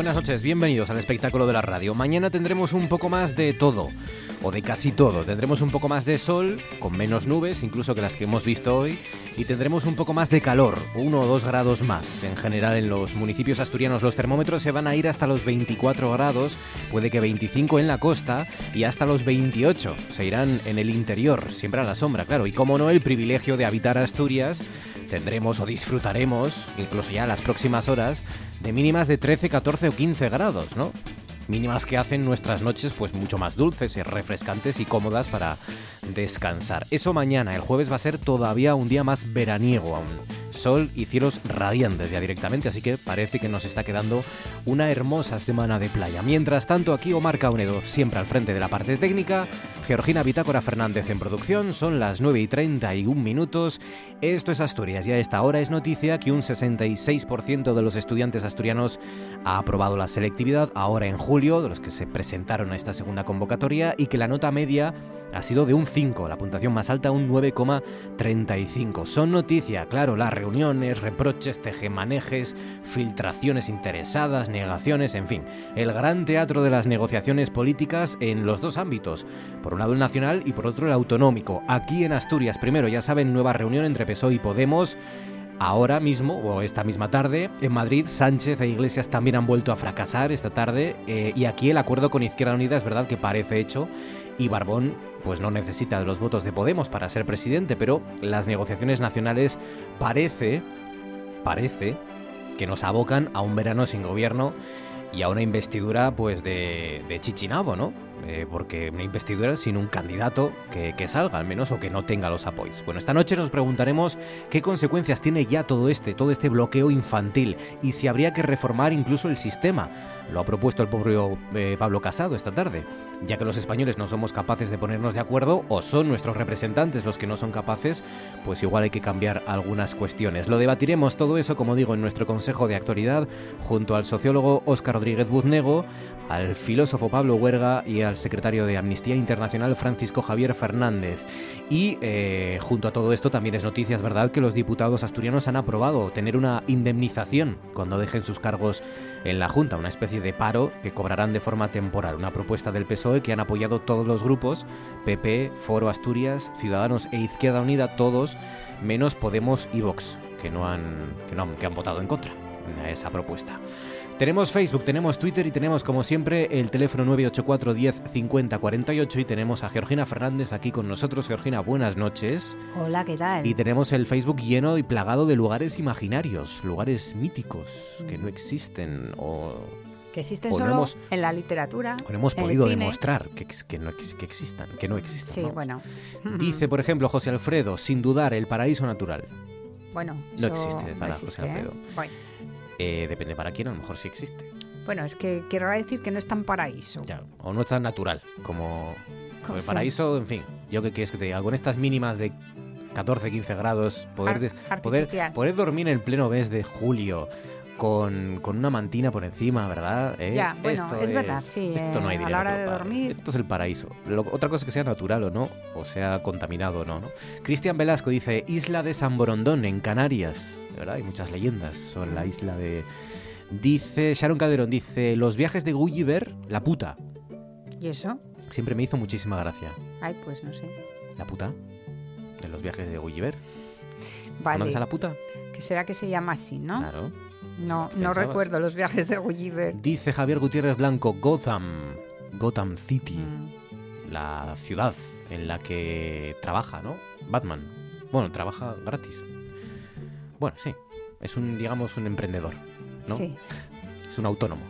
Buenas noches, bienvenidos al espectáculo de la radio. Mañana tendremos un poco más de todo, o de casi todo. Tendremos un poco más de sol, con menos nubes, incluso que las que hemos visto hoy, y tendremos un poco más de calor, uno o dos grados más. En general, en los municipios asturianos los termómetros se van a ir hasta los 24 grados, puede que 25 en la costa, y hasta los 28 se irán en el interior, siempre a la sombra, claro. Y como no, el privilegio de habitar Asturias tendremos o disfrutaremos, incluso ya las próximas horas, de mínimas de 13, 14 o 15 grados, ¿no? Mínimas que hacen nuestras noches pues mucho más dulces, y refrescantes y cómodas para descansar. Eso mañana, el jueves va a ser todavía un día más veraniego aún sol y cielos radiantes ya directamente, así que parece que nos está quedando una hermosa semana de playa. Mientras tanto, aquí Omar Caunedo, siempre al frente de la parte técnica, Georgina Bitácora Fernández en producción, son las 9 y 31 minutos. Esto es Asturias y a esta hora es noticia que un 66% de los estudiantes asturianos ha aprobado la selectividad ahora en julio, de los que se presentaron a esta segunda convocatoria, y que la nota media ha sido de un 5, la puntuación más alta un 9,35. Son noticia, claro, las reuniones, reproches, tejemanejes, filtraciones interesadas, negaciones, en fin, el gran teatro de las negociaciones políticas en los dos ámbitos, por un lado el nacional y por otro el autonómico. Aquí en Asturias, primero, ya saben, nueva reunión entre PSOE y Podemos. Ahora mismo, o esta misma tarde, en Madrid, Sánchez e Iglesias también han vuelto a fracasar esta tarde eh, y aquí el acuerdo con Izquierda Unida es verdad que parece hecho y Barbón pues no necesita de los votos de Podemos para ser presidente, pero las negociaciones nacionales parece, parece que nos abocan a un verano sin gobierno y a una investidura pues de, de Chichinabo, ¿no? Eh, porque una investidura sin un candidato que, salga al menos o que no tenga los apoyos. Bueno, esta noche nos preguntaremos qué consecuencias tiene ya todo este, todo este bloqueo infantil y si habría que reformar incluso el sistema. Lo ha propuesto el pobre eh, Pablo Casado esta tarde, ya que los españoles no somos capaces de ponernos de acuerdo o son nuestros representantes los que no son capaces, pues igual hay que cambiar algunas cuestiones. Lo debatiremos todo eso, como digo, en nuestro Consejo de Actualidad junto al sociólogo Óscar Rodríguez Buznego, al filósofo Pablo Huerga y al secretario de Amnistía Internacional Francisco Javier Fernández. Y eh, junto a todo esto también es noticia, es verdad, que los diputados asturianos han aprobado tener una indemnización cuando dejen sus cargos en la Junta, una especie de paro que cobrarán de forma temporal. Una propuesta del PSOE que han apoyado todos los grupos, PP, Foro Asturias, Ciudadanos e Izquierda Unida, todos, menos Podemos y Vox, que no han, que no, que han votado en contra de esa propuesta. Tenemos Facebook, tenemos Twitter y tenemos como siempre el teléfono 984 10 50 48 y tenemos a Georgina Fernández aquí con nosotros. Georgina, buenas noches. Hola, ¿qué tal? Y tenemos el Facebook lleno y plagado de lugares imaginarios, lugares míticos que no existen o que existen solo en la literatura. O no hemos podido demostrar que, que, no, que existan, que no existen. Sí, bueno. Dice, por ejemplo, José Alfredo, sin dudar, el paraíso natural. Bueno, no existe para José ¿eh? Alfredo. Bueno. Eh, depende para quién, a lo mejor sí existe. Bueno, es que quiero decir que no es tan paraíso. Ya, o no es tan natural como, el paraíso, en fin. Yo qué quieres que te diga, con estas mínimas de 14, 15 grados, poder, poder, poder dormir en el pleno mes de julio, con, con, una mantina por encima, ¿verdad? ¿Eh? Ya, bueno, esto es, verdad, sí. Esto no hay eh, a la hora de dormir. Esto es el paraíso. otra cosa es que sea natural o no, o sea contaminado o no, ¿no? Cristian Velasco dice, Isla de San Borondón, en Canarias. ¿Verdad? Hay muchas leyendas sobre la isla de... Dice Sharon Calderón, dice, los viajes de Gulliver, la puta. ¿Y eso? Siempre me hizo muchísima gracia. Ay, pues no sé. La puta. De los viajes de Gulliver. Vale. ¿Conoces a la puta? Que será que se llama así, ¿no? Claro. No, no recuerdo los viajes de Gulliver. Dice Javier Gutiérrez Blanco, Gotham, Gotham City, Mm. la ciudad en la que trabaja, ¿no? Batman. Bueno, trabaja gratis. Bueno, sí. Es un, digamos, un emprendedor, ¿no? Sí. Es un autónomo.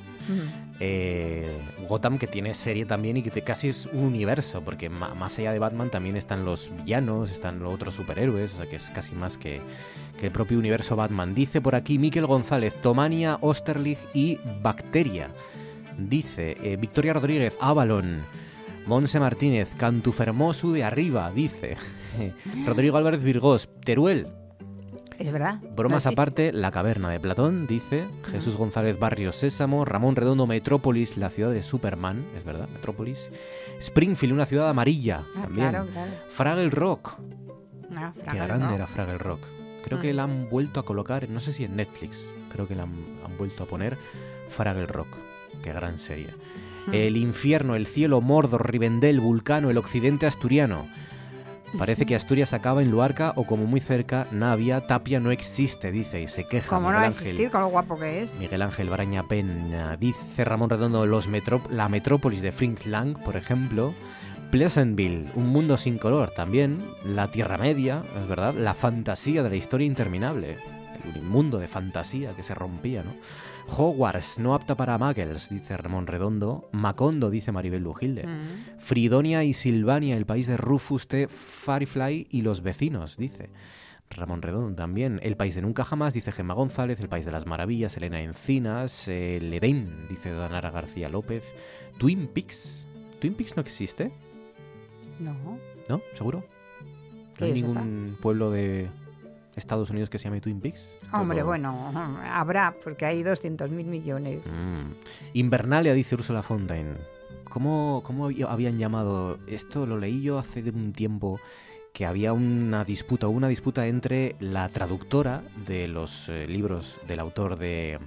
Eh, Gotham que tiene serie también y que casi es un universo, porque más allá de Batman también están los villanos, están los otros superhéroes, o sea que es casi más que, el propio universo Batman. Dice por aquí Miquel González, Tomania, Osterlich y Bacteria. Dice eh, Victoria Rodríguez, Avalon. Monse Martínez, Cantufermosu de arriba, dice. Rodrigo Álvarez Virgós, Teruel, es verdad. Bromas aparte, La Caverna de Platón, dice Jesús González Barrios Sésamo, Ramón Redondo Metrópolis, la ciudad de Superman, es verdad, Metrópolis. Springfield, una ciudad amarilla, ah, también. Claro, claro. Fraggle Rock. Ah, Qué grande era Fraggle Rock. Creo que mm. la han vuelto a colocar, no sé si en Netflix, creo que la han, vuelto a poner Fraggle Rock. Qué gran serie. Mm. El infierno, el cielo, Mordor, Rivendell, Vulcano, el occidente asturiano. Parece que Asturias acaba en Luarca o como muy cerca, Navia, Tapia no existe, dice, y se queja. ¿Cómo no va a existir con lo guapo que es? Miguel Ángel Baraña Peña, dice Ramón Redondo, los la metrópolis de Frinklang, por ejemplo. Pleasantville, un mundo sin color también. La Tierra Media, es verdad. La fantasía de la historia interminable. El mundo de fantasía que se rompía, ¿no? Hogwarts, no apta para muggles, dice Ramón Redondo. Macondo, dice Maribel Lujilde. Mm. Fridonia y Silvania, el país de Rufus T. Firefly y los vecinos, dice. Ramón Redondo también. El país de nunca jamás, dice Gemma González. El país de las maravillas, Elena Encinas. El Edén, dice Donara García López. Twin Peaks. ¿Twin Peaks no existe? No. ¿No? ¿Seguro? ¿No hay ningún pueblo de Estados Unidos que se llame Twin Peaks? Hombre, bueno, habrá, porque hay 200 mil millones. Mm. Invernalia, dice Ursula Fontaine. ¿Cómo, ¿Cómo habían llamado? Esto lo leí yo hace un tiempo que había una disputa, una disputa entre la traductora de los eh, libros del autor de,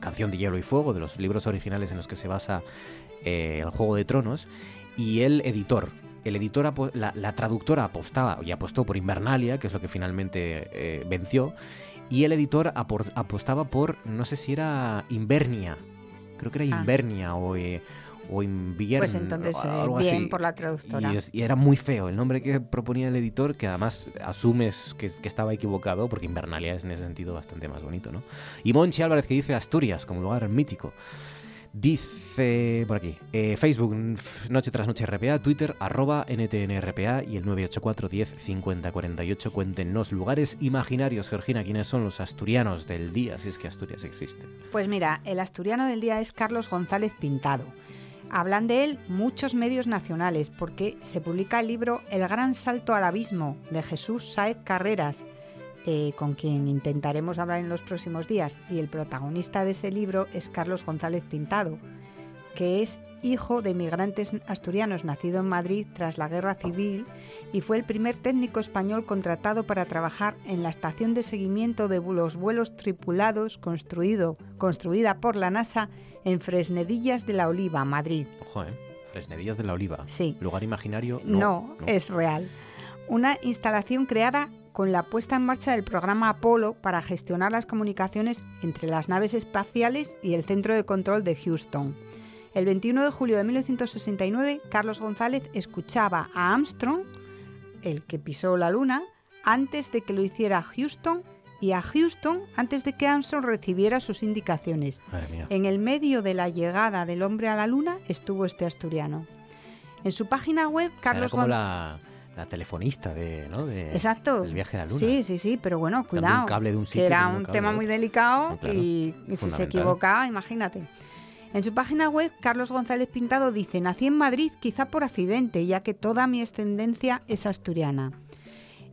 Canción de Hielo y Fuego, de los libros originales en los que se basa eh, el Juego de Tronos, y el editor, el editor, la, traductora apostaba y apostó por Invernalia, que es lo que finalmente eh, venció, y el editor apostaba por, no sé si era Invernia, creo que era ah. Invernia o, eh, o Invierno. Pues entonces, eh, bien por la traductora. Y, era muy feo el nombre que proponía el editor, que además asumes que, que, estaba equivocado, porque Invernalia es en ese sentido bastante más bonito, ¿no? Y Monchi Álvarez que dice Asturias como lugar mítico. Dice por aquí, eh, Facebook, Noche tras Noche RPA, Twitter, arroba NTNRPA y el 984 10 50 48. Cuéntenos lugares imaginarios, Georgina, ¿quiénes son los asturianos del día, si es que Asturias existe? Pues mira, el asturiano del día es Carlos González Pintado. Hablan de él muchos medios nacionales porque se publica el libro El gran salto al abismo de Jesús Saez Carreras eh, con quien intentaremos hablar en los próximos días, y el protagonista de ese libro es Carlos González Pintado, que es hijo de inmigrantes asturianos nacido en Madrid tras la Guerra Civil y fue el primer técnico español contratado para trabajar en la estación de seguimiento de los vuelos tripulados construido, construida por la NASA en Fresnedillas de la Oliva, Madrid. Ojo, ¿eh? Fresnedillas de la Oliva. Sí. ¿Lugar imaginario? no, es real. Una instalación creada con la puesta en marcha del programa Apolo para gestionar las comunicaciones entre las naves espaciales y el centro de control de Houston. El 21 de julio de 1969, Carlos González escuchaba a Armstrong, el que pisó la Luna, antes de que lo hiciera Houston y a Houston antes de que Armstrong recibiera sus indicaciones. En el medio de la llegada del hombre a la Luna estuvo este asturiano. En su página web, Carlos González la telefonista de, ¿no? de, Exacto. del viaje a la luna. Sí, sí, sí, pero bueno, cuidado. que era un tema muy delicado y, si se equivocaba, imagínate. En su página web, Carlos González Pintado dice, nací en Madrid quizá por accidente, ya que toda mi ascendencia es asturiana.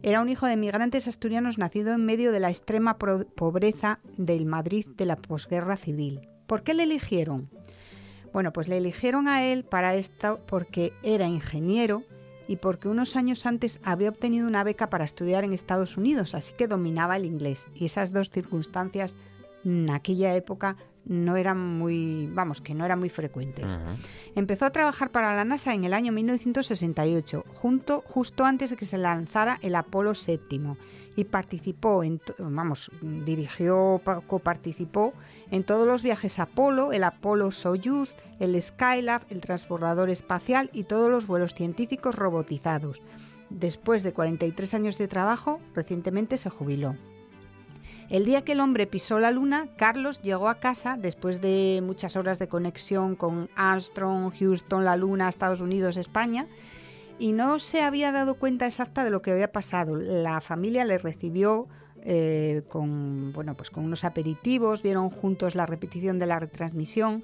Era un hijo de migrantes asturianos nacido en medio de la extrema pobreza del Madrid de la posguerra civil. ¿Por qué le eligieron? Bueno, pues le eligieron a él para esto porque era ingeniero, y porque unos años antes había obtenido una beca para estudiar en Estados Unidos, así que dominaba el inglés. Y esas dos circunstancias en aquella época no eran muy, vamos, que no eran muy frecuentes. Empezó a trabajar para la NASA en el año 1968, junto, justo antes de que se lanzara el Apolo VII, y participó, en, vamos, dirigió, coparticipó en todos los viajes Apolo, el Apolo Soyuz, el Skylab, el transbordador espacial y todos los vuelos científicos robotizados. Después de 43 años de trabajo, recientemente se jubiló. El día que el hombre pisó la luna, Carlos llegó a casa después de muchas horas de conexión con Armstrong, Houston, la luna, Estados Unidos, España, y no se había dado cuenta exacta de lo que había pasado. La familia le recibió eh, con, bueno, pues con unos aperitivos, vieron juntos la repetición de la retransmisión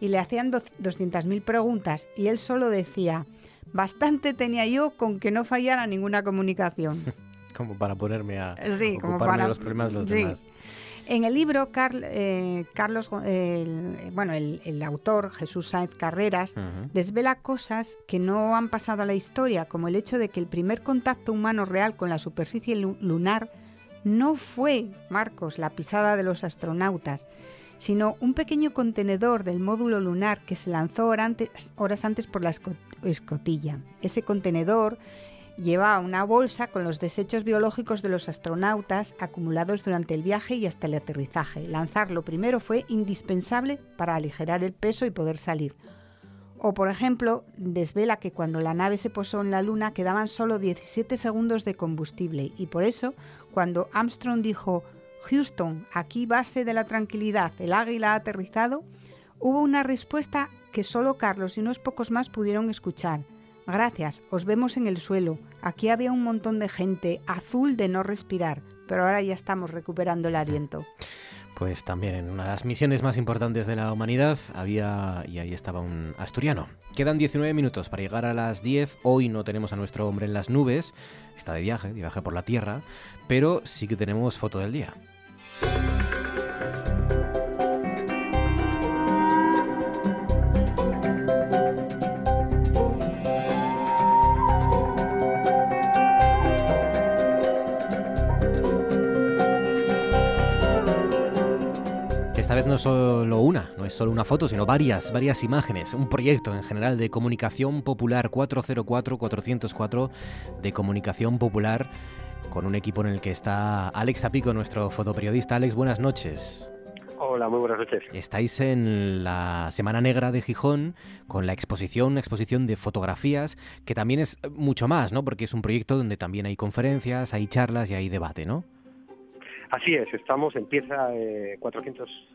y le hacían 200.000 preguntas y él solo decía, bastante tenía yo con que no fallara ninguna comunicación. como para ponerme a sí, como para, los problemas de los demás. En el libro, eh, Carlos, bueno, el, autor, Jesús Sáenz Carreras, desvela cosas que no han pasado a la historia, como el hecho de que el primer contacto humano real con la superficie lunar no fue, Marcos, la pisada de los astronautas, sino un pequeño contenedor del módulo lunar que se lanzó horas antes por la escotilla. Ese contenedor llevaba una bolsa con los desechos biológicos de los astronautas acumulados durante el viaje y hasta el aterrizaje. Lanzarlo primero fue indispensable para aligerar el peso y poder salir. O, por ejemplo, desvela que cuando la nave se posó en la Luna quedaban solo 17 segundos de combustible y por eso, cuando Armstrong dijo Houston, aquí base de la tranquilidad, el águila ha aterrizado, hubo una respuesta que solo Carlos y unos pocos más pudieron escuchar. Gracias, os vemos en el suelo. Aquí había un montón de gente, azul de no respirar, pero ahora ya estamos recuperando el aliento. Pues también en una de las misiones más importantes de la humanidad había, y ahí estaba un asturiano. Quedan 19 minutos para llegar a las 10. Hoy no tenemos a nuestro hombre en las nubes, está de viaje, de viaje por la tierra, pero sí que tenemos foto del día. Esta vez no es solo una, no es solo una foto, sino varias, varias imágenes, un proyecto en general de comunicación popular 404-404 de comunicación popular con un equipo en el que está Alex Tapico, nuestro fotoperiodista. Alex, buenas noches. Hola, muy buenas noches. Estáis en la Semana Negra de Gijón con la exposición, una exposición de fotografías que también es mucho más, ¿no? Porque es un proyecto donde también hay conferencias, hay charlas y hay debate, ¿no? Así es, estamos, empieza eh,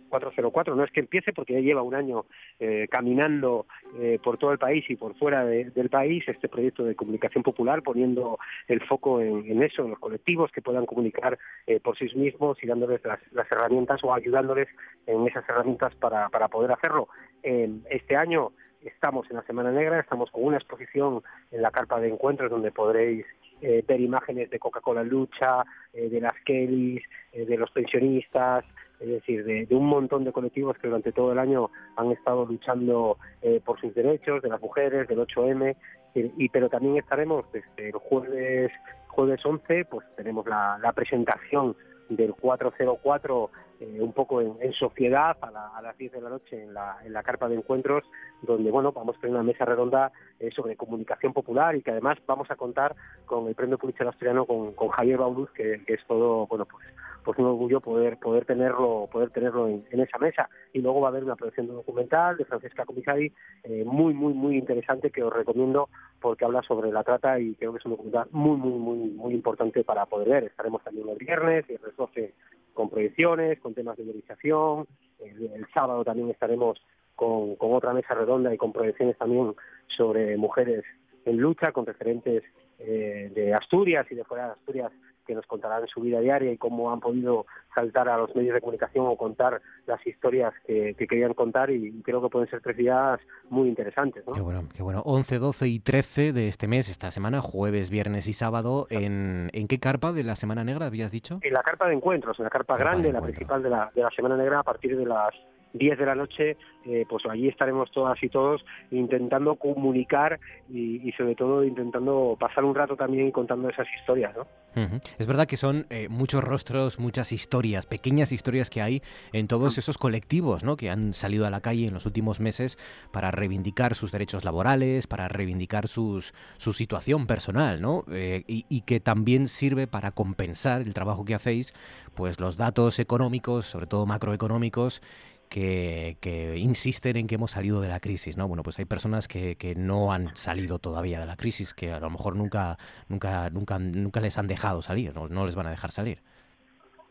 404, no es que empiece porque ya lleva un año eh, caminando eh, por todo el país y por fuera del país este proyecto de comunicación popular, poniendo el foco en, eso, en los colectivos que puedan comunicar eh, por sí mismos y dándoles las, herramientas o ayudándoles en esas herramientas para, para poder hacerlo. este año estamos en la Semana Negra, estamos con una exposición en la carpa de encuentros donde podréis eh, ver imágenes de Coca-Cola Lucha, eh, de las Kellys, eh, de los pensionistas, es decir, de, un montón de colectivos que durante todo el año han estado luchando por sus derechos, de las mujeres, del 8M, y, pero también estaremos desde el jueves jueves 11, pues tenemos la, la presentación del 404 eh, un poco en, sociedad a, las 10 de la noche en la, en la carpa de encuentros, donde bueno vamos a tener una mesa redonda eh, sobre comunicación popular y que además vamos a contar con el premio Pulitzer asturiano con, Javier Bauluz, que, es todo bueno pues pues un orgullo poder poder tenerlo poder tenerlo en, esa mesa y luego va a haber una producción documental de Francesca Comisari eh, muy muy muy interesante que os recomiendo porque habla sobre la trata y creo que es un documental muy muy muy muy importante para poder ver estaremos también el viernes y el 12 con proyecciones, con temas de movilización. El, sábado también estaremos con, otra mesa redonda y con proyecciones también sobre mujeres en lucha, con referentes eh, de Asturias y de fuera de Asturias que nos contarán su vida diaria y cómo han podido saltar a los medios de comunicación o contar las historias que, querían contar y creo que pueden ser tres días muy interesantes. Qué bueno, qué bueno. 11, 12 y 13 de este mes, esta semana, jueves, viernes y sábado, ¿en, ¿en qué carpa de la Semana Negra habías dicho? En la carpa de encuentros, en la carpa, grande, la principal de la, de la Semana Negra a partir de las 10 de la noche, eh, pues allí estaremos todas y todos intentando comunicar y, sobre todo intentando pasar un rato también contando esas historias, ¿no? Es verdad que son eh, muchos rostros, muchas historias, pequeñas historias que hay en todos esos colectivos, ¿no? Que han salido a la calle en los últimos meses para reivindicar sus derechos laborales, para reivindicar sus, su situación personal, ¿no? Eh, y, y que también sirve para compensar el trabajo que hacéis, pues los datos económicos, sobre todo macroeconómicos, que, insisten en que hemos salido de la crisis, ¿no? Bueno, pues hay personas que, que, no han salido todavía de la crisis, que a lo mejor nunca, nunca, nunca, nunca les han dejado salir, no, no les van a dejar salir.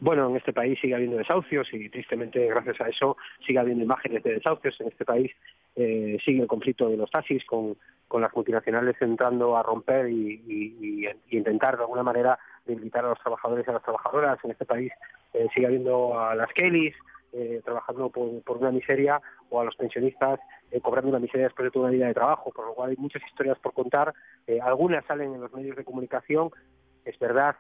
bueno, en este país sigue habiendo desahucios y tristemente gracias a eso sigue habiendo imágenes de desahucios. En este país eh, sigue el conflicto de los taxis con, con las multinacionales entrando a romper y, intentar de alguna manera debilitar a los trabajadores y a las trabajadoras. En este país eh, sigue habiendo a las Kellys eh, trabajando por, por, una miseria o a los pensionistas eh, cobrando una miseria después de toda una vida de trabajo, por lo cual hay muchas historias por contar. Eh, algunas salen en los medios de comunicación. Es verdad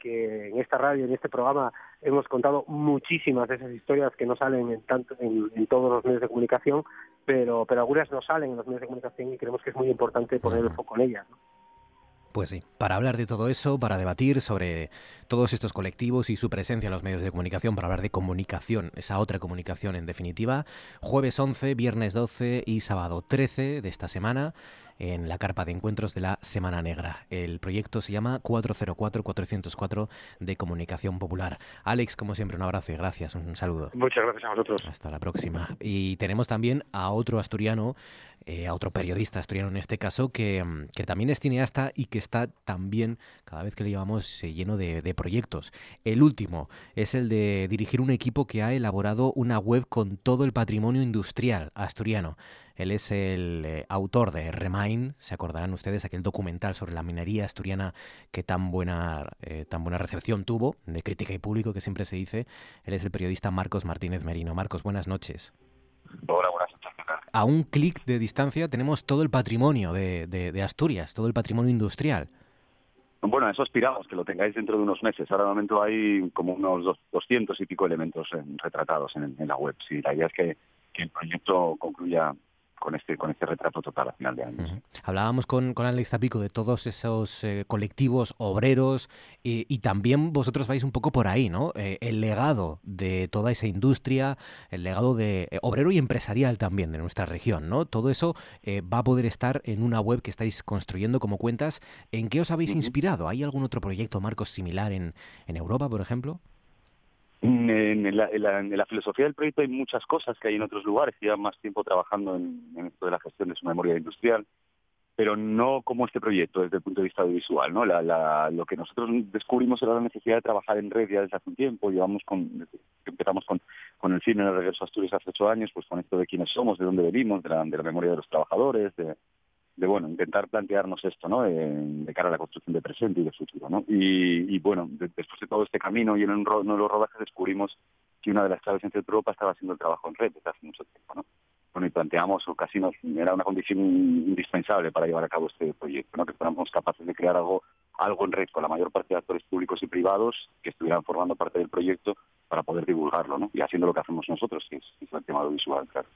que en esta radio, en este programa, hemos contado muchísimas de esas historias que no salen en, tanto, en, todos los medios de comunicación, pero, pero algunas no salen en los medios de comunicación y creemos que es muy importante poner el foco en ellas. Pues sí, para hablar de todo eso, para debatir sobre todos estos colectivos y su presencia en los medios de comunicación, para hablar de comunicación, esa otra comunicación en definitiva, jueves 11, viernes 12 y sábado 13 de esta semana en la carpa de encuentros de la Semana Negra. El proyecto se llama 404-404 de Comunicación Popular. Alex, como siempre, un abrazo y gracias, un saludo. Muchas gracias a vosotros. Hasta la próxima. Y tenemos también a otro asturiano, eh, a otro periodista asturiano en este caso, que, mm, que, también es cineasta y que está también, cada vez que le llevamos, eh, lleno de, de proyectos. El último es el de dirigir un equipo que ha elaborado una web con todo el patrimonio industrial asturiano. Él es el eh, autor de Remain, se acordarán ustedes, aquel documental sobre la minería asturiana que tan buena, eh, tan buena recepción tuvo, de crítica y público que siempre se dice. Él es el periodista Marcos Martínez Merino. Marcos, buenas noches. Hola, buenas noches. A un clic de distancia tenemos todo el patrimonio de, de, Asturias, todo el patrimonio industrial. Bueno, eso aspiramos, que lo tengáis dentro de unos meses. Ahora de momento hay como unos 200 y pico elementos retratados en, la web. Sí, la idea es que, que el proyecto concluya con este con este retrato total a final de año. Hablábamos con, con Alex Tapico de todos esos eh, colectivos obreros y, también vosotros vais un poco por ahí, ¿no? Eh, el legado de toda esa industria, el legado de eh, obrero y empresarial también de nuestra región, ¿no? Todo eso va a poder estar en una web que estáis construyendo como cuentas. ¿En qué os habéis inspirado? ¿Hay algún otro proyecto, Marcos, similar en, en Europa, por ejemplo? En la, filosofía del proyecto hay muchas cosas que hay en otros lugares llevan más tiempo trabajando en, esto de la gestión de su memoria industrial, pero no como este proyecto desde el punto de vista audiovisual. ¿no? lo que nosotros descubrimos era la necesidad de trabajar en red ya desde hace un tiempo. Llevamos con, empezamos con, con el cine en el regreso a Asturias hace ocho años, pues con esto de quiénes somos, de dónde venimos, de la, de la memoria de los trabajadores, de, de bueno intentar plantearnos esto no de cara a la construcción de presente y de futuro no y, bueno después de todo este camino y en uno de los rodajes descubrimos que una de las claves en Europa estaba haciendo el trabajo en red desde hace mucho tiempo no bueno y planteamos o casi nos era una condición indispensable para llevar a cabo este proyecto no que fuéramos capaces de crear algo algo en red con la mayor parte de actores públicos y privados que estuvieran formando parte del proyecto para poder divulgarlo, ¿no? Y haciendo lo que hacemos nosotros, que es, el tema audiovisual, claro.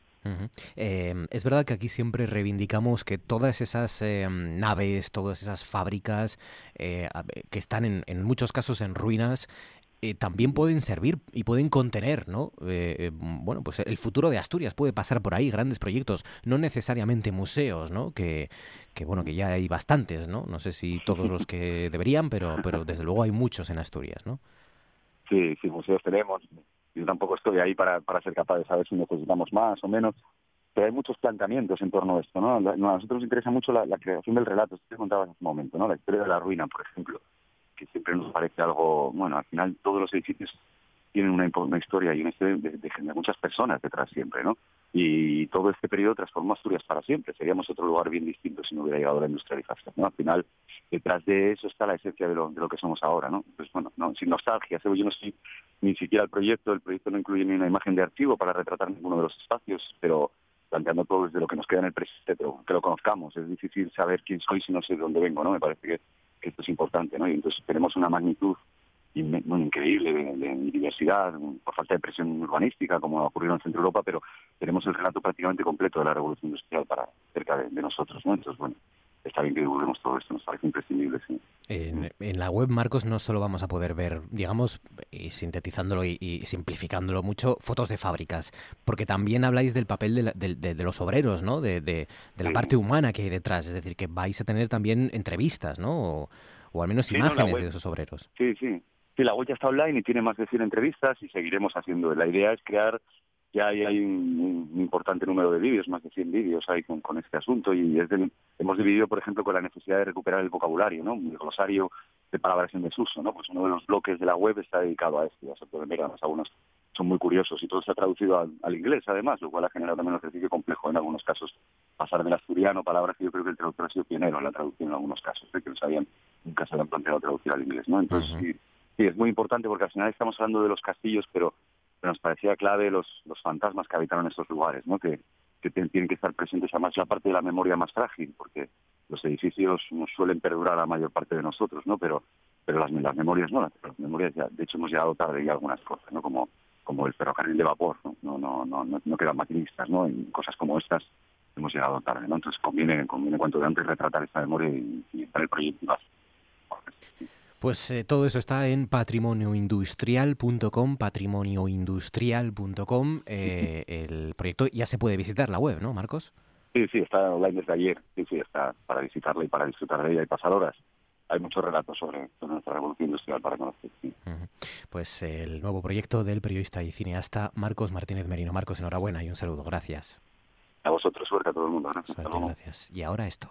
Eh, es verdad que aquí siempre reivindicamos que todas esas eh, naves, todas esas fábricas eh, que están en, muchos casos en ruinas, también pueden servir y pueden contener, ¿no? bueno, pues el futuro de Asturias puede pasar por ahí, grandes proyectos, no necesariamente museos, ¿no? Que, que bueno, que ya hay bastantes, ¿no? No sé si todos los que deberían, pero, pero desde luego hay muchos en Asturias, ¿no? Sí, sí, museos tenemos. Yo tampoco estoy ahí para, para ser capaz de saber si necesitamos más o menos, pero hay muchos planteamientos en torno a esto, ¿no? A nosotros nos interesa mucho la, creación del relato, esto te contaba en ese momento, ¿no? La historia de la ruina, por ejemplo, que siempre nos parece algo, bueno, al final todos los edificios tienen una, historia y una historia de, de, muchas personas detrás siempre, ¿no? Y todo este periodo transformó Asturias para siempre. Seríamos otro lugar bien distinto si no hubiera llegado la industrialización, ¿no? Al final, detrás de eso está la esencia de lo, de lo que somos ahora, ¿no? Pues bueno, no, sin nostalgia, yo no estoy ni siquiera el proyecto, el proyecto no incluye ni una imagen de archivo para retratar ninguno de los espacios, pero planteando todo desde lo que nos queda en el presente, que lo conozcamos. Es difícil saber quién soy si no sé de dónde vengo, ¿no? Me parece que, esto es importante, ¿no? Y entonces tenemos una magnitud increíble de, diversidad, por falta de presión urbanística, como ha ocurrido en Centro Europa, pero tenemos el relato prácticamente completo de la revolución industrial para cerca de, nosotros, ¿no? Entonces, bueno, está bien que divulguemos todo esto, nos parece imprescindible. Sí. En, la web, Marcos, no solo vamos a poder ver, digamos, y sintetizándolo y, simplificándolo mucho, fotos de fábricas, porque también habláis del papel de, los obreros, ¿no? De, la parte humana que hay detrás, es decir, que vais a tener también entrevistas, ¿no? O, al menos imágenes de esos obreros. Sí, sí. Sí, la web ya está online y tiene más de 100 entrevistas y seguiremos haciendo. La idea es crear, ya hay, un, importante número de vídeos, más de 100 vídeos hay con, este asunto y es hemos dividido, por ejemplo, con la necesidad de recuperar el vocabulario, ¿no? El glosario palabras en desuso, ¿no? Pues uno de los bloques de la web está dedicado a esto, ya se pueden ver, además algunos son muy curiosos y todo se ha traducido al, inglés además, lo cual ha generado también un ejercicio complejo en algunos casos. Pasar del asturiano, palabras que yo creo que el traductor ha sido pionero en la traducción en algunos casos, que no sabían, nunca se habían planteado traducir al inglés, ¿no? Entonces sí, sí, es muy importante porque al final estamos hablando de los castillos, pero, nos parecía clave los, los fantasmas que habitaron estos lugares, ¿no? Que, que tienen que estar presentes además la parte de la memoria más frágil, porque los edificios nos suelen perdurar a la mayor parte de nosotros, ¿no? Pero pero las, las memorias no, las memorias ya, de hecho hemos llegado tarde y algunas cosas, ¿no? Como como el ferrocarril de vapor, no no no no, no quedan maquinistas, ¿no? En cosas como estas hemos llegado tarde, ¿no? Entonces conviene conviene cuanto de antes retratar esta memoria y, y estar el proyecto pues eh, todo eso está en patrimonioindustrial.com, patrimonioindustrial.com. Eh, el proyecto ya se puede visitar la web, ¿no, Marcos? Sí, sí, está online desde ayer. Sí, sí, está para visitarla y para disfrutar de ella y pasar horas. Hay muchos relatos sobre, nuestra revolución industrial para conocer. Pues el nuevo proyecto del periodista y cineasta Marcos Martínez Merino. Marcos, enhorabuena y un saludo. Gracias. A vosotros, suerte a todo el mundo. gracias. Y ahora esto.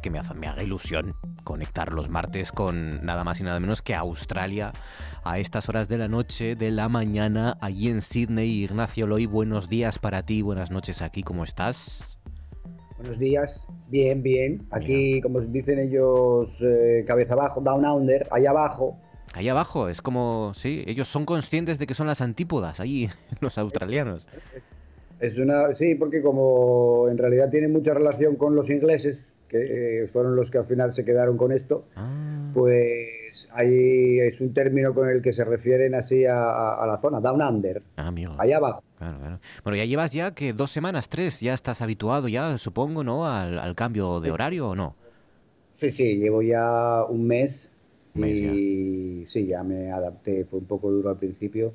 Que me, me haga ilusión conectar los martes con nada más y nada menos que Australia a estas horas de la noche, de la mañana, allí en Sydney. Ignacio Loy, buenos días para ti, buenas noches aquí, ¿cómo estás? Buenos días, bien, bien. Aquí, como dicen ellos, eh, cabeza abajo, down under, ahí abajo. Ahí abajo, es como, sí, ellos son conscientes de que son las antípodas, ahí, los australianos. Es una, sí, porque como en realidad tiene mucha relación con los ingleses, que eh, fueron los que al final se quedaron con esto, ah. pues ahí es un término con el que se refieren así a, la zona, down under, ah, allá abajo. Bueno, ya llevas ya que dos semanas, tres, ya estás habituado ya, supongo, ¿no? Al, cambio de horario o no. Sí, sí, llevo ya un mes, y sí, ya me adapté, fue un poco duro al principio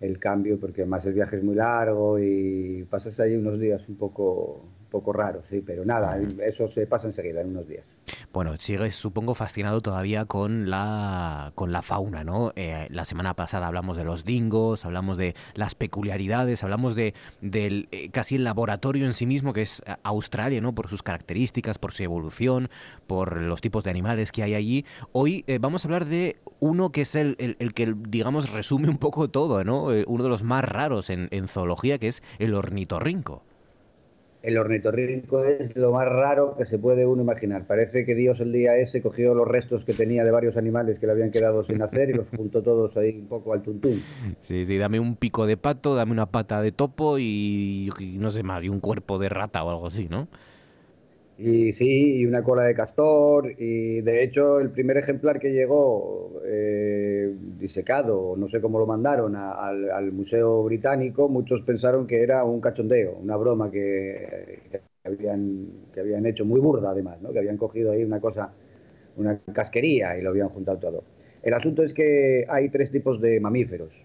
el cambio, porque además el viaje es muy largo y pasas ahí unos días un poco, poco raros, sí, pero nada, eso se pasa enseguida, en unos días. Bueno, sigues, supongo, fascinado todavía con la, con la fauna, ¿no? Eh, la semana pasada hablamos de los dingos, hablamos de las peculiaridades, hablamos de del eh, casi el laboratorio en sí mismo que es eh, Australia, ¿no? Por sus características, por su evolución, por los tipos de animales que hay allí. Hoy vamos a hablar de uno que es el, el, que, digamos, resume un poco todo, ¿no? uno de los más raros en, en zoología, que es el ornitorrinco el ornitorrinco es lo más raro que se puede uno imaginar. Parece que Dios el día ese cogió los restos que tenía de varios animales que le habían quedado sin hacer y los juntó todos ahí un poco al tuntún. Sí, sí, dame un pico de pato, dame una pata de topo y, no sé más, y un cuerpo de rata o algo así, ¿no? Y sí, y una cola de castor. Y de hecho, el primer ejemplar que llegó eh, disecado, no sé cómo lo mandaron, al, Museo Británico, muchos pensaron que era un cachondeo, una broma que, habían, que habían hecho, muy burda además, ¿no? que habían cogido ahí una cosa, una casquería y lo habían juntado todo. El asunto es que hay tres tipos de mamíferos: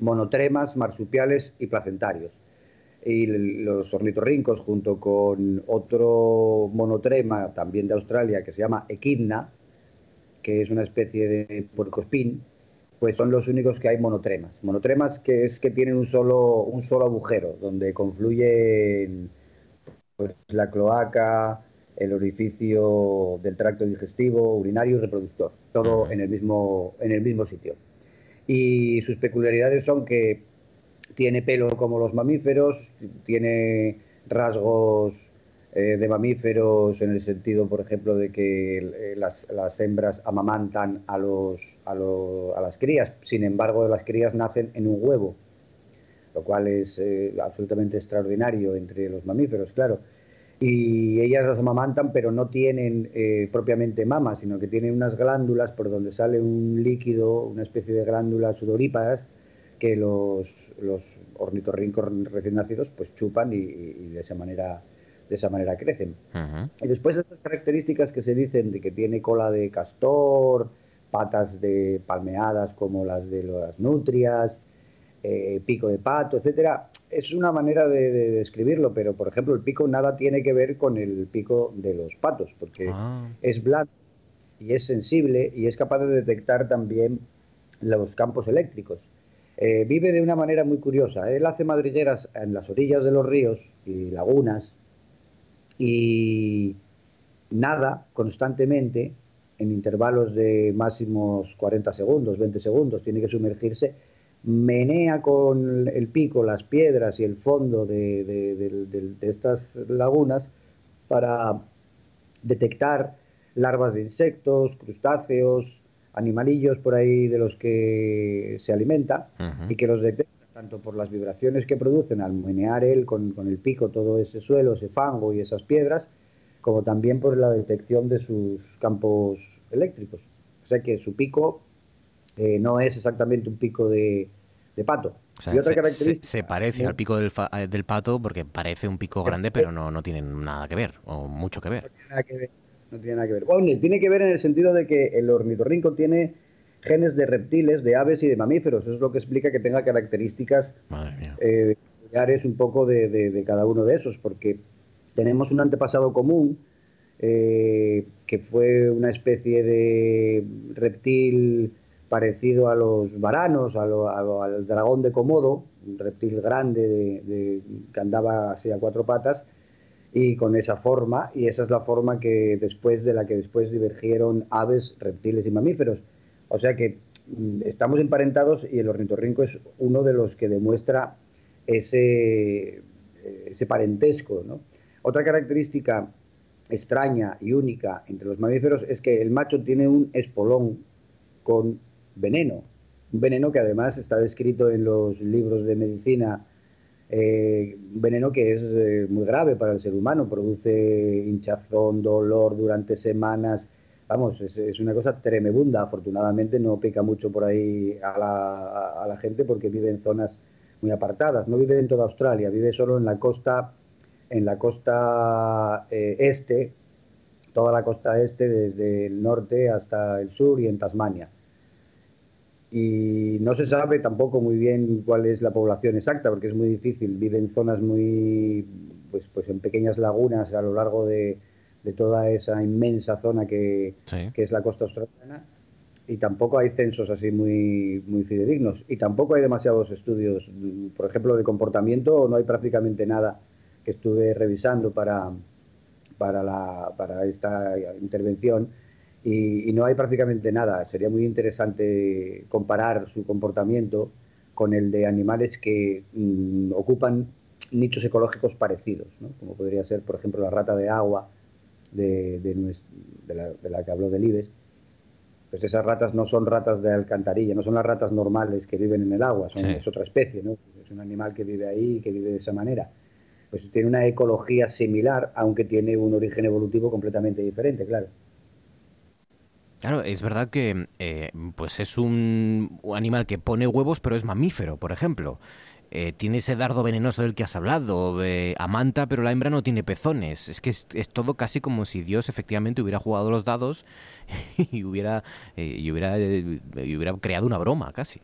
monotremas, marsupiales y placentarios y los ornitorrincos junto con otro monotrema también de Australia que se llama equidna, que es una especie de puercoespín, pues son los únicos que hay monotremas. Monotremas que es que tienen un solo, un solo agujero donde confluyen pues, la cloaca, el orificio del tracto digestivo, urinario y reproductor, todo en el mismo, en el mismo sitio. Y sus peculiaridades son que tiene pelo como los mamíferos, tiene rasgos eh, de mamíferos en el sentido, por ejemplo, de que eh, las, hembras amamantan a, los, las crías. Sin embargo, las crías nacen en un huevo, lo cual es eh, absolutamente extraordinario entre los mamíferos, claro. Y ellas las amamantan, pero no tienen propiamente mamas, sino que tienen unas glándulas por donde sale un líquido, una especie de glándulas sudorípadas, que los, los ornitorrincos recién nacidos pues chupan y de esa manera de esa manera crecen. Y después esas características que se dicen de que tiene cola de castor, patas de palmeadas como las de las nutrias, eh, pico de pato, etcétera, es una manera de, describirlo, pero por ejemplo el pico nada tiene que ver con el pico de los patos, porque ah. es blando y es sensible y es capaz de detectar también los campos eléctricos. Eh, vive de una manera muy curiosa. Él hace madrigueras en las orillas de los ríos y lagunas y nada constantemente en intervalos de máximos 40 segundos, 20 segundos, tiene que sumergirse, menea con el pico las piedras y el fondo de, estas lagunas para detectar larvas de insectos, crustáceos, animalillos por ahí de los que se alimenta y que los detecta tanto por las vibraciones que producen al menear él con, el pico todo ese suelo, ese fango y esas piedras, como también por la detección de sus campos eléctricos. O sea que su pico eh, no es exactamente un pico de, pato. y otra se, característica, se, parece al pico del, eh, del, pato porque parece un pico grande, pero no, no tiene nada que ver, o mucho que ver. No tiene nada que ver. No tiene nada que ver. Bueno, tiene que ver en el sentido de que el ornitorrinco tiene genes de reptiles, de aves y de mamíferos. Eso es lo que explica que tenga características eh, un poco de, cada uno de esos, porque tenemos un antepasado común eh, que fue una especie de reptil parecido a los varanos, al dragón de Komodo, un reptil grande que andaba así a cuatro patas y con esa forma, y esa es la forma que después de la que después divergieron aves, reptiles y mamíferos. O sea que mm, estamos emparentados y el ornitorrinco es uno de los que demuestra ese, ese parentesco. Otra característica extraña y única entre los mamíferos es que el macho tiene un espolón con veneno, un veneno que además está descrito en los libros de medicina, eh, un veneno que es eh, muy grave para el ser humano, produce hinchazón, dolor durante semanas, vamos, es, una cosa tremebunda. Afortunadamente no pica mucho por ahí a la, gente porque vive en zonas muy apartadas. No vive en toda Australia, vive solo en la costa, en la costa eh, este, toda la costa este, desde el norte hasta el sur y en Tasmania. Y no se sabe tampoco muy bien cuál es la población exacta, porque es muy difícil. Vive en zonas muy, pues, pues en pequeñas lagunas a lo largo de, de toda esa inmensa zona que, es la costa australiana y tampoco hay censos así muy, muy fidedignos y tampoco hay demasiados estudios, por ejemplo, de comportamiento, no hay prácticamente nada que estuve revisando para, para, la, para esta intervención y, no hay prácticamente nada. Sería muy interesante comparar su comportamiento con el de animales que mm, ocupan nichos ecológicos parecidos, como podría ser, por ejemplo, la rata de agua de, de, la, que habló del IBES, pues esas ratas no son ratas de alcantarilla, no son las ratas normales que viven en el agua, son, es otra especie, ¿no? Es un animal que vive ahí y que vive de esa manera. Pues tiene una ecología similar, aunque tiene un origen evolutivo completamente diferente, claro. Claro, es verdad que eh, pues es un animal que pone huevos, pero es mamífero, por ejemplo. Eh, tiene ese dardo venenoso del que has hablado, eh, amanta, pero la hembra no tiene pezones. Es que es, todo casi como si Dios efectivamente hubiera jugado los dados y hubiera, eh, y hubiera, y hubiera creado una broma, casi.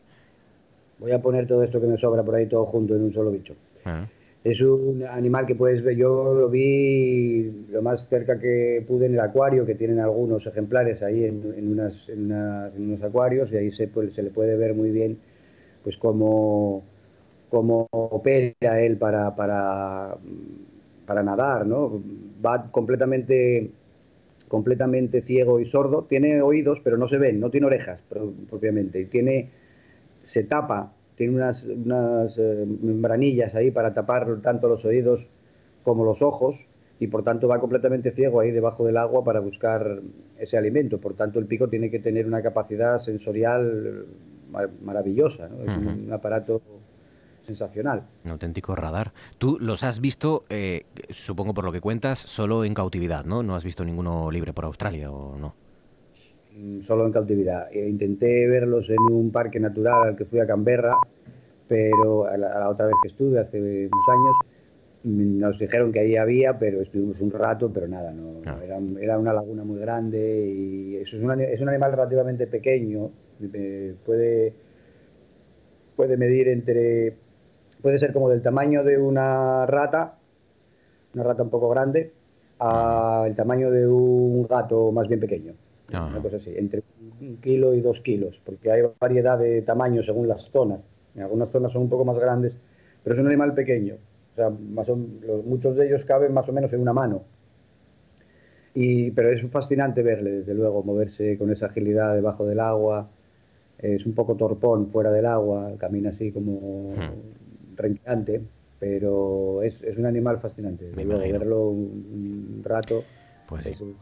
Voy a poner todo esto que me sobra por ahí todo junto en un solo bicho. Ah. Es un animal que puedes ver, yo lo vi lo más cerca que pude en el acuario, que tienen algunos ejemplares ahí en, unas, en, unos acuarios, y ahí se, se le puede ver muy bien pues como cómo opera él para, para, para nadar, ¿no? Va completamente, completamente ciego y sordo, tiene oídos pero no se ven, no tiene orejas propiamente, y tiene, se tapa, tiene unas, unas eh, membranillas ahí para tapar tanto los oídos como los ojos, y por tanto va completamente ciego ahí debajo del agua para buscar ese alimento. Por tanto, el pico tiene que tener una capacidad sensorial maravillosa, ¿no? es un aparato sensacional. Un auténtico radar. Tú los has visto, eh, supongo por lo que cuentas, solo en cautividad, ¿no? No has visto ninguno libre por Australia o no. Mm, solo en cautividad. Eh, intenté verlos en un parque natural al que fui a Canberra, pero a la, otra vez que estuve, hace unos años, mm, nos dijeron que ahí había, pero estuvimos un rato, pero nada, no, ah. era, una laguna muy grande y eso es un, es un animal relativamente pequeño, eh, puede, puede medir entre, puede ser como del tamaño de una rata, una rata un poco grande, a el tamaño de un gato más bien pequeño. Ah. Una cosa así, entre un kilo y dos kilos, porque hay variedad de tamaños según las zonas. En algunas zonas son un poco más grandes, pero es un animal pequeño. O sea, más muchos de ellos caben más o menos en una mano. Y, pero es fascinante verle, desde luego, moverse con esa agilidad debajo del agua. Es un poco torpón fuera del agua, camina así como hmm. renqueante, pero es, es, un animal fascinante. Luego, verlo un, rato. Pues sí.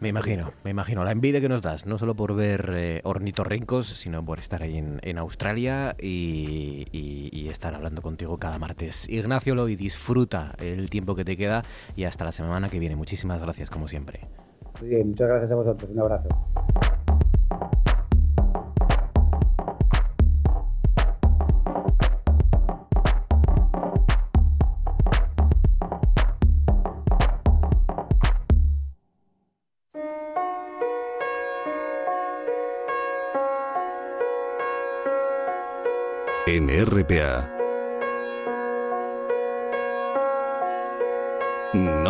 Me imagino, me imagino. La envidia que nos das, no solo por ver eh, ornitorrincos, sino por estar ahí en, Australia y, estar hablando contigo cada martes. Ignacio Loy, disfruta el tiempo que te queda y hasta la semana que viene. Muchísimas gracias, como siempre. Muy bien, muchas gracias a vosotros. Un abrazo.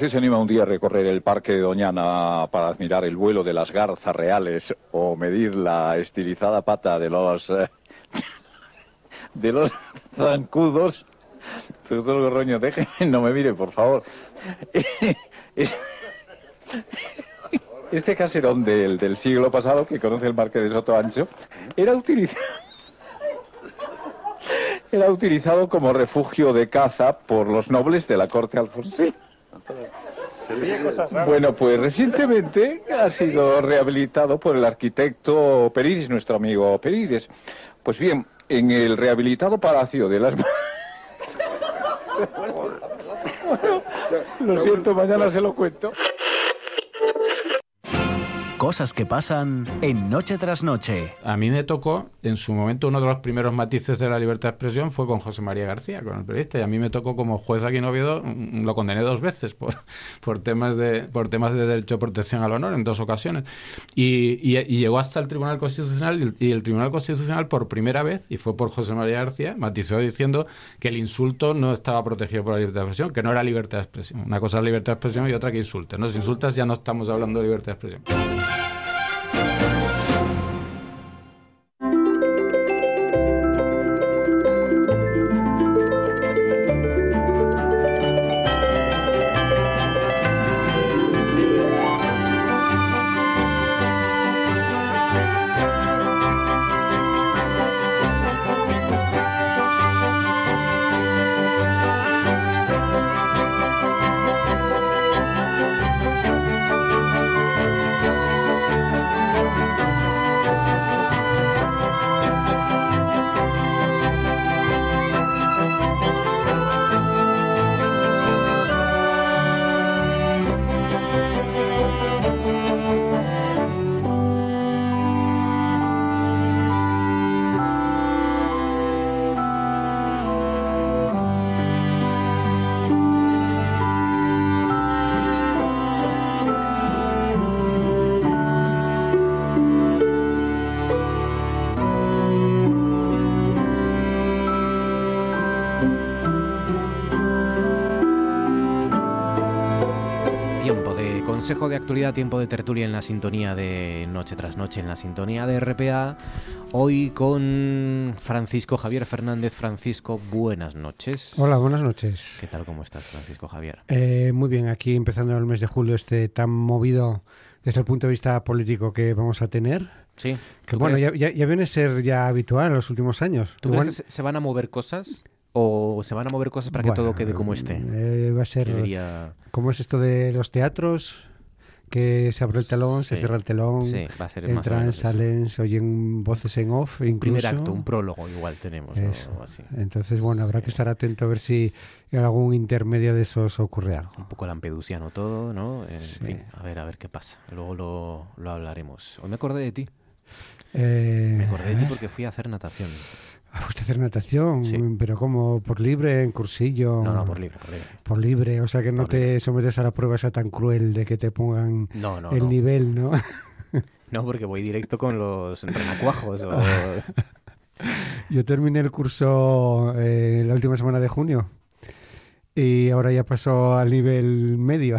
Usted se anima un día a recorrer el Parque de Doñana para admirar el vuelo de las garzas reales o medir la estilizada pata de los eh, de los zancudos, doctor Gorroño, deje, no me mire, por favor. Este caserón del, del siglo pasado, que conoce el Parque de Soto Ancho, era utilizado era utilizado como refugio de caza por los nobles de la corte alfonsina. Bueno, pues recientemente ha sido rehabilitado por el arquitecto Perides, nuestro amigo Perides. Pues bien, en el rehabilitado Palacio de las... lo siento, mañana se lo cuento. Cosas que pasan en Noche tras Noche. A mí me tocó, en su momento, uno de los primeros matices de la libertad de expresión fue con José María García, con el periodista, y a mí me tocó como juez aquí en Oviedo, mm, lo condené dos veces por, por, temas, de, por temas de derecho de protección al honor en dos ocasiones. Y, llegó hasta el Tribunal Constitucional y el, Tribunal Constitucional por primera vez, y fue por José María García, matizó diciendo que el insulto no estaba protegido por la libertad de expresión, que no era libertad de expresión. Una cosa es libertad de expresión y otra que insulte. ¿no? Si insultas ya no estamos hablando de libertad de expresión. Consejo de actualidad, tiempo de tertulia en la sintonía de Noche tras Noche, en la sintonía de RPA. Hoy con Francisco Javier Fernández. Francisco, buenas noches. Hola, buenas noches. ¿Qué tal, cómo estás, Francisco Javier? Eh, muy bien, aquí empezando el mes de julio, este tan movido desde el punto de vista político que vamos a tener. Sí. Que bueno, ya, viene a ser ya habitual en los últimos años. ¿Tú crees que se van a mover cosas? ¿O se van a mover cosas para que todo quede como esté? Eh, va a ser... ¿Cómo es esto de los teatros? Que se abre el telón, se cierra el telón, sí, va a ser entran, salen, se oyen voces en off. Incluso. Un primer acto, un prólogo igual tenemos. Así. Entonces, bueno, habrá que estar atento a ver si en algún intermedio de esos ocurre algo. Un poco lampedusiano todo, ¿no? En fin, a ver, a ver qué pasa. Luego lo, lo hablaremos. Hoy me acordé de ti. Eh, me acordé de ti porque fui a hacer natación. Ah, ¿Fuiste a hacer natación? ¿Pero como ¿Por libre, en cursillo? No, no, por libre, por libre. Por libre, o sea que no te sometes a la prueba esa tan cruel de que te pongan el nivel, ¿no? no, porque voy directo con los renacuajos. Yo terminé el curso eh, la última semana de junio y ahora ya pasó al nivel medio.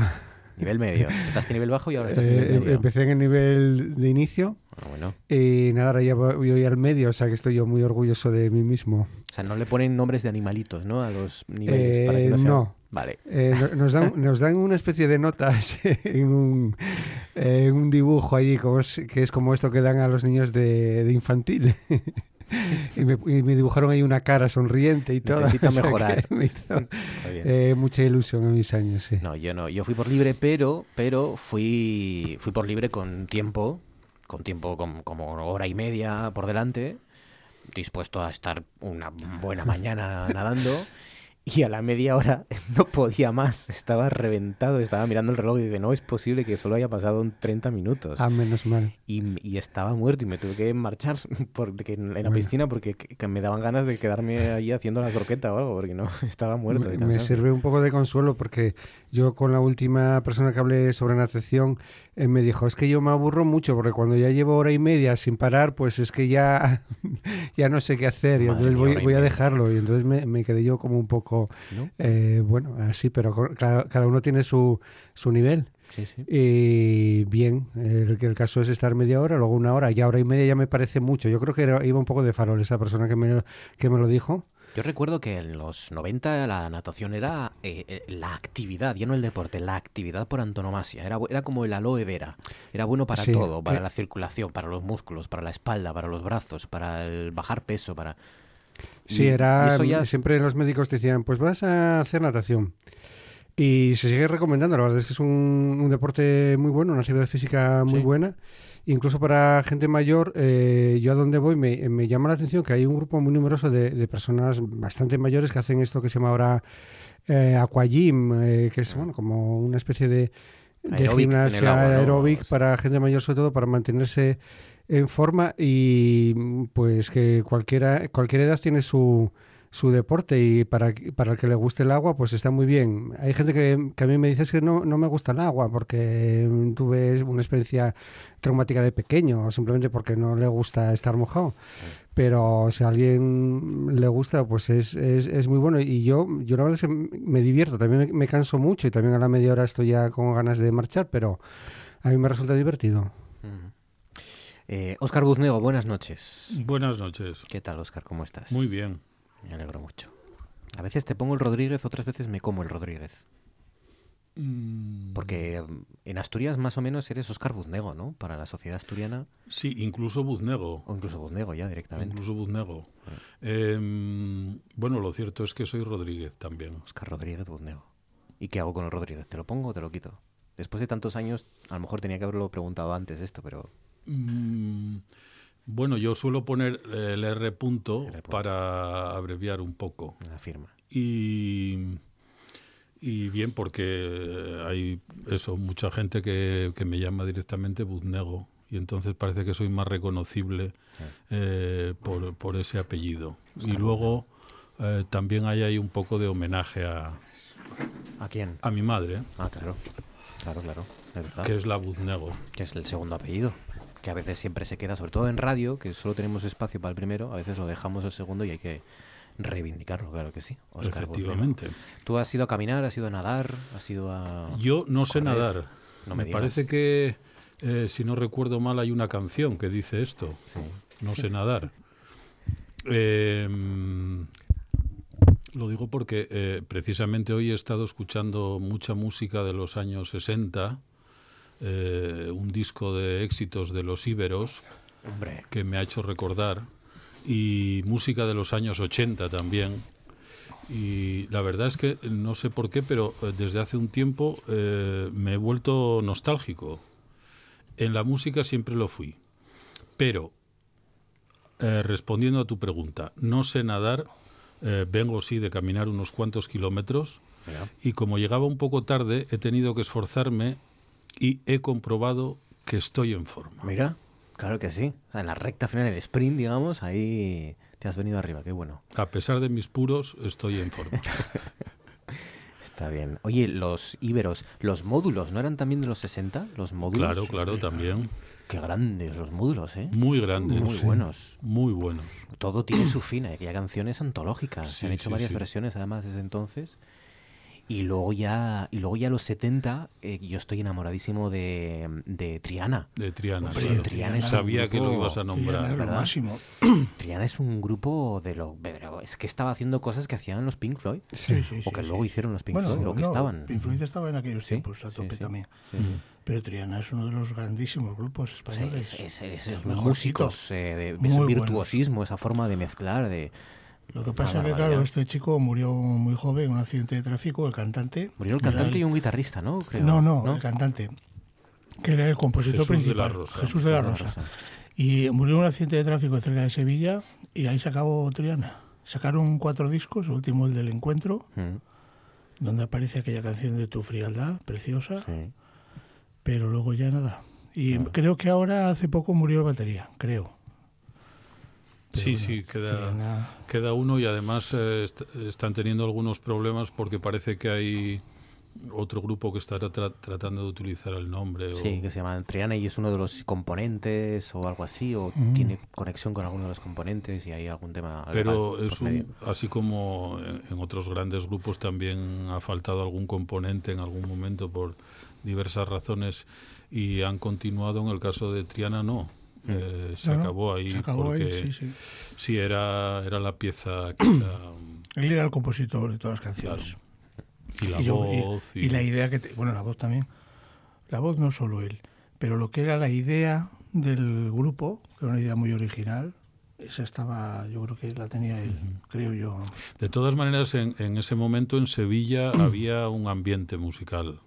Nivel medio. Estás en nivel bajo y ahora estás en nivel eh, medio. Empecé en el nivel de inicio. Ah, bueno. Y nada, ahora ya voy al medio, o sea que estoy yo muy orgulloso de mí mismo. O sea, no le ponen nombres de animalitos, ¿no? A los niveles para que no, eh, no. Vale. Eh, nos, dan, nos dan una especie de notas en un, un dibujo ahí, como que es como esto que dan a los niños de, de infantil. y, me, dibujaron ahí una cara sonriente y todo. Necesita mejorar. Me hizo, eh, mucha ilusión en mis años, sí. No, yo no. Yo fui por libre, pero, pero fui, fui por libre con tiempo, con tiempo como hora y media por delante, dispuesto a estar una buena mañana nadando y a la media hora no podía más, estaba reventado, estaba mirando el reloj y dije, no es posible que solo haya pasado 30 minutos. Ah, menos mal. Y, y estaba muerto y me tuve que marchar porque, en la piscina porque me daban ganas de quedarme ahí haciendo la croqueta o algo, porque no, estaba muerto. Me, me sirve un poco de consuelo porque yo con la última persona que hablé sobre natación eh, me dijo, es que yo me aburro mucho porque cuando ya llevo hora y media sin parar, pues es que ya, ya no sé qué hacer y entonces voy, voy a dejarlo. Y entonces me, me, quedé yo como un poco, eh, bueno, así, pero cada, cada, uno tiene su, su nivel. Sí, sí. Y bien, el, el caso es estar media hora, luego una hora, y hora y media ya me parece mucho. Yo creo que iba un poco de farol esa persona que me, que me lo dijo. Yo recuerdo que en los 90 la natación era eh, eh, la actividad, ya no el deporte, la actividad por antonomasia. Era, era como el aloe vera. Era bueno para todo, para eh, la circulación, para los músculos, para la espalda, para los brazos, para el bajar peso, para... Sí, era... Siempre los médicos decían, pues vas a hacer natación. Y se sigue recomendando, la verdad es que es un, deporte muy bueno, una actividad física muy buena. Incluso para gente mayor, eh, yo a donde voy me, me, llama la atención que hay un grupo muy numeroso de, personas bastante mayores que hacen esto que se llama ahora eh, aquagym, eh, que es bueno como una especie de, de gimnasia aeróbic para gente mayor, sobre todo para mantenerse en forma y pues que cualquiera, cualquier edad tiene su su deporte y para, para el que le guste el agua, pues está muy bien. Hay gente que, que a mí me dice que no, no me gusta el agua porque tuve una experiencia traumática de pequeño o simplemente porque no le gusta estar mojado. Pero si a alguien le gusta, pues es, es, es, muy bueno. Y yo, yo la verdad es que me divierto, también me, canso mucho y también a la media hora estoy ya con ganas de marchar, pero a mí me resulta divertido. Oscar eh, Buznego, buenas noches. Buenas noches. ¿Qué tal, Oscar? ¿Cómo estás? Muy bien. Me alegro mucho. A veces te pongo el Rodríguez, otras veces me como el Rodríguez. Mm. Porque mm, en Asturias más o menos eres Oscar Buznego, ¿no? Para la sociedad asturiana. Sí, incluso Buznego. O incluso Buznego ya directamente. Incluso Buznego. Ah. Em, bueno, lo cierto es que soy Rodríguez también. Oscar Rodríguez Buznego. ¿Y qué hago con el Rodríguez? ¿Te lo pongo o te lo quito? Después de tantos años, a lo mejor tenía que haberlo preguntado antes esto, pero... Mm, bueno, yo suelo poner el R punto, para abreviar un poco. La firma. Y, y bien, porque hay eso, mucha gente que, que me llama directamente Buznego. Y entonces parece que soy más reconocible eh, por, por, ese apellido. y luego eh, también hay ahí un poco de homenaje a... ¿A quién? A mi madre. Ah, claro. Claro, claro. que es la Buznego. Que es el segundo apellido que a veces siempre se queda, sobre todo en radio, que solo tenemos espacio para el primero, a veces lo dejamos el segundo y hay que reivindicarlo, claro que sí. Efectivamente. ¿Tú has ido a caminar, has ido a nadar, has ido a... Yo no sé nadar. me, parece que, eh, si no recuerdo mal, hay una canción que dice esto. No sé nadar. Em, lo digo porque eh, precisamente hoy he estado escuchando mucha música de los años 60, eh, un disco de éxitos de los íberos, que me ha hecho recordar, y música de los años 80 también. Y la verdad es que no sé por qué, pero eh, desde hace un tiempo me he vuelto nostálgico. En la música siempre lo fui. Pero, respondiendo a tu pregunta, no sé nadar eh, vengo sí de caminar unos cuantos kilómetros y como llegaba un poco tarde he tenido que esforzarme y he comprobado que estoy en forma. Mira, claro que sí. en la recta final, el sprint, digamos, ahí te has venido arriba, qué bueno. A pesar de mis puros, estoy en forma. Está bien. Oye, los íberos, los módulos, ¿no eran también de los 60? Los módulos. Claro, claro, también. Qué grandes los módulos, ¿eh? Muy grandes. Muy buenos. Muy buenos. Todo tiene su fin. Hay canciones antológicas. Se han hecho varias versiones, además, desde entonces. Y luego ya, y luego ya los 70, eh, yo estoy enamoradísimo de, de Triana. De Triana, Triana Sabía que lo ibas a nombrar. Triana, máximo. Triana es un grupo de lo... Es que estaba haciendo cosas que hacían los Pink Floyd. Sí, sí, o que luego hicieron los Pink Floyd, o que estaban. Pink Floyd estaba en aquellos tiempos, a tope también. Pero Triana es uno de los grandísimos grupos españoles. es, es, es músicos, eh, de, ese virtuosismo, esa forma de mezclar, de... Lo que pasa es que, claro, este chico murió muy joven en un accidente de tráfico, el cantante. Murió el cantante y un guitarrista, ¿no? Creo. No, no, el cantante, que era el compositor principal, Jesús de la Rosa. Y murió en un accidente de tráfico cerca de Sevilla y ahí se acabó Triana. Sacaron cuatro discos, el último el del encuentro, mm. donde aparece aquella canción de Tu frialdad, preciosa, pero luego ya nada. Y creo que ahora hace poco murió el batería, creo sí, sí, queda, queda uno y además eh, están teniendo algunos problemas porque parece que hay otro grupo que está tratando de utilizar el nombre. Sí, que se llama Triana y es uno de los componentes o algo así, o mm. tiene conexión con alguno de los componentes y hay algún tema. Pero es un, así como en, otros grandes grupos también ha faltado algún componente en algún momento por diversas razones y han continuado, en el caso de Triana no eh, se, acabó ahí porque sí, era, era la pieza que Él era el compositor de todas las canciones. Y la voz. Y, la idea que... bueno, la voz también. La voz no solo él, pero lo que era la idea del grupo, que era una idea muy original, esa estaba, yo creo que la tenía él, creo yo. De todas maneras, en, en ese momento en Sevilla había un ambiente musical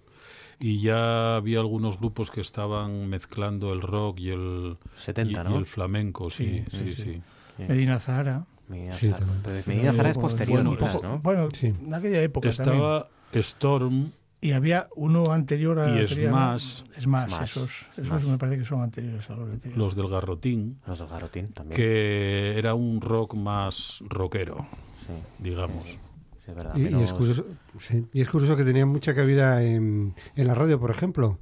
y ya había algunos grupos que estaban mezclando el rock y el, 70, y, el flamenco, sí, sí, sí. Medina Zahara. Medina Zahara, es posterior, bueno, quizás, ¿no? Bueno, en aquella época Estaba Storm. Y había uno anterior a... Y Smash. Smash, esos, esos me parece que son anteriores a los de Los del Garrotín. Los del Garrotín también. Que era un rock más rockero, digamos y, es curioso, y, es curioso, que tenían mucha cabida en, en la radio, por ejemplo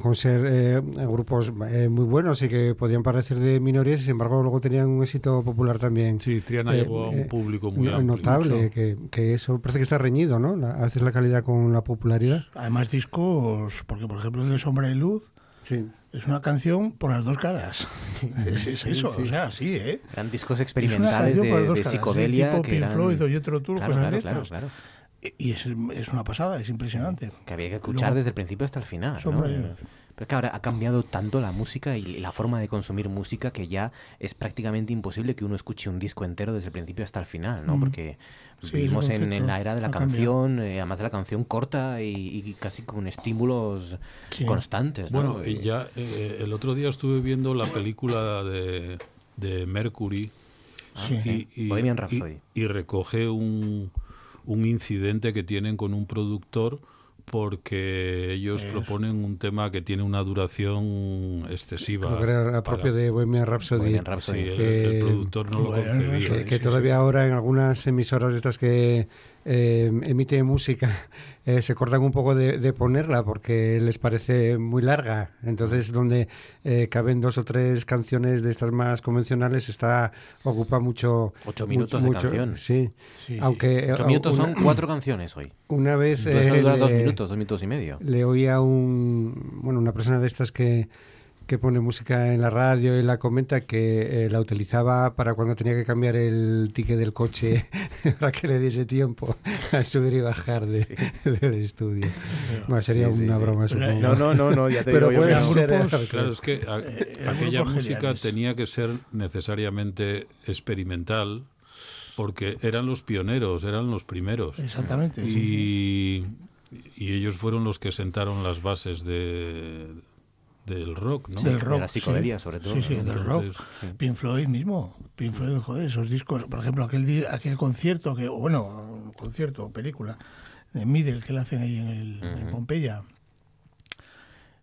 con ser eh, grupos eh, muy buenos y que podían parecer de minorías, sin embargo luego tenían un éxito popular también. Sí, Triana eh, llegó a un público muy notable, que, que, eso parece que está reñido, ¿no? a veces la calidad con la popularidad. Además discos, porque por ejemplo el de Sombra y Luz, sí. Es una canción por las dos caras. es, eso, o sea, sí, ¿eh? Eran discos experimentales de, psicodelia. tipo que Pink Floyd y otro tour, cosas de estas. Y es, es, una pasada, es impresionante. Que había que escuchar desde el principio hasta el final. ¿no? Pero es que ahora ha cambiado tanto la música y la forma de consumir música que ya es prácticamente imposible que uno escuche un disco entero desde el principio hasta el final, ¿no? Mm. Porque vivimos en, la era de la canción, eh, además de la canción corta y, casi con estímulos constantes. ¿no? Bueno, y ya eh, el otro día estuve viendo la película de, de Mercury ah, y, y, y, recoge un, un incidente que tienen con un productor porque ellos proponen un tema que tiene una duración excesiva. Creo propio de Bohemian Rhapsody. el, productor no lo concebía. Que, todavía ahora en algunas emisoras estas que, eh, emite música, eh, se cortan un poco de, ponerla porque les parece muy larga. Entonces, donde eh, caben dos o tres canciones de estas más convencionales, está ocupa mucho. Ocho minutos de canción. Sí. Aunque, Ocho minutos son cuatro canciones hoy. Una vez. dura dos minutos, dos minutos y medio. Le oía un, bueno, una persona de estas que que pone música en la radio y la comenta que eh, la utilizaba para cuando tenía que cambiar el ticket del coche para que le diese tiempo a subir y bajar de, del estudio. Bueno, sería una broma, supongo. No, no, no, no ya te Pero digo puede ser. claro, es que eh, aquella música tenía que ser necesariamente experimental porque eran los pioneros, eran los primeros. Exactamente. Y, y ellos fueron los que sentaron las bases de del rock, ¿no? Del rock. De la psicodelia, sobre todo. Sí, sí, del rock. Pink Floyd mismo. Pink Floyd, joder, esos discos. Por ejemplo, aquel, aquel concierto, que bueno, concierto, película, de Middle, que le hacen ahí en, el, en Pompeya.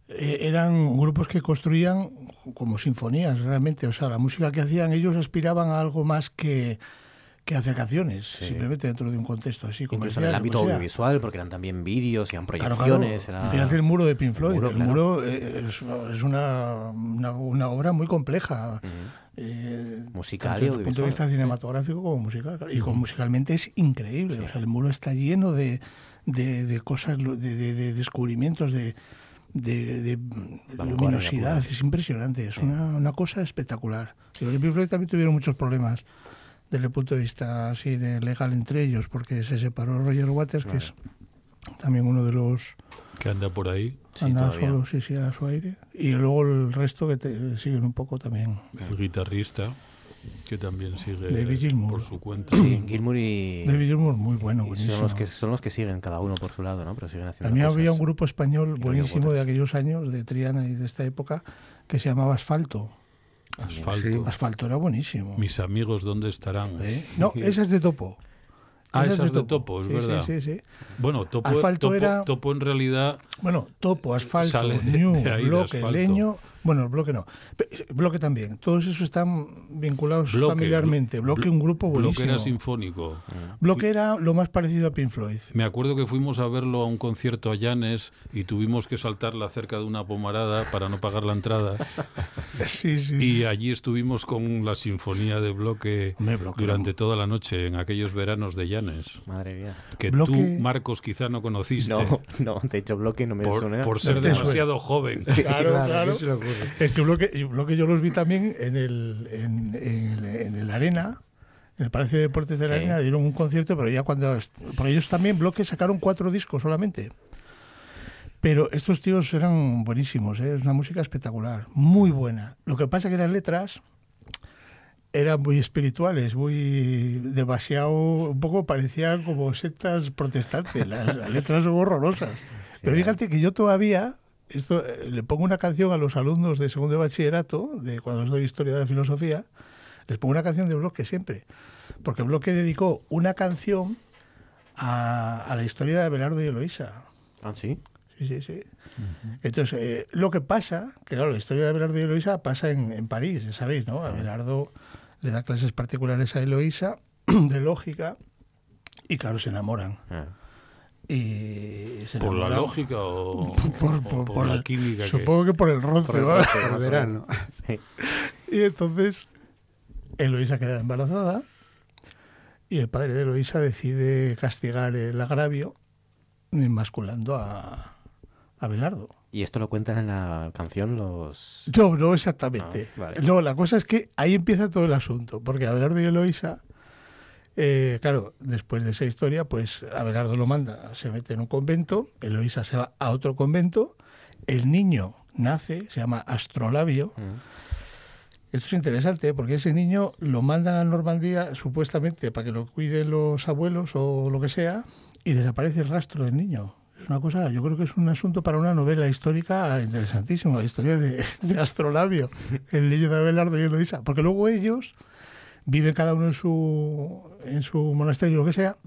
Eh, eran grupos que construían como sinfonías, realmente. O sea, la música que hacían ellos aspiraban a algo más que que acercaciones, simplemente dentro de un contexsto así como Incluso en el ámbito audiovisual, porque eran también vídeos, eran proyecciones. Claro, claro. Era... el muro de Pink Floyd. El muro, eh, es, una, una, obra muy compleja. eh, musical desde el punto de vista cinematográfico como musical. Y como musicalmente es increíble. O sea, el muro está lleno de, de, de cosas, de, de descubrimientos, de, de, luminosidad. Es impresionante. Es una, una cosa espectacular. Pero Pink Floyd también tuvieron muchos problemas desde el punto de vista así de legal entre ellos, porque se separó Roger Waters, que es también uno de los que anda por ahí. Anda solo, sí, sí, a su aire. Y luego el resto que te siguen un poco también. El guitarrista, que también sigue por su cuenta. Sí, Gilmour y... David Gilmour, muy bueno, buenísimo. Son los, que, son los que siguen, cada uno por su lado, ¿no? Pero siguen haciendo También había un grupo español buenísimo de aquellos años, de Triana y de esta época, que se llamaba Asfalto Asfalto. Asfalto era buenísimo. Mis amigos, ¿dónde estarán? No, ese es de Topo. Ah, esa es de Topo, es verdad. Sí, sí, sí. Bueno, Topo, topo, era... topo en realidad... Bueno, Topo, Asfalto, New, Bloque, Leño... Bueno, el bloque no. Bloque también. Todos esos están vinculados familiarmente. Bloque, un grupo buenísimo. Bloque era sinfónico. Bloque era lo más parecido a Pink Floyd. Me acuerdo que fuimos a verlo a un concierto a Llanes y tuvimos que saltarla cerca de una pomarada para no pagar la entrada. sí, sí. Y allí estuvimos con la sinfonía de Bloque, durante toda la noche en aquellos veranos de Llanes. Madre mía. Que tú, Marcos, quizá no conociste. No, no, de hecho Bloque no me por, suena. Por ser demasiado joven. Claro, claro. Es que bloque, bloque yo los vi también en el, en, en, el Arena, en el Palacio de Deportes de la Arena, dieron un concierto, pero ya cuando... Por ellos también, Bloque sacaron cuatro discos solamente. Pero estos tíos eran buenísimos, ¿eh? es una música espectacular, muy buena. Lo que pasa es que las letras eran muy espirituales, muy demasiado, un poco parecían como sectas protestantes, las, las letras son horrorosas. Pero fíjate que yo todavía, esto, eh, le pongo una canción a los alumnos de segundo de bachillerato, de cuando les doy historia de la filosofía, les pongo una canción de Bloque siempre, porque Bloque dedicó una canción a, la historia de Abelardo y Eloísa. Ah, sí. Sí, sí, sí. Entonces, eh, lo que pasa, que claro, la historia de Abelardo y Eloísa pasa en, en París, ya sabéis, ¿no? Abelardo le da clases particulares a Eloísa de lógica y claro, se enamoran. Ah. Y ¿Por la lógica o por, la química? Supongo que, por el roce, por el, verano. Y entonces Eloisa queda embarazada y el padre de Eloisa decide castigar el agravio enmasculando a, a Belardo. ¿Y esto lo cuentan en la canción los...? No, no exactamente. Ah, no, la cosa es que ahí empieza todo el asunto, porque Abelardo y Eloisa eh, claro, después de esa historia, pues Abelardo lo manda, se mete en un convento, Eloísa se va a otro convento, el niño nace, se llama Astrolabio. Mm. Esto es interesante porque ese niño lo mandan a Normandía supuestamente para que lo cuiden los abuelos o lo que sea y desaparece el rastro del niño. Es una cosa, yo creo que es un asunto para una novela histórica interesantísima, la historia de, de Astrolabio, el niño de Abelardo y Eloísa, porque luego ellos vive cada uno en su, en su monasterio, lo que sea,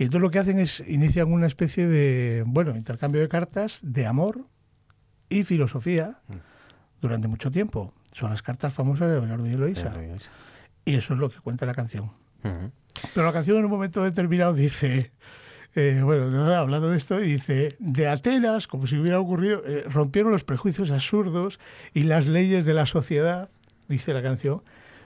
y entonces lo que hacen es inician una especie de, bueno, intercambio de cartas de amor y filosofía durante mucho tiempo. Son las cartas famosas de Abelardo y Eloísa. Y eso es lo que cuenta la canción. Pero la canción en un momento determinado dice, eh, bueno, hablando de esto, dice, de Atenas, como si hubiera ocurrido, eh, rompieron los prejuicios absurdos y las leyes de la sociedad, dice la canción,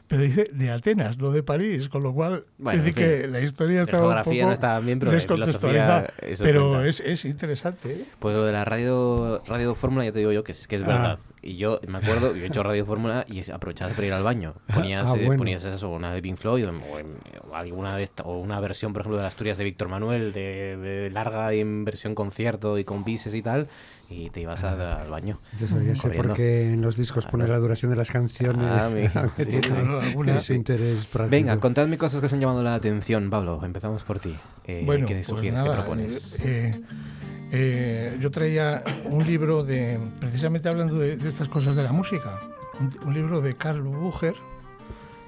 pero dice de Atenas, no de París, con lo cual bueno, decir que la historia está un poco no está bien, pero descontextualizada, pero es, es, interesante. ¿eh? Pues lo de la radio radio fórmula ya te digo yo que es, que es ah. verdad. Y yo me acuerdo, yo he hecho radio fórmula y aprovechabas para ir al baño. Ponías, ah, eh, ponías eso, una de Pink Floyd o, alguna de esta, o una versión, por ejemplo, de las Asturias de Víctor Manuel, de, de larga en versión concierto y con bises y tal y te ibas ah, al baño. Yo sé por qué en los discos pone la duración de las canciones. Ah, ese interés Venga, contadme cosas que os han llamado la atención, Pablo. Empezamos por ti. Eh, ¿Qué pues sugieres, qué propones? Eh, eh, yo traía un libro de, precisamente hablando de, estas cosas de la música, un, libro de Karl Bucher,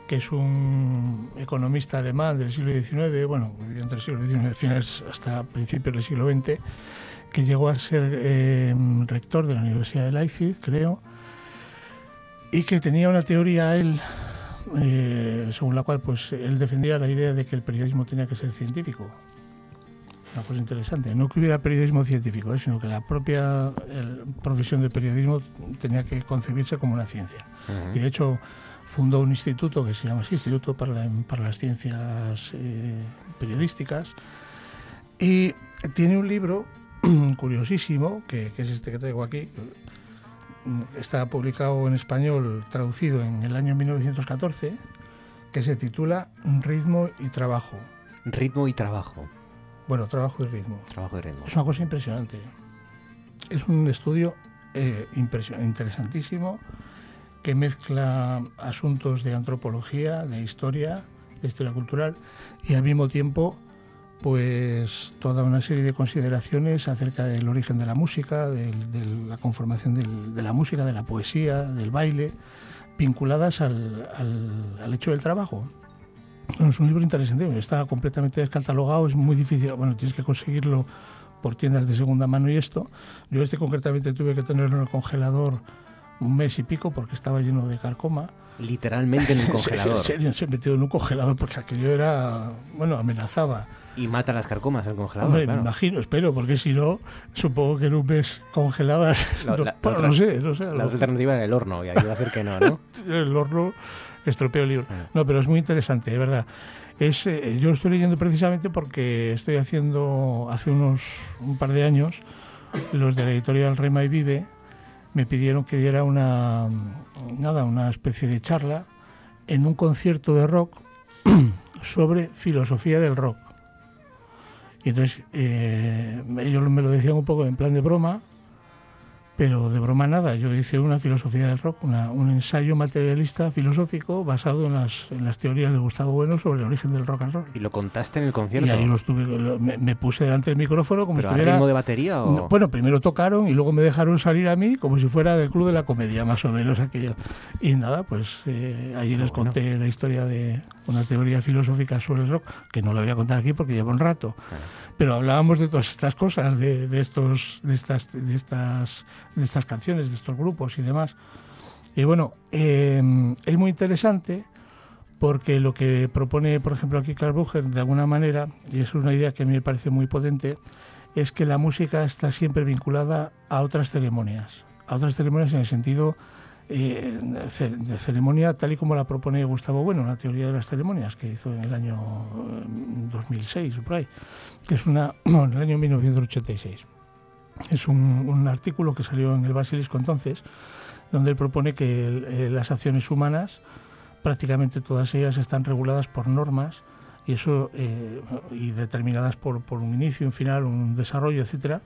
que es un economista alemán del siglo XIX, bueno, entre el siglo XIX finales hasta principios del siglo XX, que llegó a ser em, rector de la Universidad de Leipzig, creo, y que tenía una teoría él, eh, según la cual pues él defendía la idea de que el periodismo tenía que ser científico. Una cosa interesante, no que hubiera periodismo científico, eh, sino que la propia profesión de periodismo tenía que concebirse como una ciencia. Y de hecho fundó un instituto que se llama Instituto para, para las Ciencias eh, Periodísticas, y tiene un libro curiosísimo, que, es este que traigo aquí. Está publicado en español, traducido en el año 1914, que se titula Ritmo y Trabajo. Ritmo y Trabajo. Bueno, trabajo y ritmo. Trabajo y ritmo. Es una cosa impresionante. Es un estudio eh, interesantísimo que mezcla asuntos de antropología, de historia, de historia cultural y al mismo tiempo pues toda una serie de consideraciones acerca del origen de la música, de, la conformación de la música, de la poesía, del baile, vinculadas al, hecho del trabajo. es un libro interesante, está completamente descatalogado, es muy difícil, bueno, tienes que conseguirlo por tiendas de segunda mano y esto. Yo este concretamente tuve que tenerlo en el congelador un mes y pico porque estaba lleno de carcoma. Literalmente en el congelador. en serio, se metió en un congelador porque aquello era, bueno, amenazaba. Y mata las carcomas el congelador. Hombre, me imagino, espero, porque si no, supongo que en un mes congeladas. no, no, sé, no sé. La alternativa era el horno, y ahí va a ser que no, ¿no? el horno estropeo el libro. Ah. No, pero es muy interesante, de verdad. Es, eh, yo estoy leyendo precisamente porque estoy haciendo, hace unos un par de años, los de la editorial Rema y Vive me pidieron que diera una, nada, una especie de charla en un concierto de rock sobre filosofía del rock. Y entonces eh, ellos me lo decían un poco en plan de broma, pero de broma nada, yo hice una filosofía del rock, un ensayo materialista filosófico basado en las, en las, teorías de Gustavo Bueno sobre el origen del rock and roll. ¿Y lo contaste en el concierto? Y ahí lo estuve, me, puse delante del micrófono como si fuera... ritmo de batería o...? bueno, primero tocaron y luego me dejaron salir a mí como si fuera del Club de la Comedia, más o menos aquello. Y nada, pues eh, allí les conté la historia de una teoría filosófica sobre el rock, que no la voy a contar aquí porque lleva un rato pero hablábamos de todas estas cosas, de, estos, de estas, de estas, de estas canciones, de estos grupos y demás. Y bueno, em, es muy interesante porque lo que propone, por ejemplo, aquí Karl Bucher, de alguna manera, y es una idea que a mí me parece muy potente, es que la música está siempre vinculada a otras ceremonias, a otras ceremonias en el sentido eh, de ceremonia tal y como la propone Gustavo Bueno, la teoría de las ceremonias que hizo en el año 2006 o por ahí, que es una, en el año 1986. Es un, artículo que salió en el Basilisco entonces, donde él propone que eh, las acciones humanas, prácticamente todas ellas están reguladas por normas y eso eh, y determinadas por, por, un inicio, un final, un desarrollo, etcétera.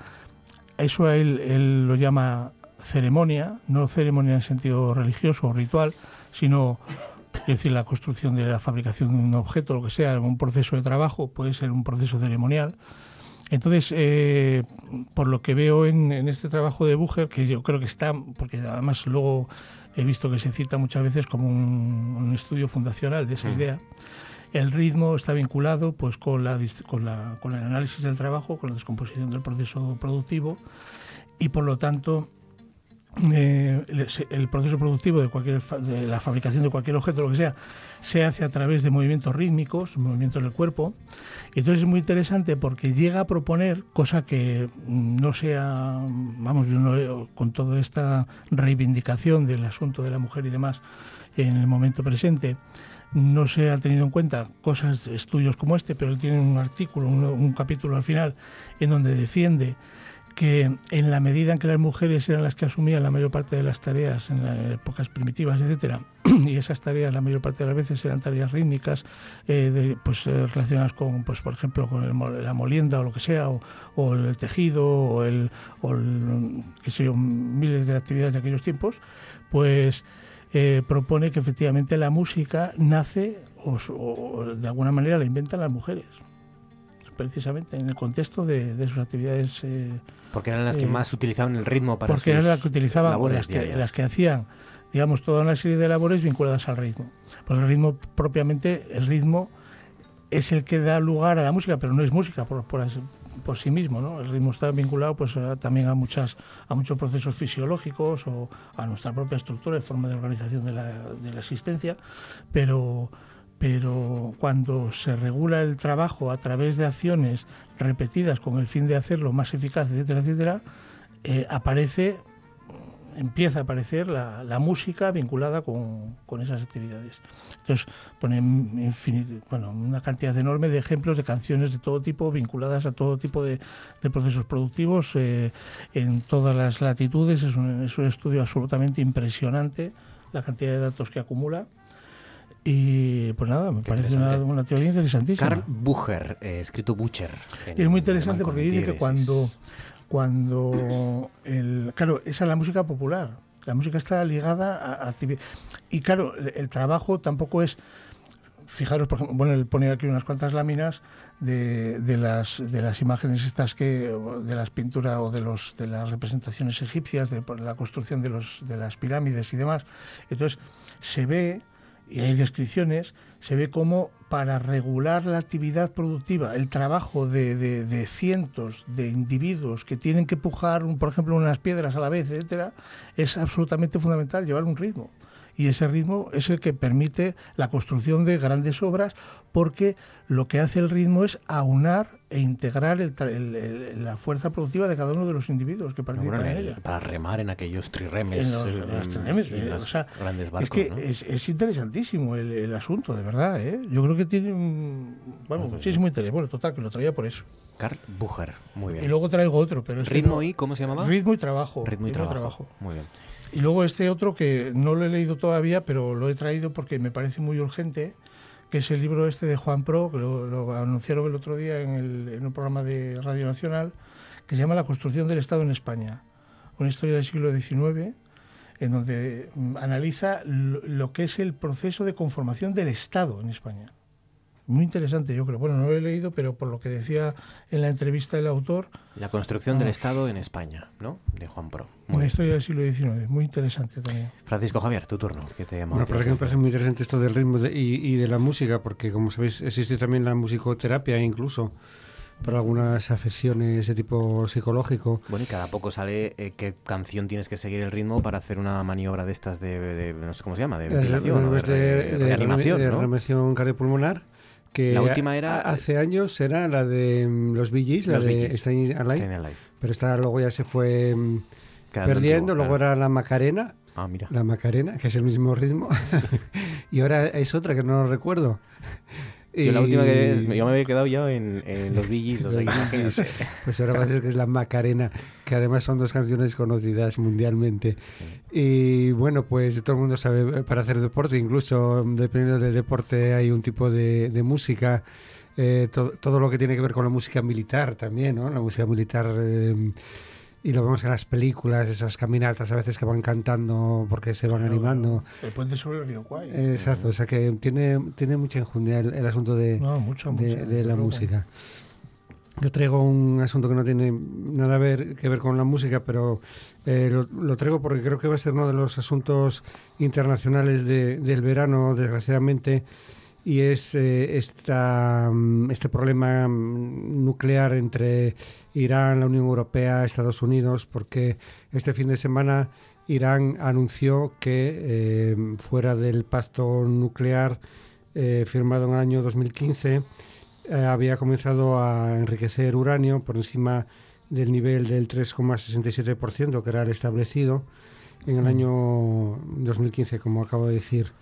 Eso él, él lo llama ceremonia, no ceremonia en sentido religioso o ritual, sino es decir, la construcción de la fabricación de un objeto, lo que sea, un proceso de trabajo, puede ser un proceso ceremonial. Entonces, eh, por lo que veo en, este trabajo de Bucher, que yo creo que está, porque además luego he visto que se cita muchas veces como un, estudio fundacional de esa mm. idea, el ritmo está vinculado pues, con, la, con, la, con el análisis del trabajo, con la descomposición del proceso productivo y por lo tanto eh, el, proceso productivo de cualquier de la fabricación de cualquier objeto, lo que sea, se hace a través de movimientos rítmicos, movimientos del cuerpo. Entonces es muy interesante porque llega a proponer, cosa que no sea, vamos, con toda esta reivindicación del asunto de la mujer y demás en el momento presente, no se ha tenido en cuenta cosas, estudios como este, pero él tiene un artículo, un capítulo al final, en donde defiende que en la medida en que las mujeres eran las que asumían la mayor parte de las tareas en las épocas primitivas, etcétera, y esas tareas la mayor parte de las veces eran tareas rítmicas, eh, pues eh, relacionadas con, pues por ejemplo, con la molienda o lo que sea, o, el tejido, o el, o qué sé yo, miles de actividades de aquellos tiempos, pues eh, propone que efectivamente la música nace o de alguna manera la inventan las mujeres precisamente en el contexto de, sus actividades. Eh, porque eran las que eh, más utilizaban el ritmo para Porque eran las que utilizaban, las que, las que hacían, digamos, toda una serie de labores vinculadas al ritmo. Porque el ritmo, propiamente, el ritmo es el que da lugar a la música, pero no es música por, sí mismo, ¿no? El ritmo está vinculado pues también a muchas a muchos procesos fisiológicos o a nuestra propia estructura de forma de organización de la, de la existencia, pero pero cuando se regula el trabajo a través de acciones repetidas con el fin de hacerlo más eficaz, etcétera, etcétera, eh, aparece, empieza a aparecer la, música vinculada con, esas actividades. Entonces, pone bueno, una cantidad enorme de ejemplos de canciones de todo tipo vinculadas a todo tipo de, procesos productivos eh, en todas las latitudes. Es un, es un estudio absolutamente impresionante la cantidad de datos que acumula y pues nada, me parece una, teoría interesantísima. Carl Bucher, eh, escrito Bucher. es muy interesante porque dice que cuando, cuando el, claro, esa es la música popular. La música está ligada a, actividad. Y claro, el, trabajo tampoco es. Fijaros, por ejemplo, bueno, él pone aquí unas cuantas láminas de, de, las, de las imágenes estas que, de las pinturas o de, los, de las representaciones egipcias, de la construcción de, los, de las pirámides y demás. Entonces, se ve y hay descripciones, se ve como para regular la actividad productiva, el trabajo de, de, cientos de individuos que tienen que pujar, por ejemplo, unas piedras a la vez, etcétera, es absolutamente fundamental llevar un ritmo. Y ese ritmo es el que permite la construcción de grandes obras porque lo que hace el ritmo es aunar e integrar la fuerza productiva de cada uno de los individuos que participan en ella. Para remar en aquellos triremes. En los, triremes, eh, o sea, grandes barcos, es que es, interesantísimo el, asunto, de verdad. ¿eh? Yo creo que tiene bueno, muchísimo interés. Bueno, total, que lo traía por eso. Carl Bucher, muy bien. Y luego traigo otro. pero ¿Ritmo y cómo se llamaba? Ritmo y trabajo. Ritmo y, trabajo. Muy bien. Y luego este otro que no lo he leído todavía, pero lo he traído porque me parece muy urgente que es el libro este de Juan Pro, que lo, anunciaron el otro día en, un programa de Radio Nacional, que se llama La construcción del Estado en España, una historia del siglo XIX, en donde mm, analiza lo que es el proceso de conformación del Estado en España muy interesante, yo creo. Bueno, no lo he leído, pero por lo que decía en la entrevista el autor... La construcción del Estado en España, ¿no? De Juan Pro. una historia del siglo XIX, muy interesante también. Francisco Javier, tu turno, ¿qué te llama? Bueno, me parece muy interesante esto del ritmo y, de la música, porque como sabéis, existe también la musicoterapia incluso para algunas afecciones de tipo psicológico. Bueno, y cada poco sale eh, qué canción tienes que seguir el ritmo para hacer una maniobra de estas de, no sé cómo se llama, de ventilación, de, de, reanimación, de, reanimación cardiopulmonar que la última era hace años era la de mm, los Bee la de Staying Alive, pero esta luego ya se fue mm, perdiendo, luego era la Macarena, ah, mira. la Macarena, que es el mismo ritmo, y ahora es otra que no recuerdo. Yo la última que yo me había quedado ya en, los Billys, o sea, Pues ahora va a ser que es la Macarena, que además son dos canciones conocidas mundialmente. Y bueno, pues todo el mundo sabe, para hacer deporte, incluso dependiendo del deporte hay un tipo de, música, eh, todo, lo que tiene que ver con la música militar también, ¿no? La música militar... Eh, y lo vemos en las películas, esas caminatas a veces que van cantando porque se van animando. El puente sobre el río Kwai. Exacto, o sea que tiene, tiene mucha enjundia el, asunto de, de, la música. Yo traigo un asunto que no tiene nada ver, que ver con la música, pero eh, lo, traigo porque creo que va a ser uno de los asuntos internacionales del verano, desgraciadamente, y es eh, mm, este problema mm, nuclear entre Irán, la Unión Europea, Estados Unidos, porque este fin de semana Irán anunció que fuera del pacto nuclear firmado en el año 2015 había comenzado a enriquecer uranio por encima del nivel del 3,67% que era el establecido en el año 2015, como acabo de decir.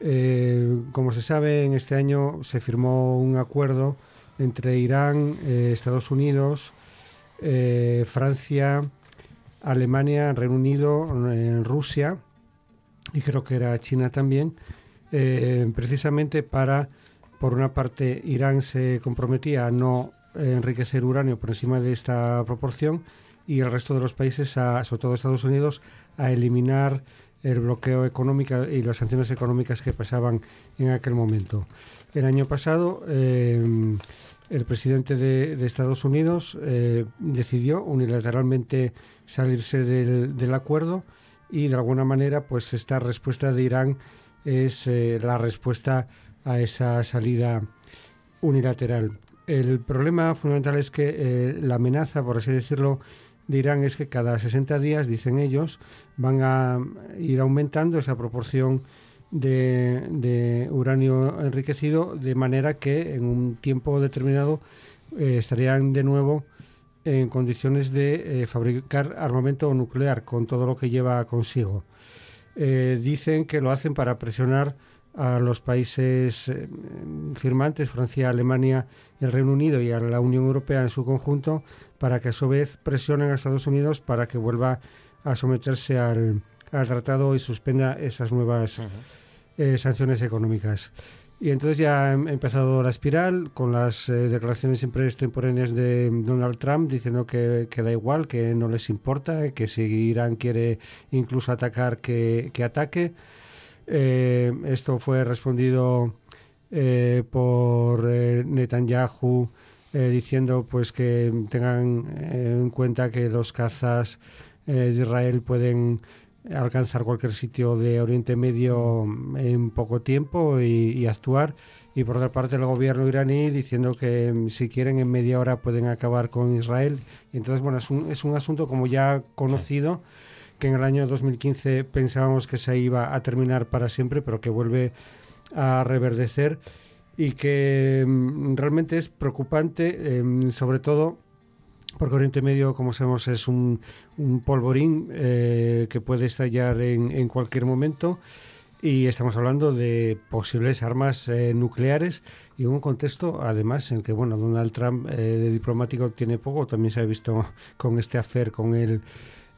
Eh, como se sabe, en este año se firmó un acuerdo entre Irán, eh, Estados Unidos, eh, Francia, Alemania, Reino Unido, Rusia y creo que era China también, precisamente para, por una parte, Irán se comprometía a no enriquecer uranio por encima de esta proporción y el resto de los países, sobre todo Estados Unidos, a eliminar el bloqueo económico y las sanciones económicas que pasaban en aquel momento. El año pasado, eh, el presidente de, Estados Unidos eh, decidió unilateralmente salirse del, acuerdo y de alguna manera, pues esta respuesta de Irán es eh, la respuesta a esa salida unilateral. El problema fundamental es que la amenaza, por así decirlo, dirán es que cada 60 días, dicen ellos, van a ir aumentando esa proporción de, uranio enriquecido, de manera que en un tiempo determinado eh, estarían de nuevo en condiciones de eh, fabricar armamento nuclear, con todo lo que lleva consigo. Eh, dicen que lo hacen para presionar a los países firmantes, Francia, Alemania, el Reino Unido y a la Unión Europea en su conjunto, para que a su vez presionen a Estados Unidos para que vuelva a someterse al, tratado y suspenda esas nuevas eh, sanciones económicas. Y entonces ya ha empezado la espiral con las eh, declaraciones siempre extemporáneas de Donald Trump diciendo que, da igual, que no les importa, que si Irán quiere incluso atacar, que, ataque. Eh, esto fue respondido por Netanyahu eh, diciendo pues que tengan eh, en cuenta que los cazas eh, de Israel pueden alcanzar cualquier sitio de Oriente Medio en poco tiempo y, actuar. Y por otra parte el gobierno iraní diciendo que mm, si quieren en media hora pueden acabar con Israel. Y entonces, bueno, es un, es un asunto como ya conocido, que en el año 2015 pensábamos que se iba a terminar para siempre, pero que vuelve a reverdecer y que mm, realmente es preocupante, em, sobre todo porque Oriente Medio, como sabemos, es un, polvorín eh, que puede estallar en, cualquier momento y estamos hablando de posibles armas eh, nucleares y un contexto, además, en que bueno, Donald Trump eh, de diplomático tiene poco, también se ha visto con este afer con el,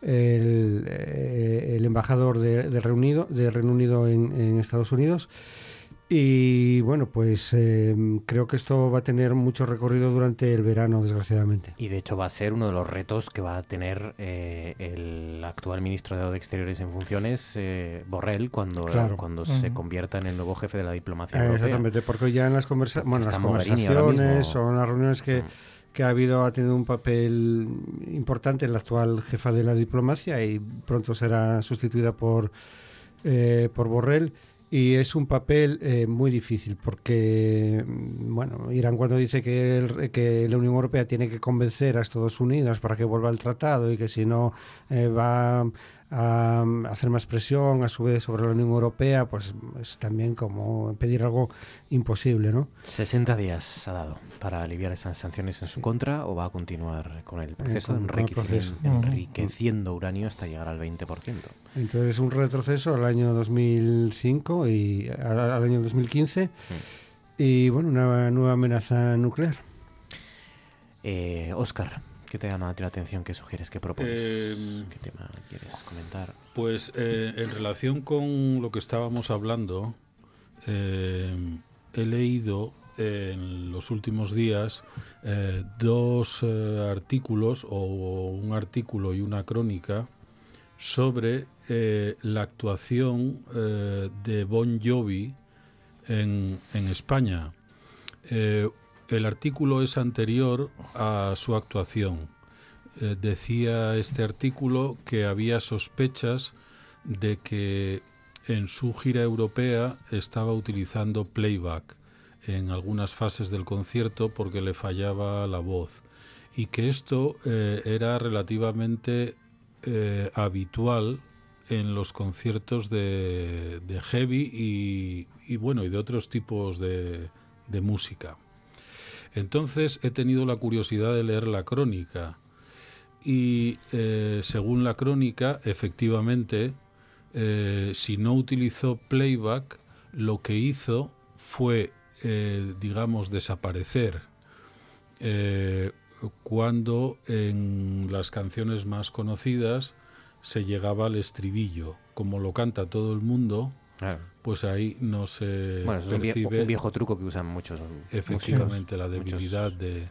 el, embajador de, de, Reunido, de Reino Unido en Estados Unidos. Y bueno, pues em, creo que esto va a tener mucho recorrido durante el verano, desgraciadamente. Y de hecho va a ser uno de los retos que va a tener eh, el actual ministro de Exteriores en funciones, eh, Borrell, cuando, cuando se convierta en el nuevo jefe de la diplomacia europea. Exactamente, porque ya en las, conversa bueno, las conversaciones o en las reuniones que, mm. que ha habido ha tenido un papel importante en la actual jefa de la diplomacia y pronto será sustituida por, eh, por Borrell y es un papel eh, muy difícil porque, mm, bueno, Irán cuando dice que, que la Unión Europea tiene que convencer a Estados Unidos para que vuelva al tratado y que si no eh, va a, hacer más presión a su vez sobre la Unión Europea, pues es también como pedir algo imposible, ¿no? 60 días ha dado para aliviar esas sanciones en su contra o va a continuar con el proceso de enriqueciendo, uranio hasta llegar al 20%. Entonces un retroceso al año 2005 y al, año 2015 y bueno, una nueva amenaza nuclear. Eh, Oscar, ¿Qué te llama la atención? ¿Qué sugieres? ¿Qué propones? Em, ¿Qué tema quieres comentar? Pues eh, en relación con lo que estábamos hablando, em, he leído en los últimos días eh, dos eh, artículos o un artículo y una crónica sobre la actuación de Bon Jovi en, en España el artículo es anterior a su actuación. Eh, decía este artículo que había sospechas de que en su gira europea estaba utilizando playback en algunas fases del concierto porque le fallaba la voz y que esto eh, era relativamente eh, habitual en los conciertos de, heavy y, bueno y de otros tipos de, música. Entonces he tenido la curiosidad de leer la crónica y eh, según la crónica, efectivamente, eh, si no utilizó playback, lo que hizo fue, eh, digamos, desaparecer cuando en las canciones más conocidas se llegaba al estribillo. Como lo canta todo el mundo, pues ahí no se bueno, es un, viejo, truco que usan muchos. Efectivamente, la debilidad de...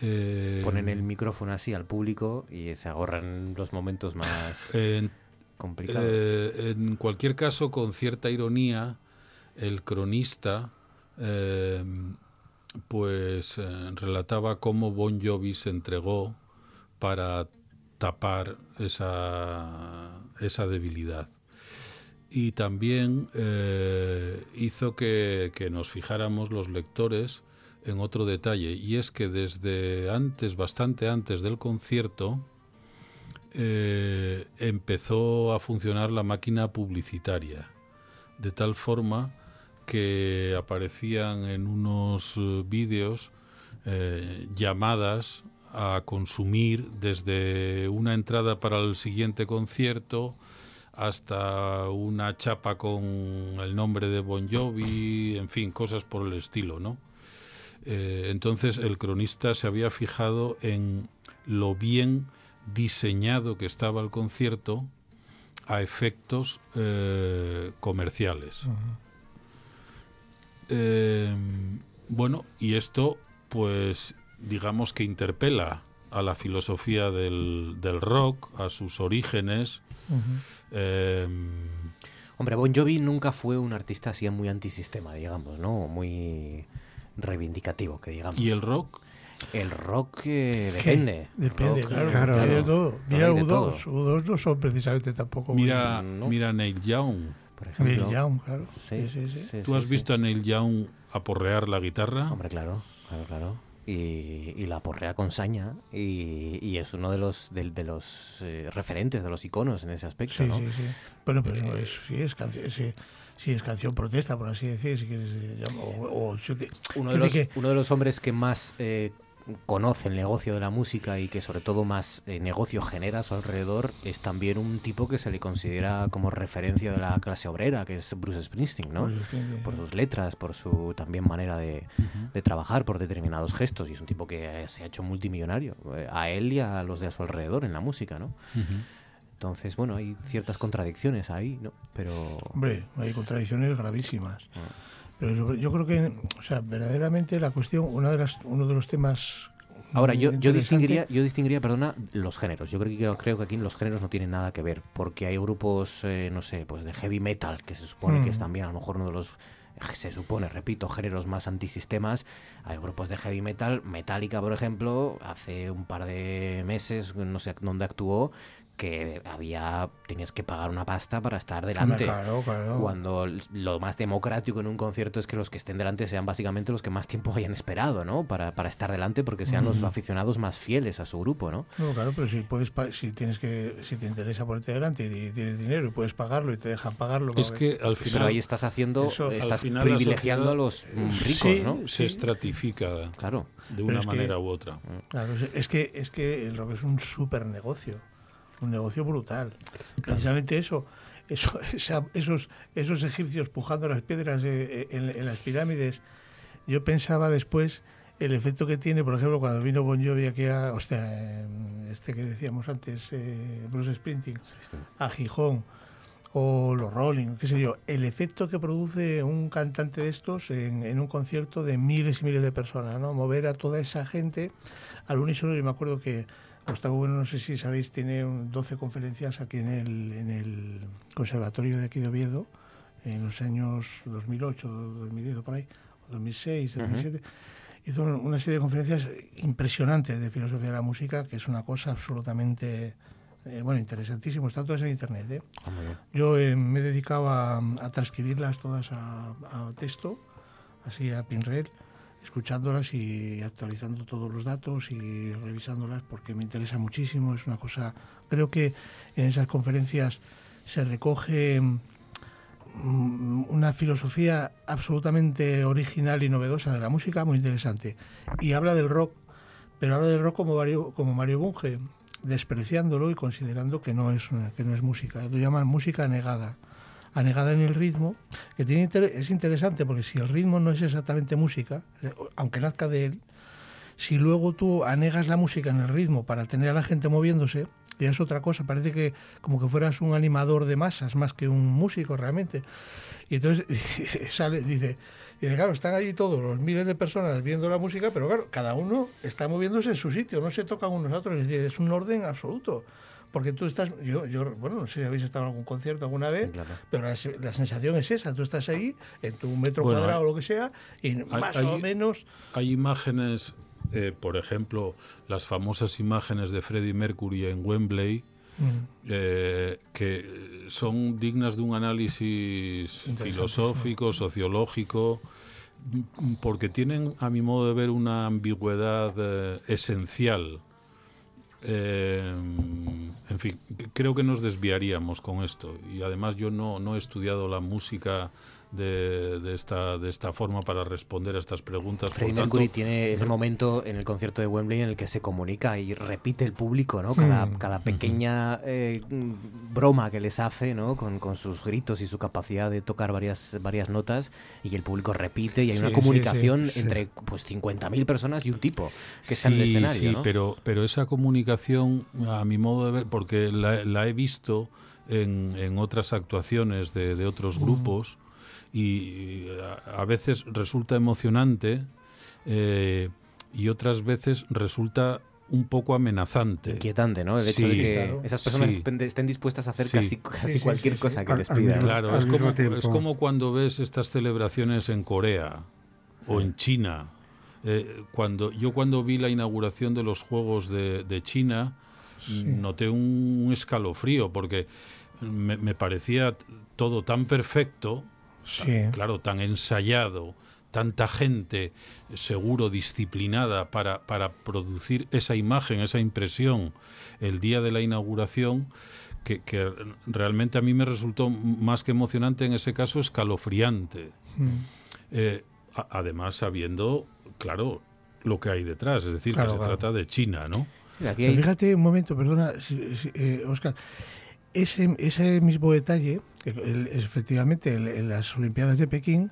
Eh, Ponen el micrófono así al público y se ahorran los momentos más complicados. Eh, en cualquier caso, con cierta ironía, el cronista eh, pues relataba cómo Bon Jovi se entregó para tapar esa, esa debilidad. Y también eh, hizo que, nos fijáramos los lectores en otro detalle, y es que desde antes, bastante antes del concierto, eh, empezó a funcionar la máquina publicitaria, de tal forma que aparecían en unos eh, vídeos llamadas a consumir desde una entrada para el siguiente concierto hasta una chapa con el nombre de Bon Jovi, en fin, cosas por el estilo, ¿no? Eh, entonces el cronista se había fijado en lo bien diseñado que estaba el concierto a efectos eh, comerciales. Eh, bueno, y esto pues digamos que interpela a la filosofía del, del rock, a sus orígenes. Em, Hombre, Bon Jovi nunca fue un artista así muy antisistema, digamos, ¿no? Muy reivindicativo, que digamos. ¿Y el rock? El rock eh, depende. Depende, claro, de todo. Mira U2, U2 no son precisamente tampoco... Mira, mira Neil Young. Por ejemplo. Neil Young, claro. Sí, sí, sí. ¿Tú has visto a Neil Young aporrear la guitarra? Hombre, claro, claro, claro y, la porrea con saña y, es uno de los de, los eh, referentes, de los iconos en ese aspecto. Sí, sí, sí. Bueno, pero eh, es, sí, es canción, sí, es canción protesta, por así decir, si quieres. Eh, uno, de los, uno de los hombres que más conoce el negocio de la música y que sobre todo más eh, negocio genera a su alrededor, es también un tipo que se le considera como referencia de la clase obrera, que es Bruce Springsteen, ¿no? Por sus letras, por su también manera de, trabajar, por determinados gestos, y es un tipo que se ha hecho multimillonario, eh, a él y a los de a su alrededor en la música, ¿no? Entonces, bueno, hay ciertas contradicciones ahí, ¿no? Pero... Hombre, hay contradicciones gravísimas. Ah. Pero yo creo que, o sea, verdaderamente la cuestión, una de las, uno de los temas Ahora, yo, yo distinguiría, yo distinguiría, perdona, los géneros. Yo creo que creo que aquí los géneros no tienen nada que ver, porque hay grupos, eh, no sé, pues de heavy metal, que se supone que es mm. también a lo mejor uno de los se supone, repito, géneros más antisistemas. Hay grupos de heavy metal, Metallica, por ejemplo, hace un par de meses, no sé dónde actuó, que había tenías que pagar una pasta para estar delante. Cuando lo más democrático en un concierto es que los que estén delante sean básicamente los que más tiempo hayan esperado, ¿no? Para, para estar delante porque sean los aficionados más fieles a su grupo, ¿no? No, claro, pero si puedes si tienes que si te interesa ponerte delante y tienes dinero y puedes pagarlo y te dejan pagarlo. Es que al final pero ahí estás haciendo estás privilegiando a los ricos, ¿no? Se estratifica. Claro. De una manera u otra. Claro, es que es que lo que es un súper negocio un negocio brutal. Precisamente eso, eso esos, esos egipcios pujando las piedras eh, eh, en, las pirámides. Yo pensaba después el efecto que tiene, por ejemplo, cuando vino Bon Jovi aquí a, hostia, este que decíamos antes, eh, Bruce Sprinting, a Gijón, o los Rolling, qué sé yo, el efecto que produce un cantante de estos en, en, un concierto de miles y miles de personas, ¿no? Mover a toda esa gente al unísono. Yo me acuerdo que Gustavo Bueno, no sé si sabéis, tiene 12 conferencias aquí en el, en el Conservatorio de aquí de Oviedo, en los años 2008, 2010, por ahí, 2006, 2007. Hizo una serie de conferencias impresionantes de filosofía de la música, que es una cosa absolutamente, eh, bueno, interesantísimo. Están todas en Internet. ¿eh? Ah, Yo eh, me he dedicado a, transcribirlas todas a, a texto, así a Pinrail escuchándolas y actualizando todos los datos y revisándolas porque me interesa muchísimo. Es una cosa, creo que en esas conferencias se recoge mm, una filosofía absolutamente original y novedosa de la música, muy interesante. Y habla del rock, pero habla del rock como Mario, como Mario Bunge, despreciándolo y considerando que no es, que no es música. Lo llaman música negada. Anegada en el ritmo, que tiene es interesante porque si el ritmo no es exactamente música, eh, aunque nazca de él, si luego tú anegas la música en el ritmo para tener a la gente moviéndose, ya es otra cosa, parece que como que fueras un animador de masas más que un músico realmente. Y entonces sale, dice, dice, claro, están allí todos los miles de personas viendo la música, pero claro, cada uno está moviéndose en su sitio, no se tocan unos a otros, es decir, es un orden absoluto. Porque tú estás, yo, yo, bueno, no sé si habéis estado en algún concierto alguna vez, pero la, sensación es esa, tú estás ahí en tu metro cuadrado o lo que sea, y más o menos... Hay imágenes eh, por ejemplo, las famosas imágenes de Freddie Mercury en Wembley, mm. eh, que son dignas de un análisis filosófico, sociológico, porque tienen, a mi modo de ver, una ambigüedad eh, esencial. En fin, creo que nos desviaríamos con esto. Y además yo no, no he estudiado la música de, esta, de esta forma para responder a estas preguntas. Freddie Mercury tiene ese momento en el concierto de Wembley en el que se comunica y repite el público, ¿no? Cada, cada pequeña eh, broma que les hace, ¿no? Con, con, sus gritos y su capacidad de tocar varias, varias notas y el público repite y hay una comunicación entre pues 50.000 personas y un tipo que está en el escenario. Sí, pero, pero esa comunicación, a mi modo de ver, porque la, la he visto en, en otras actuaciones de, de otros grupos, y a, veces resulta emocionante eh, y otras veces resulta un poco amenazante. Inquietante, ¿no? El hecho de que esas personas estén dispuestas a hacer casi, casi cualquier cosa que les pidan. Claro, es como, es como, cuando ves estas celebraciones en Corea o en China. Eh, cuando Yo cuando vi la inauguración de los Juegos de, China noté un, escalofrío porque me, me parecía todo tan perfecto claro, tan ensayado, tanta gente seguro, disciplinada para, para producir esa imagen, esa impresión el día de la inauguración, que, realmente a mí me resultó más que emocionante, en ese caso escalofriante. Mm. Eh, además, sabiendo, claro, lo que hay detrás, es decir, que se trata de China, ¿no? Fíjate un momento, perdona, Oscar, eh, ese, ese mismo detalle efectivamente en las Olimpiadas de Pekín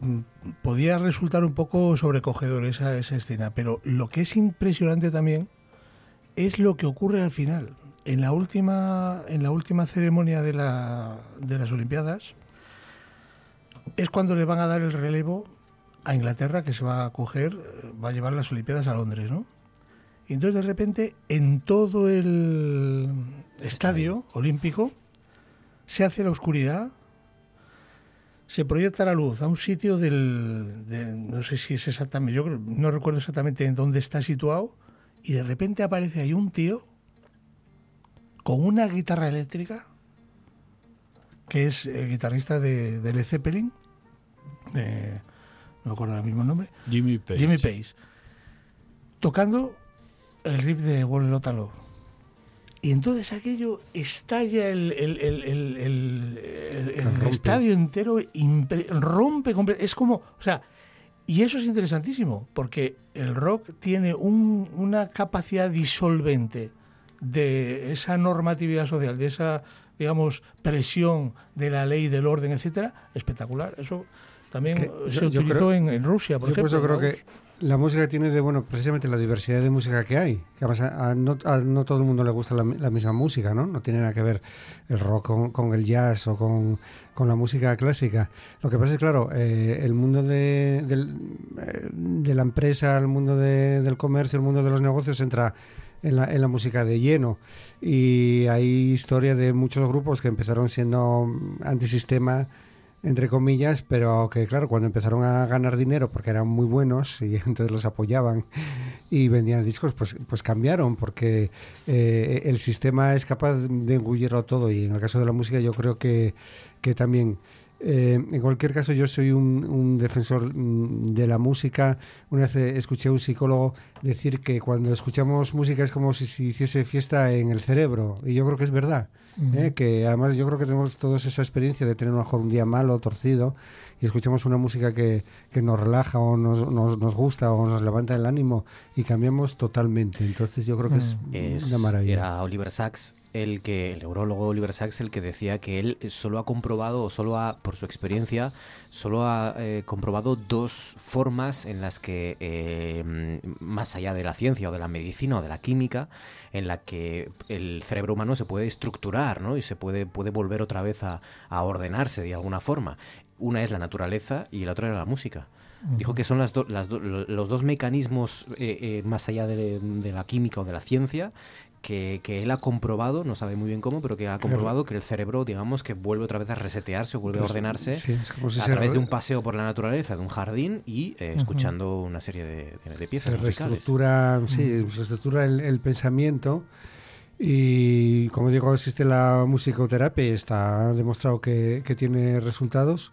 mm, podía resultar un poco sobrecogedor esa, esa escena, pero lo que es impresionante también es lo que ocurre al final. En la última, en la última ceremonia de, la, de las Olimpiadas es cuando le van a dar el relevo a Inglaterra, que se va a coger, va a llevar las Olimpiadas a Londres, ¿no? Y entonces de repente en todo el estadio olímpico se hace la oscuridad, se proyecta la luz a un sitio del, no sé si es exactamente, yo no recuerdo exactamente en dónde está situado, y de repente aparece ahí un tío con una guitarra eléctrica, que es el guitarrista de, de Led Zeppelin, no me acuerdo el mismo nombre, Jimmy Page. Jimmy Page, tocando el riff de Wall Love. Y entonces aquello estalla el, estadio entero, rompe completamente. Es como, o sea, y eso es interesantísimo, porque el rock tiene una capacidad disolvente de esa normatividad social, de esa, digamos, presión de la ley, del orden, etcétera, espectacular. Eso también se utilizó en, Rusia, por ejemplo. Yo creo que la música tiene de bueno precisamente la diversidad de música que hay. Además no, todo el mundo le gusta la, misma música, ¿no? No tiene nada que ver el rock con, el jazz o con, la música clásica. Lo que pasa es, claro, eh, el mundo de, eh, de, la empresa, el mundo del comercio, el mundo de los negocios entra en la, en la música de lleno. Y hay historia de muchos grupos que empezaron siendo antisistema entre comillas, pero que claro, cuando empezaron a ganar dinero porque eran muy buenos y entonces los apoyaban y vendían discos, pues, pues cambiaron porque eh, el sistema es capaz de engullirlo todo y en el caso de la música yo creo que, que también Eh, en cualquier caso, yo soy un, defensor mm, de la música. Una vez eh, escuché a un psicólogo decir que cuando escuchamos música es como si se hiciese fiesta en el cerebro. Y yo creo que es verdad. ¿Eh? Que además yo creo que tenemos todos esa experiencia de tener mejor un día malo, torcido, y escuchamos una música que, que nos relaja o nos, nos, nos, gusta o nos levanta el ánimo y cambiamos totalmente. Entonces yo creo que es, es una maravilla. Era Oliver Sacks el que el neurólogo Oliver Sacks el que decía que él solo ha comprobado o solo ha por su experiencia solo ha eh, comprobado dos formas en las que eh, más allá de la ciencia o de la medicina o de la química en la que el cerebro humano se puede estructurar ¿no? y se puede puede volver otra vez a, ordenarse de alguna forma. Una es la naturaleza y la otra era la música. Dijo que son las, las los dos mecanismos eh, más allá de, de, la química o de la ciencia que, él ha comprobado, no sabe muy bien cómo, pero que ha comprobado que el cerebro, digamos, que vuelve otra vez a resetearse o vuelve a pues, ordenarse a través de un paseo por la naturaleza, de un jardín y eh, escuchando una serie de, de piezas se Reestructura, Sí, reestructura el, pensamiento. Y como digo, existe la musicoterapia y está demostrado que, que tiene resultados.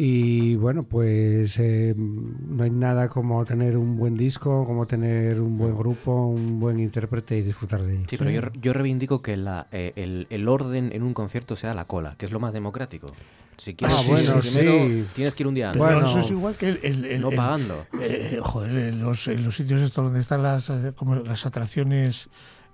Y bueno, pues eh, no hay nada como tener un buen disco, como tener un buen grupo, un buen intérprete y disfrutar de ello. Sí, pero yo, yo reivindico que la, eh, el, el, orden en un concierto sea la cola, que es lo más democrático. Si quieres, ah, bueno, sí. tienes que ir un día antes. Bueno, eso es igual que el, no pagando. Eh, joder, los, los sitios estos donde están las, como las atracciones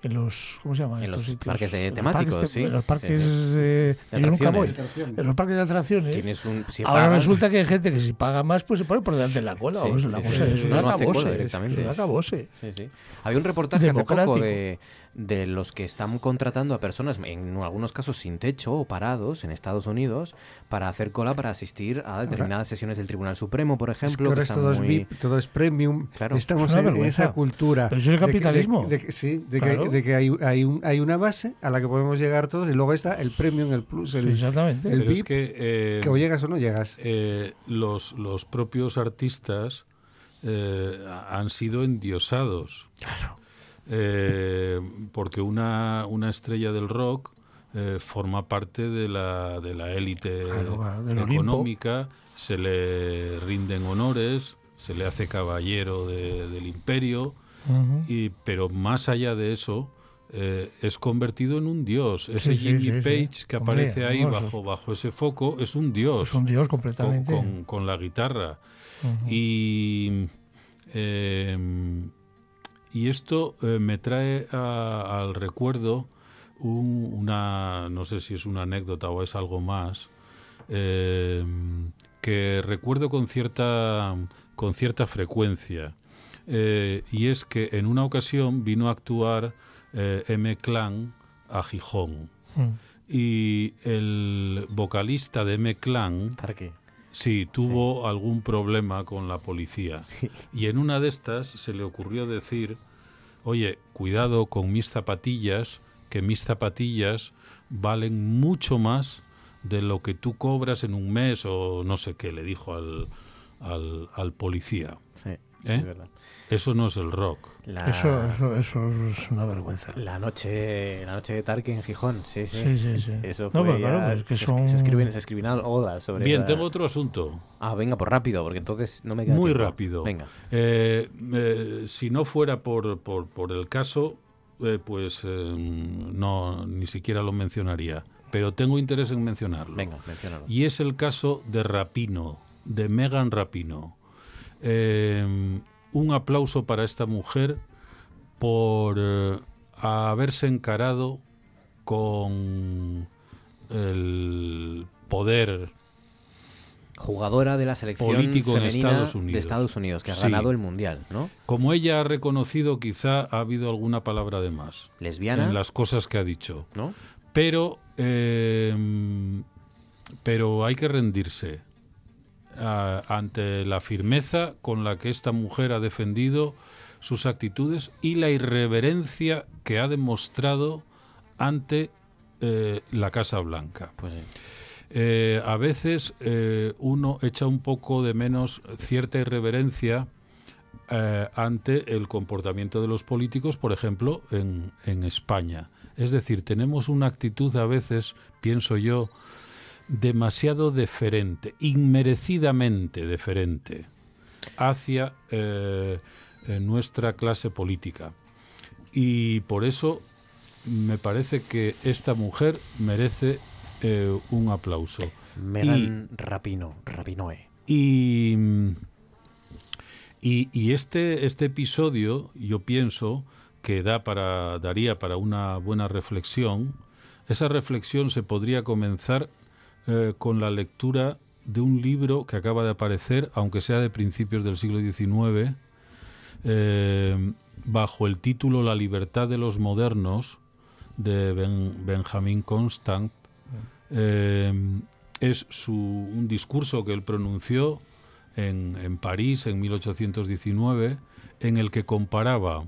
en los ¿cómo se llama? En los parques de temáticos, sí. En los parques de, nunca voy. En los parques de atracciones. Ahora resulta que hay gente que si paga más pues se pone por delante de la cola. Sí, la cosa, es una. Directamente. Es sí. Había un reportaje hace poco de de los que están contratando a personas, en algunos casos sin techo o parados en Estados Unidos, para hacer cola para asistir a determinadas sesiones del Tribunal Supremo, por ejemplo. Es que, todo, es VIP, todo es premium. Claro. Estamos en esa cultura. Pero eso es el capitalismo. De sí, de que, hay, hay, un, hay, una base a la que podemos llegar todos y luego está el premium, el plus, el, exactamente. el VIP, que, eh, que, o llegas o no llegas. Eh, los, los propios artistas eh, han sido endiosados. Claro eh, porque una, una estrella del rock eh, forma parte de la, de la élite económica, se le rinden honores, se le hace caballero del imperio, y, pero más allá de eso, eh, es convertido en un dios. Ese Jimmy Page que aparece ahí bajo, bajo ese foco es un dios. Es un dios completamente. Con, con, la guitarra. Y eh, y esto eh, me trae al recuerdo una, no sé si es una anécdota o es algo más, eh, que recuerdo con cierta, con cierta frecuencia. Eh, y es que en una ocasión vino a actuar M. Clan a Gijón. Hmm. Y el vocalista de M. Clan... qué? Sí, tuvo algún problema con la policía. Y en una de estas se le ocurrió decir, oye, cuidado con mis zapatillas, que mis zapatillas valen mucho más de lo que tú cobras en un mes o no sé qué, le dijo al, al, policía. Sí, sí, ¿Eh? verdad. Eso no es el rock. Eso, eso, eso, es una vergüenza. La noche, la noche de Tarque en Gijón, sí, sí. sí, sí, sí. Eso fue no, claro, es que se, son... se, escriben, se escriben odas sobre Bien, tengo otro asunto. Ah, venga, por rápido, porque entonces no me queda Muy tiempo. rápido. Venga. Eh, eh, si no fuera por, por, por el caso, eh, pues eh, no, ni siquiera lo mencionaría. Pero tengo interés en mencionarlo. Venga, menciónalo. Y es el caso de Rapino, de Megan Rapino. Eh, un aplauso para esta mujer por eh, haberse encarado con el poder jugadora de la selección político en Estados Unidos. de Estados Unidos que ha ganado el mundial, ¿no? Como ella ha reconocido, quizá ha habido alguna palabra de más. Lesbiana. En las cosas que ha dicho. ¿No? Pero, eh, pero hay que rendirse ante la firmeza con la que esta mujer ha defendido sus actitudes y la irreverencia que ha demostrado ante eh, la Casa Blanca. Pues eh, a veces eh, uno echa un poco de menos cierta irreverencia ante el comportamiento de los políticos, por ejemplo, en, en España. Es decir, tenemos una actitud a veces, pienso yo, demasiado deferente, inmerecidamente deferente hacia eh, eh, nuestra clase política. Y por eso me parece que esta mujer merece eh, un aplauso. Megan Rapino, Rapinoe. Y, y, este, este episodio, yo pienso que da para, daría para una buena reflexión. Esa reflexión se podría comenzar eh, con la lectura de un libro que acaba de aparecer, aunque sea de principios del siglo XIX, eh, bajo el título La libertad de los modernos, de Benjamin Constant. Eh, es su, un discurso que él pronunció en, en París en 1819, en el que comparaba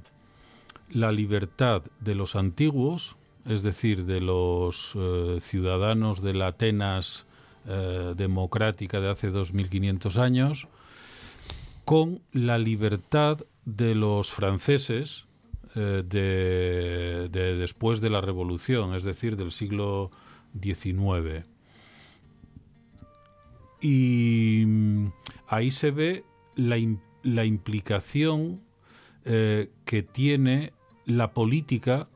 la libertad de los antiguos, es decir, de los eh, ciudadanos de la Atenas eh, democrática de hace 2500 años, con la libertad de los franceses eh, de, después de la Revolución, es decir, del siglo XIX. Y mm, ahí se ve la, la implicación que tiene la política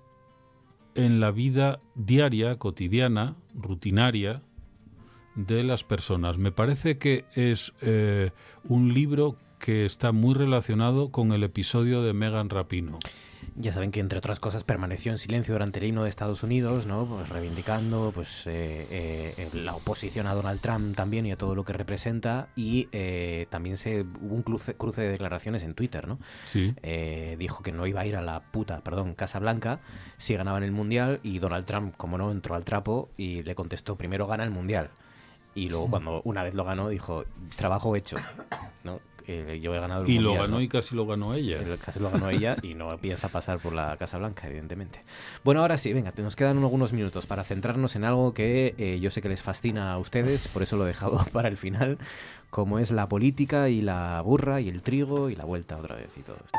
en la vida diaria, cotidiana, rutinaria de las personas. Me parece que es eh, un libro que está muy relacionado con el episodio de Megan Rapino. Ya saben que entre otras cosas permaneció en silencio durante el himno de Estados Unidos, ¿no? Pues reivindicando pues eh, eh, la oposición a Donald Trump también y a todo lo que representa y eh, también se hubo un cruce, cruce, de declaraciones en Twitter, ¿no? Sí. dijo que no iba a ir a la puta, perdón, Casa Blanca si ganaban el mundial y Donald Trump, como no, entró al trapo y le contestó primero gana el mundial y luego cuando una vez lo ganó dijo trabajo hecho, ¿no? Yo he ganado Y lo ganó y casi lo ganó ella. Casi lo ganó ella y no piensa pasar por la Casa Blanca, evidentemente. Bueno, ahora sí, venga, nos quedan algunos minutos para centrarnos en algo que eh, yo sé que les fascina a ustedes, por eso lo he dejado para el final, como es la política y la burra y el trigo y la vuelta otra vez y todo esto.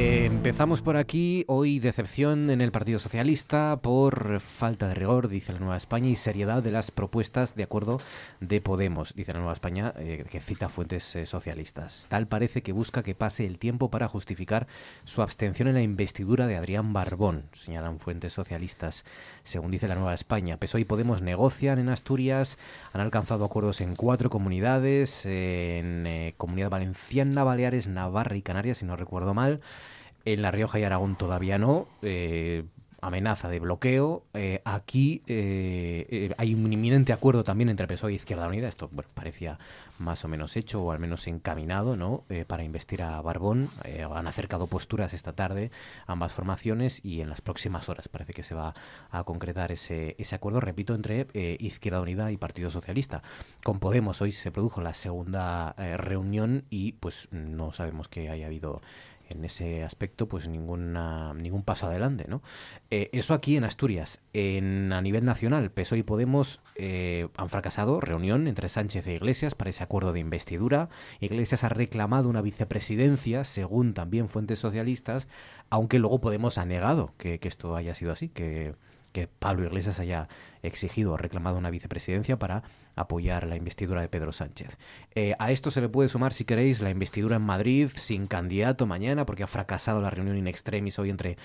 Empezamos por aquí. Hoy decepción en el Partido Socialista por falta de rigor, dice la Nueva España, y seriedad de las propuestas de acuerdo de Podemos, dice la Nueva España, eh, que cita fuentes eh, socialistas. Tal parece que busca que pase el tiempo para justificar su abstención en la investidura de Adrián Barbón, señalan fuentes socialistas. Según dice la Nueva España, PSOE y Podemos negocian en Asturias, han alcanzado acuerdos en cuatro comunidades, en eh, Comunidad Valenciana, Baleares, Navarra y Canarias, si no recuerdo mal. En La Rioja y Aragón todavía no. Eh, amenaza de bloqueo. Eh, aquí eh, hay un inminente acuerdo también entre PSOE e Izquierda Unida. Esto parecía más o menos hecho o al menos encaminado ¿no? para investir a Barbón. han acercado posturas esta tarde ambas formaciones y en las próximas horas parece que se va a concretar ese, ese acuerdo, repito, entre Izquierda Unida y Partido Socialista. Con Podemos hoy se produjo la segunda reunión y pues no sabemos que haya habido en ese aspecto pues ninguna, ningún paso adelante. ¿no? Eh, eso aquí en Asturias. En, a nivel nacional, PSOE y Podemos eh, han fracasado reunión entre Sánchez e Iglesias para ese acuerdo de investidura. Iglesias ha reclamado una vicepresidencia, según también fuentes socialistas, aunque luego Podemos ha negado que, que esto haya sido así, que, que Pablo Iglesias haya exigido o reclamado una vicepresidencia para apoyar la investidura de Pedro Sánchez. Eh, a esto se le puede sumar, si queréis, la investidura en Madrid sin candidato mañana, porque ha fracasado la reunión in extremis hoy entre,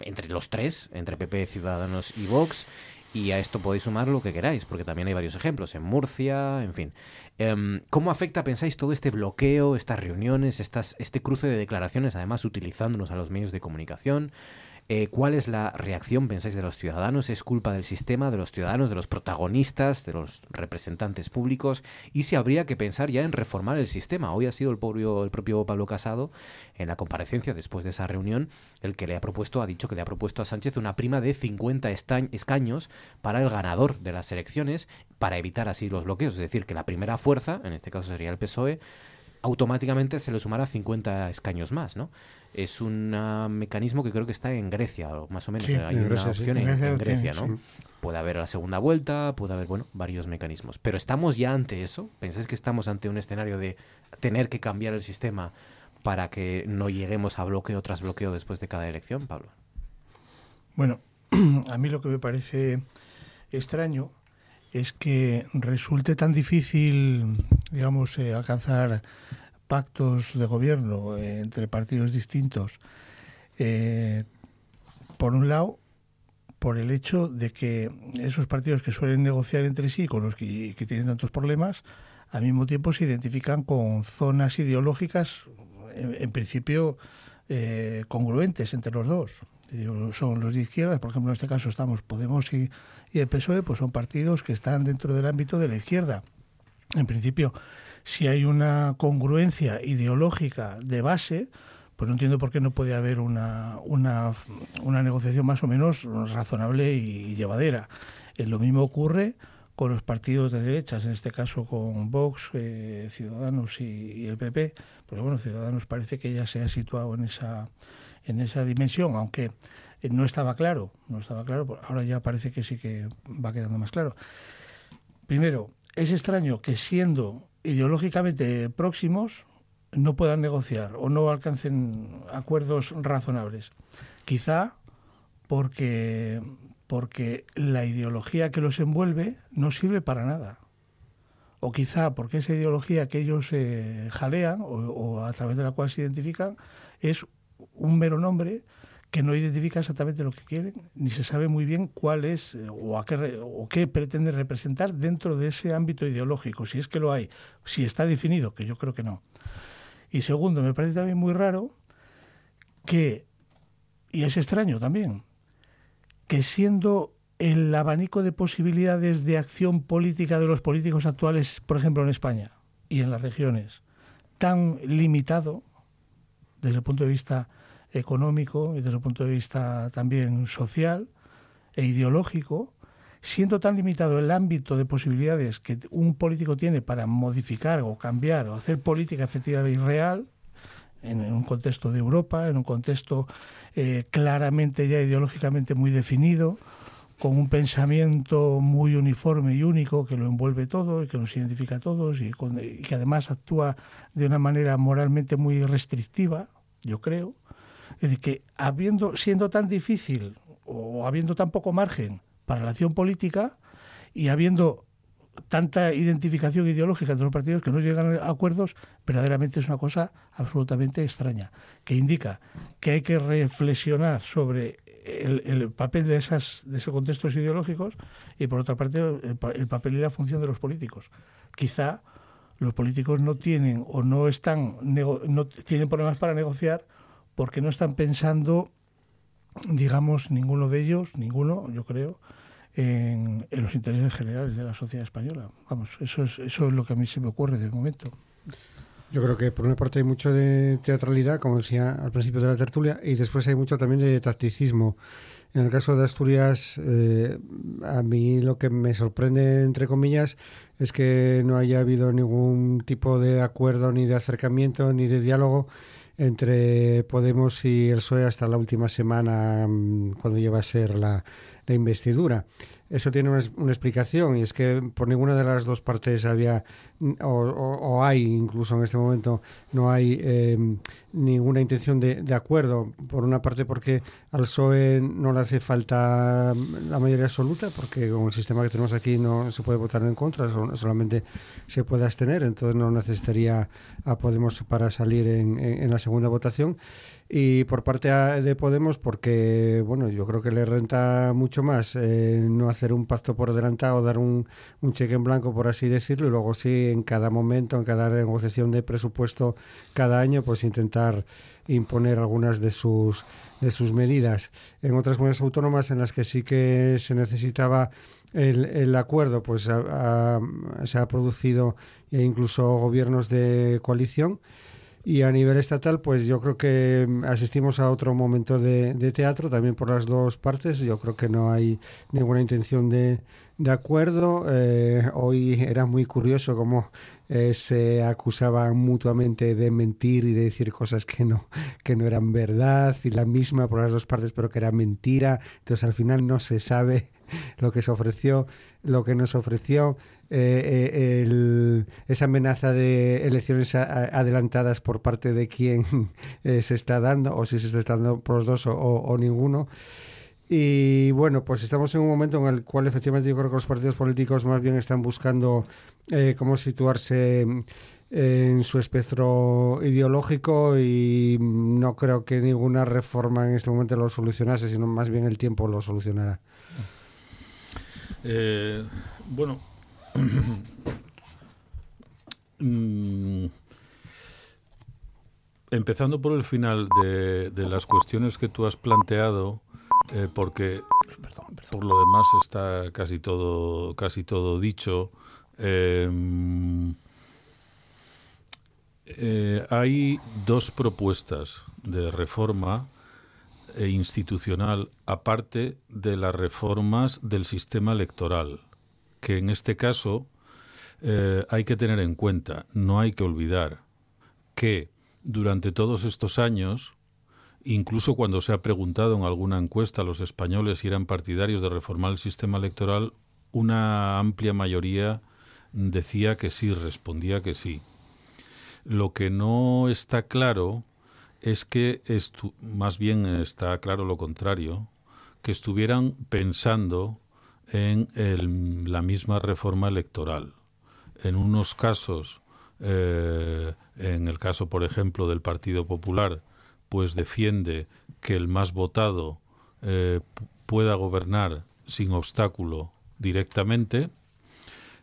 entre los tres, entre PP, Ciudadanos y Vox. Y a esto podéis sumar lo que queráis, porque también hay varios ejemplos, en Murcia, en fin. Em, ¿Cómo afecta, pensáis, todo este bloqueo, estas reuniones, estas, este cruce de declaraciones, además utilizándonos a los medios de comunicación? Eh, ¿Cuál es la reacción, pensáis, de los ciudadanos? ¿Es culpa del sistema, de los ciudadanos, de los protagonistas, de los representantes públicos? ¿Y si habría que pensar ya en reformar el sistema? Hoy ha sido el propio, el propio Pablo Casado, en la comparecencia después de esa reunión, el que le ha propuesto, ha dicho que le ha propuesto a Sánchez una prima de 50 escaños para el ganador de las elecciones, para evitar así los bloqueos. Es decir, que la primera fuerza, en este caso sería el PSOE, automáticamente se le sumará 50 escaños más, ¿no? Es un mecanismo que creo que está en Grecia, más o menos. Hay una opción en, Grecia, ¿no? Puede haber la segunda vuelta, puede haber, bueno, varios mecanismos. Pero ¿estamos ya ante eso? ¿Pensáis que estamos ante un escenario de tener que cambiar el sistema para que no lleguemos a bloqueo tras bloqueo después de cada elección, Pablo? Bueno, a mí lo que me parece extraño es que resulte tan difícil, digamos, eh, alcanzar pactos de gobierno eh, entre partidos distintos. Eh, por un lado, por el hecho de que esos partidos que suelen negociar entre sí, con los que, tienen tantos problemas, al mismo tiempo se identifican con zonas ideológicas, en, principio, congruentes entre los dos. Son los de izquierda, por ejemplo, en este caso estamos Podemos y, y el PSOE pues son partidos que están dentro del ámbito de la izquierda. En principio, si hay una congruencia ideológica de base, pues no entiendo por qué no puede haber una, una, una negociación más o menos razonable y llevadera. Eh, lo mismo ocurre con los partidos de derechas, en este caso con Vox, eh, Ciudadanos y, el PP, porque bueno, Ciudadanos parece que ya se ha situado en esa, en esa dimensión, aunque eh, no estaba claro, no estaba claro, ahora ya parece que sí que va quedando más claro. Primero, es extraño que siendo ideológicamente próximos no puedan negociar o no alcancen acuerdos razonables. Quizá porque, porque la ideología que los envuelve no sirve para nada. O quizá porque esa ideología que ellos eh, jalean o, o a través de la cual se identifican es un mero nombre que no identifica exactamente lo que quieren, ni se sabe muy bien cuál es eh, o, a qué, o qué pretende representar dentro de ese ámbito ideológico, si es que lo hay, si está definido, que yo creo que no. Y segundo, me parece también muy raro que, y es extraño también, que siendo el abanico de posibilidades de acción política de los políticos actuales, por ejemplo en España y en las regiones, tan limitado desde el punto de vista económico y desde el punto de vista también social e ideológico, siendo tan limitado el ámbito de posibilidades que un político tiene para modificar o cambiar o hacer política efectiva y real, en, un contexto de Europa, en un contexto eh, claramente ya ideológicamente muy definido, con un pensamiento muy uniforme y único que lo envuelve todo y que nos identifica a todos y que además actúa de una manera moralmente muy restrictiva, yo creo, es decir, que habiendo, siendo tan difícil o habiendo tan poco margen para la acción política y habiendo tanta identificación ideológica entre los partidos que no llegan a acuerdos, verdaderamente es una cosa absolutamente extraña, que indica que hay que reflexionar sobre el, papel de, esas, de esos contextos ideológicos y, por otra parte, el, el papel y la función de los políticos. Quizá los políticos no tienen o no están no tienen problemas para negociar porque no están pensando, digamos, ninguno de ellos, ninguno, yo creo, en, los intereses generales de la sociedad española. Vamos, eso es, eso es lo que a mí se me ocurre de momento. Yo creo que por una parte hay mucho de teatralidad, como decía al principio de la tertulia, y después hay mucho también de tacticismo. En el caso de Asturias, eh, a mí lo que me sorprende, entre comillas, es que no haya habido ningún tipo de acuerdo, ni de acercamiento, ni de diálogo entre Podemos y el PSOE hasta la última semana mm, cuando lleva a ser la, la investidura. Eso tiene una, explicación y es que por ninguna de las dos partes había o, hay incluso en este momento no hay em, ninguna intención de, acuerdo. Por una parte porque al PSOE no le hace falta la mayoría absoluta porque con el sistema que tenemos aquí no se puede votar en contra, solamente se puede abstener, entonces no necesitaría a Podemos para salir en la segunda votación y por parte de Podemos porque, bueno, yo creo que le renta mucho más eh, no hacer un pacto por adelantado, dar un, cheque en blanco, por así decirlo, y luego sí, en cada momento, en cada negociación de presupuesto cada año, pues intentar imponer algunas de sus, de sus medidas. En otras comunidades autónomas en las que sí que se necesitaba el, el acuerdo, pues se ha producido incluso gobiernos de coalición y a nivel estatal, pues yo creo que mm, asistimos a otro momento de, teatro, también por las dos partes. Yo creo que no hay ninguna intención de, acuerdo. Eh, hoy era muy curioso cómo eh, se acusaban mutuamente de mentir y de decir cosas que no, que no eran verdad, y la misma por las dos partes, pero que era mentira. Entonces al final no se sabe lo que se ofreció, lo que nos ofreció. Eh, eh, esa amenaza de elecciones adelantadas por parte de quién eh, se está dando, o si se está dando por los dos o, ninguno. Y bueno, pues estamos en un momento en el cual efectivamente yo creo que los partidos políticos más bien están buscando cómo situarse en su espectro ideológico y no creo que ninguna reforma en este momento lo solucionase, sino más bien el tiempo lo solucionará. bueno, empezando por el final de, las cuestiones que tú has planteado, eh, porque por lo demás está casi todo, casi todo dicho. Em, eh, hay dos propuestas de reforma e institucional aparte de las reformas del sistema electoral que en este caso eh, hay que tener en cuenta, no hay que olvidar que durante todos estos años, incluso cuando se ha preguntado en alguna encuesta a los españoles si eran partidarios de reformar el sistema electoral, una amplia mayoría decía que sí, respondía que sí. Lo que no está claro es que, más bien está claro lo contrario, que estuvieran pensando en la misma reforma electoral. En unos casos, eh, en el caso, por ejemplo, del Partido Popular, pues defiende que el más votado eh, pueda gobernar sin obstáculo directamente,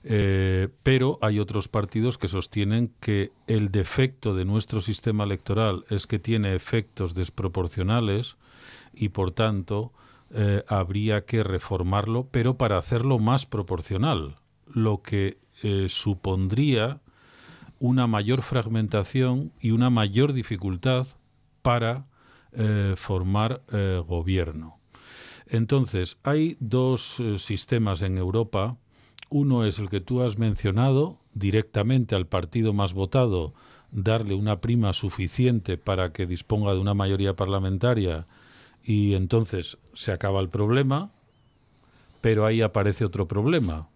eh, pero hay otros partidos que sostienen que el defecto de nuestro sistema electoral es que tiene efectos desproporcionales y, por tanto, eh, habría que reformarlo, pero para hacerlo más proporcional, lo que eh, supondría una mayor fragmentación y una mayor dificultad para eh, formar gobierno. Entonces, hay dos sistemas en Europa. Uno es el que tú has mencionado, directamente al partido más votado, darle una prima suficiente para que disponga de una mayoría parlamentaria y entonces se acaba el problema, pero ahí aparece otro problema,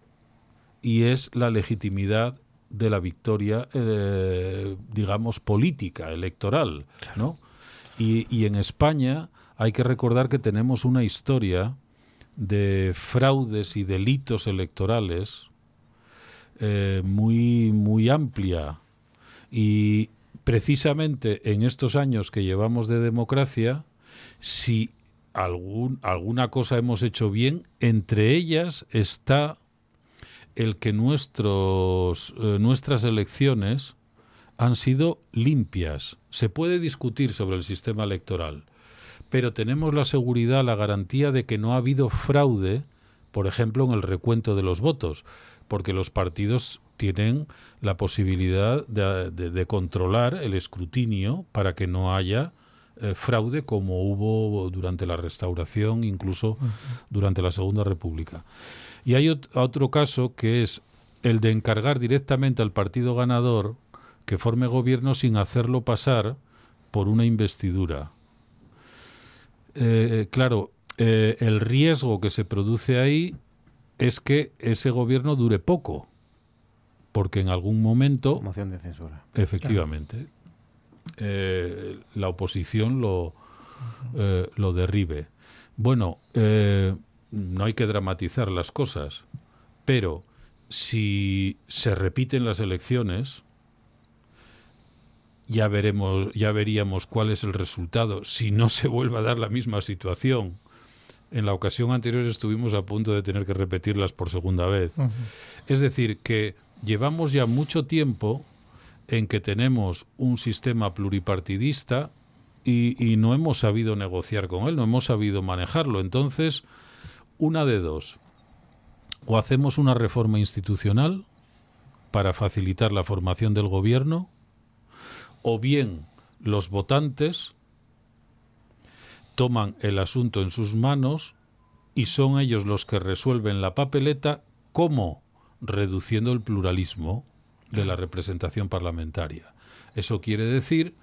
y es la legitimidad de la victoria, eh, digamos, política, electoral, ¿no? Y, en España hay que recordar que tenemos una historia de fraudes y delitos electorales eh, muy, muy amplia. Y precisamente en estos años que llevamos de democracia, si alguna cosa hemos hecho bien, entre ellas está el que nuestros, eh, nuestras elecciones han sido limpias. Se puede discutir sobre el sistema electoral, pero tenemos la seguridad, la garantía de que no ha habido fraude, por ejemplo, en el recuento de los votos, porque los partidos tienen la posibilidad de controlar el escrutinio para que no haya eh, fraude como hubo durante la restauración, incluso durante la Segunda República. Y hay otro caso que es el de encargar directamente al partido ganador que forme gobierno sin hacerlo pasar por una investidura. Eh, claro, eh, el riesgo que se produce ahí es que ese gobierno dure poco, porque en algún momento... Moción de censura. Efectivamente. Eh, la oposición lo, eh, lo derribe. Bueno, eh, no hay que dramatizar las cosas, pero si se repiten las elecciones, ya veremos, ya veríamos cuál es el resultado si no se vuelve a dar la misma situación. En la ocasión anterior estuvimos a punto de tener que repetirlas por segunda vez. Es decir, que llevamos ya mucho tiempo en que tenemos un sistema pluripartidista y, no hemos sabido negociar con él, no hemos sabido manejarlo. Entonces, una de dos. O hacemos una reforma institucional para facilitar la formación del gobierno, o bien los votantes toman el asunto en sus manos y son ellos los que resuelven la papeleta, ¿cómo? Reduciendo el pluralismo de la representación parlamentaria. Eso quiere decir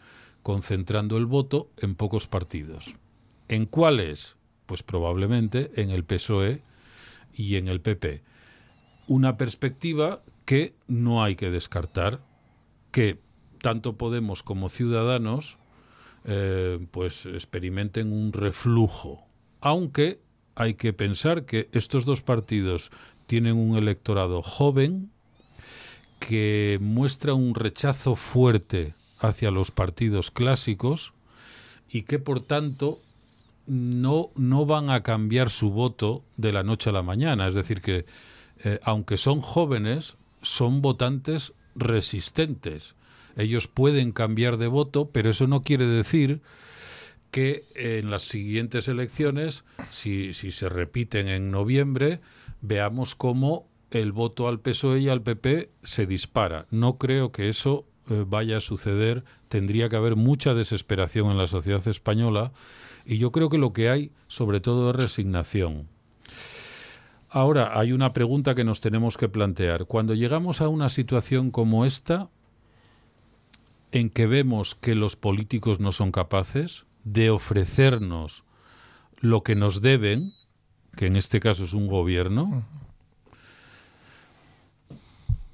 concentrando el voto en pocos partidos. ¿En cuáles? Pues probablemente en el PSOE y en el PP. Una perspectiva que no hay que descartar, que tanto Podemos como Ciudadanos eh, pues experimenten un reflujo. Aunque hay que pensar que estos dos partidos tienen un electorado joven que muestra un rechazo fuerte hacia los partidos clásicos y que por tanto no, no van a cambiar su voto de la noche a la mañana. Es decir, que eh, aunque son jóvenes, son votantes resistentes ellos pueden cambiar de voto, pero eso no quiere decir que en las siguientes elecciones, si, si se repiten en noviembre, veamos cómo el voto al PSOE y al PP se dispara. No creo que eso eh, vaya a suceder. Tendría que haber mucha desesperación en la sociedad española y yo creo que lo que hay sobre todo es resignación. Ahora, hay una pregunta que nos tenemos que plantear. Cuando llegamos a una situación como esta, en que vemos que los políticos no son capaces de ofrecernos lo que nos deben, que en este caso es un gobierno,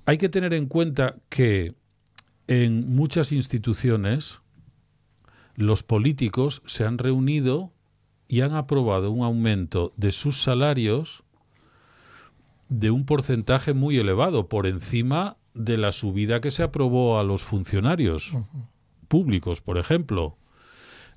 hay que tener en cuenta que en muchas instituciones los políticos se han reunido y han aprobado un aumento de sus salarios de un porcentaje muy elevado, por encima de la subida que se aprobó a los funcionarios públicos, por ejemplo,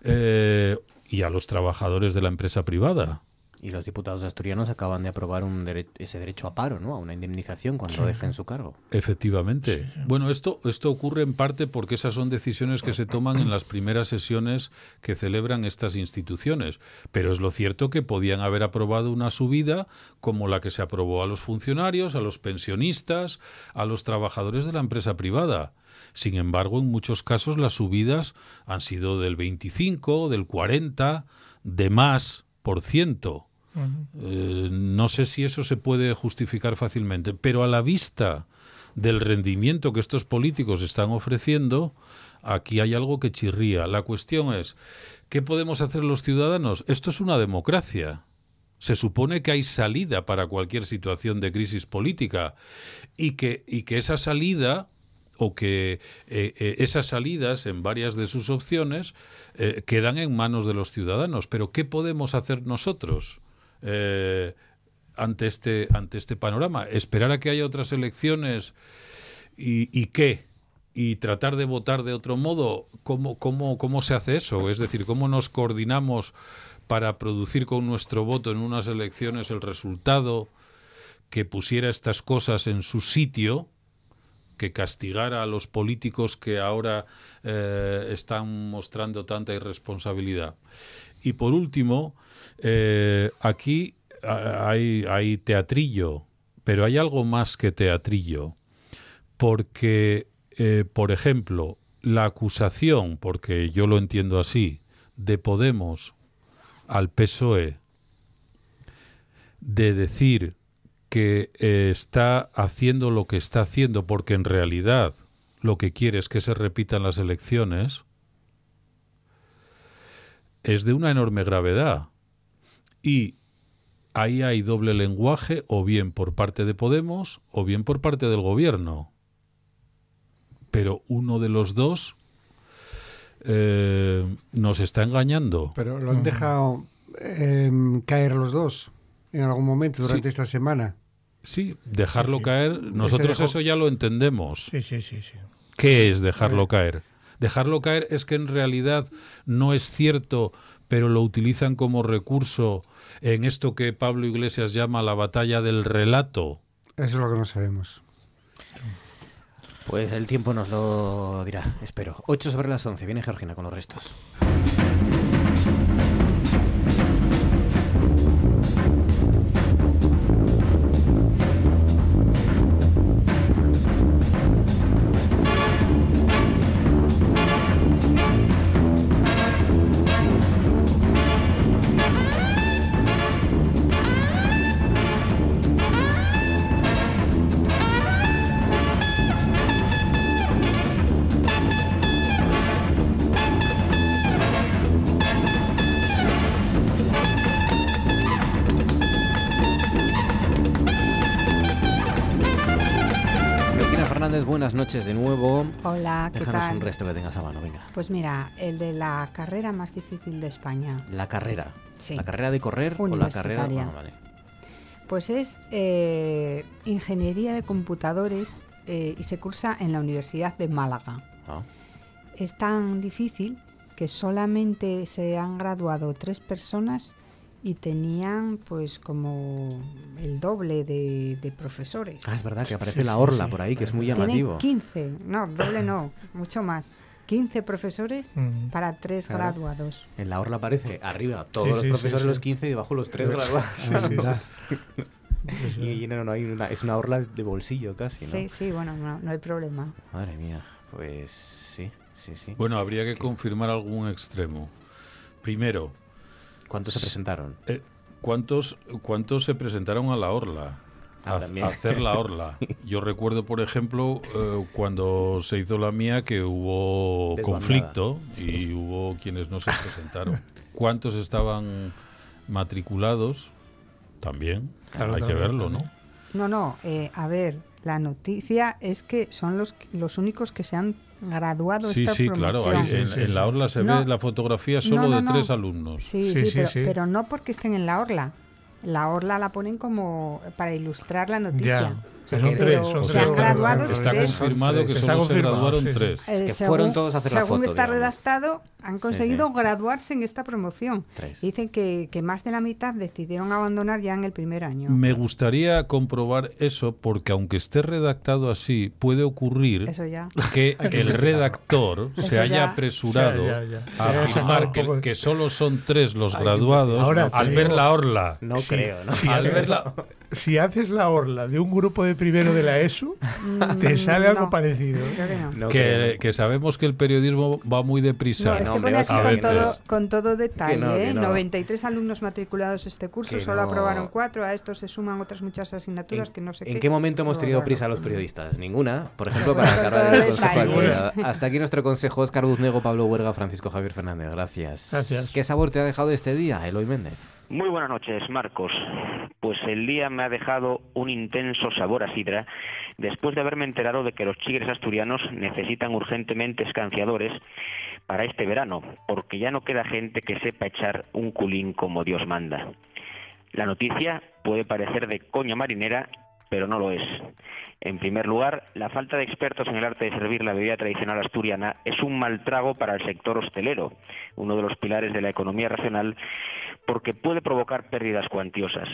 eh, y a los trabajadores de la empresa privada. Y los diputados asturianos acaban de aprobar un ese derecho a paro, ¿no? A una indemnización cuando dejen su cargo. Efectivamente. Bueno, esto, esto ocurre en parte porque esas son decisiones que se toman en las primeras sesiones que celebran estas instituciones. Pero es lo cierto que podían haber aprobado una subida como la que se aprobó a los funcionarios, a los pensionistas, a los trabajadores de la empresa privada. Sin embargo, en muchos casos las subidas han sido del 25, del 40, de más por ciento. Eh, no sé si eso se puede justificar fácilmente, pero a la vista del rendimiento que estos políticos están ofreciendo, aquí hay algo que chirría. La cuestión es, ¿qué podemos hacer los ciudadanos? Esto es una democracia. Se supone que hay salida para cualquier situación de crisis política y que, y que esa salida o que eh, eh, esas salidas en varias de sus opciones quedan en manos de los ciudadanos. Pero ¿qué podemos hacer nosotros? Eh, ante, este, ante este panorama? ¿Esperar a que haya otras elecciones y, qué? ¿Y tratar de votar de otro modo? ¿Cómo, cómo, ¿Cómo se hace eso? Es decir, ¿cómo nos coordinamos para producir con nuestro voto en unas elecciones el resultado que pusiera estas cosas en su sitio? que castigara a los políticos que ahora eh, están mostrando tanta irresponsabilidad. Y por último, eh, aquí hay, teatrillo, pero hay algo más que teatrillo, porque, eh, por ejemplo, la acusación, porque yo lo entiendo así, de Podemos al PSOE de decir que eh, está haciendo lo que está haciendo porque en realidad lo que quiere es que se repitan las elecciones, es de una enorme gravedad. Y ahí hay doble lenguaje, o bien por parte de Podemos, o bien por parte del gobierno. Pero uno de los dos eh, nos está engañando. Pero lo han dejado em, caer los dos en algún momento durante esta semana. Sí, dejarlo caer, nosotros eso ya lo entendemos. Sí, sí, sí, ¿Qué es dejarlo caer? Dejarlo caer es que en realidad no es cierto, pero lo utilizan como recurso en esto que Pablo Iglesias llama la batalla del relato. Eso es lo que no sabemos. Pues el tiempo nos lo dirá, espero. 8 sobre las 11. Viene Georgina con los restos. Nuevo. Hola, ¿qué Déjanos un resto que tengas a mano, venga. Pues mira, el de la carrera más difícil de España. La carrera. Sí. ¿La carrera de correr o la carrera? Ah, vale. Pues es eh, Ingeniería de Computadores eh, y se cursa en la Universidad de Málaga. Ah. Es tan difícil que solamente se han graduado tres personas y tenían pues como el doble de, profesores. Ah, es verdad que aparece la orla por ahí, que es muy llamativo. Tienen 15, no, doble no, mucho más. 15 profesores para tres graduados. En la orla aparece arriba todos los profesores los 15 y debajo los tres graduados. y no, no, hay una, es una orla de bolsillo casi, ¿no? Sí, sí, bueno, no, no hay problema. Madre mía, pues sí, sí, sí. Bueno, habría que confirmar algún extremo. Primero, ¿Cuántos se presentaron? Eh, ¿cuántos, ¿Cuántos se presentaron a la Orla? Ah, a, hacer la orla. Yo recuerdo, por ejemplo, eh, cuando se hizo la mía que hubo conflicto y hubo quienes no se presentaron. ¿Cuántos estaban matriculados? También, hay que verlo, ¿no? No, no, eh, a ver, la noticia es que son los, los únicos que se han graduado sí, esta sí, claro. en, la orla se ve la fotografía solo de tres alumnos. Sí, sí, pero, pero, no porque estén en la orla. La orla la ponen como para ilustrar la noticia se han graduado Está confirmado que solo se graduaron tres. que eh, fueron todos a hacer la foto. Según está redactado, han conseguido graduarse en esta promoción. Dicen que, que, más de la mitad decidieron abandonar ya en el primer año. Me gustaría comprobar eso porque aunque esté redactado así, puede ocurrir que el redactor se haya apresurado a afirmar que, que, solo son tres los graduados al ver la orla. No creo, ¿no? Al ver la si haces la orla de un grupo de primero de la ESO, mm, te sale algo parecido. que, sabemos que el periodismo va muy deprisa. No, es que con, todo, con todo detalle. 93 ¿eh? alumnos matriculados este curso, solo aprobaron cuatro. A esto se suman otras muchas asignaturas que no sé ¿En qué. momento hemos tenido prisa los periodistas? Ninguna. Por ejemplo, para acabar el consejo Hasta aquí nuestro consejo. Oscar Buznego, Pablo Huerga, Francisco Javier Fernández. Gracias. Gracias. ¿Qué sabor te ha dejado este día, Eloy Méndez? Muy buenas noches, Marcos. Pues el día me ha dejado un intenso sabor a sidra después de haberme enterado de que los chigres asturianos necesitan urgentemente escanciadores para este verano, porque ya no queda gente que sepa echar un culín como Dios manda. La noticia puede parecer de coña marinera, pero no lo es. En primer lugar, la falta de expertos en el arte de servir la bebida tradicional asturiana es un mal trago para el sector hostelero, uno de los pilares de la economía racional porque puede provocar pérdidas cuantiosas.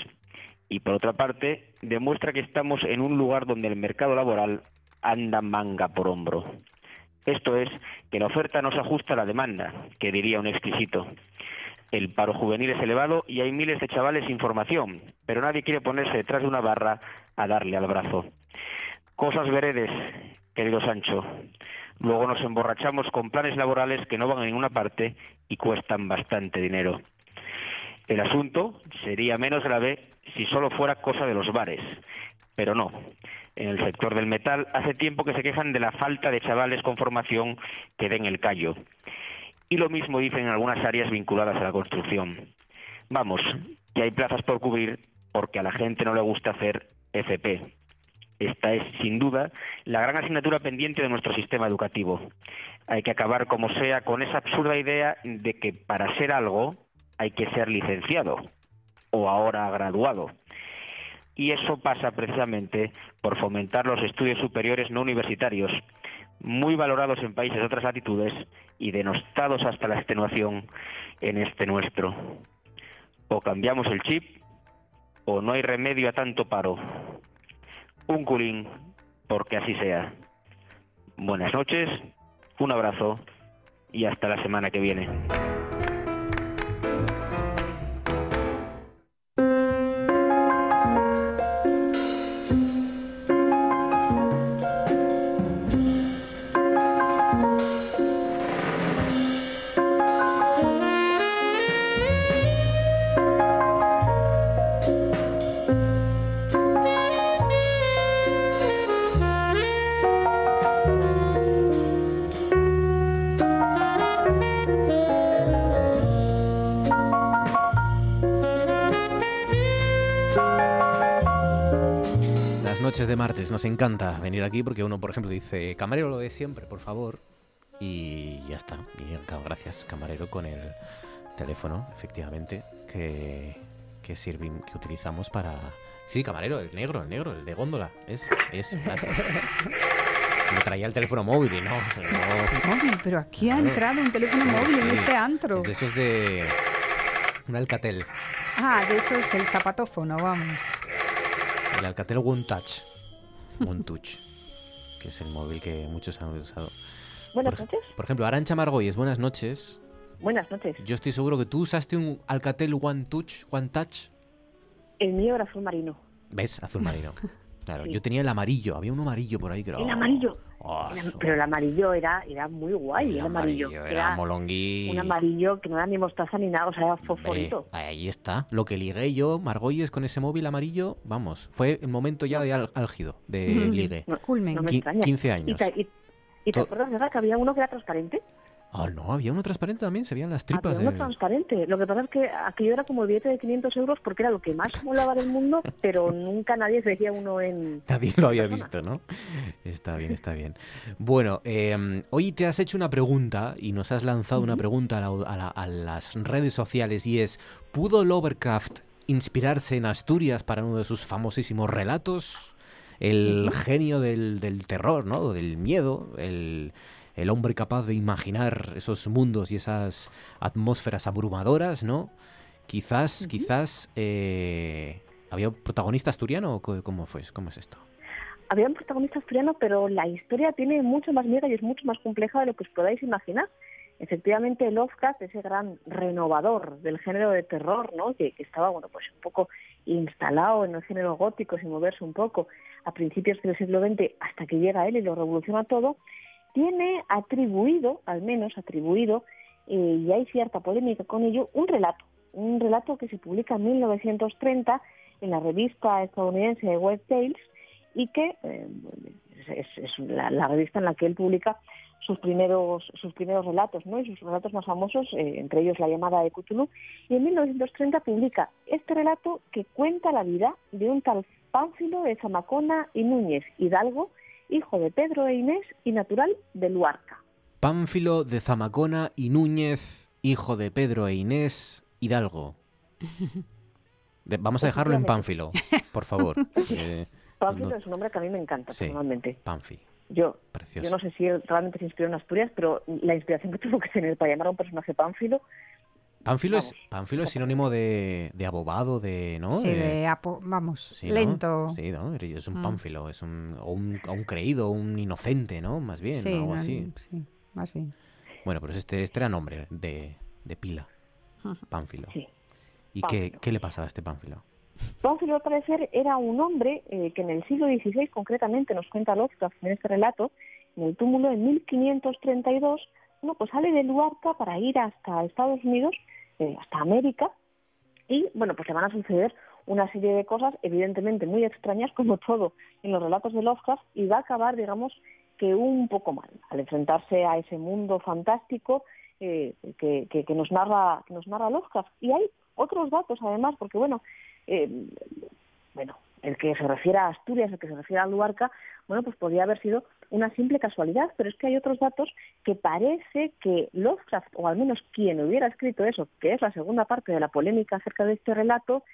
Y por otra parte, demuestra que estamos en un lugar donde el mercado laboral anda manga por hombro. Esto es, que la oferta no se ajusta a la demanda, que diría un exquisito. El paro juvenil es elevado y hay miles de chavales sin formación, pero nadie quiere ponerse detrás de una barra a darle al brazo. Cosas veredes, querido Sancho. Luego nos emborrachamos con planes laborales que no van a ninguna parte y cuestan bastante dinero. El asunto sería menos grave si solo fuera cosa de los bares, pero no. En el sector del metal hace tiempo que se quejan de la falta de chavales con formación que den el callo. Y lo mismo dicen en algunas áreas vinculadas a la construcción. Vamos, que hay plazas por cubrir porque a la gente no le gusta hacer FP. Esta es, sin duda, la gran asignatura pendiente de nuestro sistema educativo. Hay que acabar, como sea, con esa absurda idea de que para ser algo hay que ser licenciado o ahora graduado. Y eso pasa precisamente por fomentar los estudios superiores no universitarios, muy valorados en países de otras latitudes y denostados hasta la extenuación en este nuestro. O cambiamos el chip o no hay remedio a tanto paro. Un culín, porque así sea. Buenas noches, un abrazo y hasta la semana que viene. Encanta venir aquí porque uno, por ejemplo, dice, camarero lo de siempre, por favor. Y ya está. Y gracias, camarero, con el teléfono, efectivamente, que, que sirve, que utilizamos para... Sí, camarero, el negro, el negro, el de góndola. Es, es, Me traía el teléfono móvil y no. pero aquí ha entrado un teléfono móvil en este antro. de esos de. Un Alcatel. Ah, de eso es el zapatófono, vamos. El Alcatel One Touch. One Touch. Que es el móvil que muchos han usado. Buenas noches. Por ejemplo, Arancha Margolles, buenas noches. Buenas noches. Yo estoy seguro que tú usaste un Alcatel One Touch, One Touch. El mío era azul marino. ¿Ves? Azul marino. Claro, yo tenía el amarillo, había un amarillo por ahí, creo. El amarillo. Oh, pero el amarillo era, era muy guay, el, amarillo. era, molongui. Un amarillo que no era ni mostaza ni nada, o sea, era fosforito. ahí está. Lo que ligué yo, Margolles, con ese móvil amarillo, vamos, fue el momento ya de álgido, de ligue. No, no me 15 años. ¿Y y te acuerdas, verdad, que había uno que era transparente? Ah, no, había uno transparente también, se veían las tripas. Había uno transparente. Lo que pasa es que aquello era como el billete de 500 euros porque era lo que más molaba del mundo, pero nunca nadie veía uno en. Nadie lo había visto, ¿no? Está bien, está bien. Bueno, em, hoy te has hecho una pregunta y nos has lanzado una pregunta a, las redes sociales y es: ¿pudo Lovecraft inspirarse en Asturias para uno de sus famosísimos relatos? El genio del, del terror, ¿no? Del miedo, el el hombre capaz de imaginar esos mundos y esas atmósferas abrumadoras, ¿no? Quizás, quizás eh, había un protagonista asturiano o cómo fue, cómo es esto. Había un protagonista asturiano, pero la historia tiene mucho más miedo y es mucho más compleja de lo que os podáis imaginar. Efectivamente, Lovecraft, ese gran renovador del género de terror, ¿no? que, que estaba bueno, pues un poco instalado en el género gótico sin moverse un poco a principios del siglo XX hasta que llega él y lo revoluciona todo, tiene atribuido, al menos atribuido, eh, y hay cierta polémica con ello, un relato, un relato que se publica en 1930 en la revista estadounidense Web Tales y que eh, es, la, revista en la que él publica sus primeros sus primeros relatos, ¿no? Y sus relatos más famosos, eh, entre ellos la llamada de Cthulhu, y en 1930 publica este relato que cuenta la vida de un tal Pánfilo de Zamacona y Núñez Hidalgo, hijo de Pedro e Inés y natural de Luarca. Pánfilo de Zamacona y Núñez, hijo de Pedro e Inés Hidalgo. vamos a dejarlo en Pánfilo, por favor. Eh, Pánfilo es un nombre que a mí me encanta personalmente. Pánfilo. Yo, yo no sé si realmente se inspiró en Asturias, pero la inspiración que tuvo que tener para llamar a un personaje Pánfilo Pánfilo es, Pánfilo es sinónimo de, de abobado, de, ¿no? Sí, de, vamos, lento. Sí, ¿no? Es un mm. pánfilo, es un, o un, un creído, un inocente, ¿no? Más bien, sí, algo así. Sí, más bien. Bueno, pero este, este era nombre de, de pila, Pánfilo. Sí. ¿Y Qué, qué, le pasaba a este Pánfilo? Pánfilo, al parecer, era un hombre eh, que en el siglo XVI, concretamente, nos cuenta Lovecraft en este relato, en el túmulo en 1532, bueno, pues sale de Luarca para ir hasta Estados Unidos eh, hasta América y bueno, pues le van a suceder una serie de cosas evidentemente muy extrañas como todo en los relatos de Lovecraft y va a acabar, digamos, que un poco mal al enfrentarse a ese mundo fantástico eh, que, que, nos narra que nos narra Lovecraft. Y hay otros datos además porque bueno eh, bueno el que se refiere a Asturias el que se refiere a Luarca bueno pues podría haber sido una simple casualidad, pero es que hay otros datos que parece que Lovecraft, o al menos quien hubiera escrito eso, que es la segunda parte de la polémica acerca de este relato,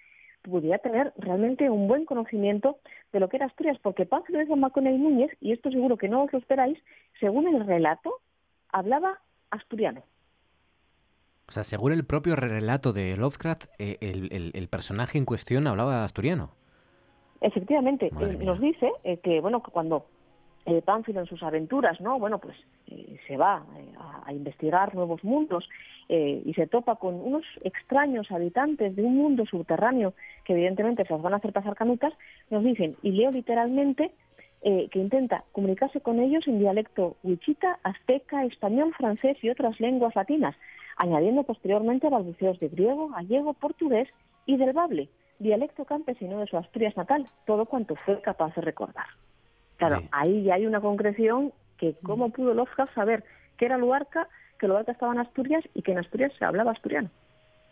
pudiera tener realmente un buen conocimiento de lo que era Asturias, porque Pánfilo de Zamacona y Núñez, y esto seguro que no os lo esperáis, según el relato, hablaba asturiano. O sea, según el propio relato de Lovecraft, eh, el, personaje en cuestión hablaba asturiano. Efectivamente, eh, nos dice eh, que bueno que cuando Pánfilo en sus aventuras, ¿no? Bueno, pues se va a, investigar nuevos mundos y se topa con unos extraños habitantes de un mundo subterráneo que evidentemente se los van a hacer pasar canutas, nos dicen, y leo literalmente, que intenta comunicarse con ellos en dialecto huichita, azteca, español, francés y otras lenguas latinas, añadiendo posteriormente balbuceos de griego, gallego, portugués y del bable, dialecto campesino de su Asturias natal, todo cuanto fue capaz de recordar. Claro, ahí ya hay una concreción que cómo pudo Lovecraft saber que era Luarca, que Luarca estaba en Asturias y que en Asturias se hablaba asturiano.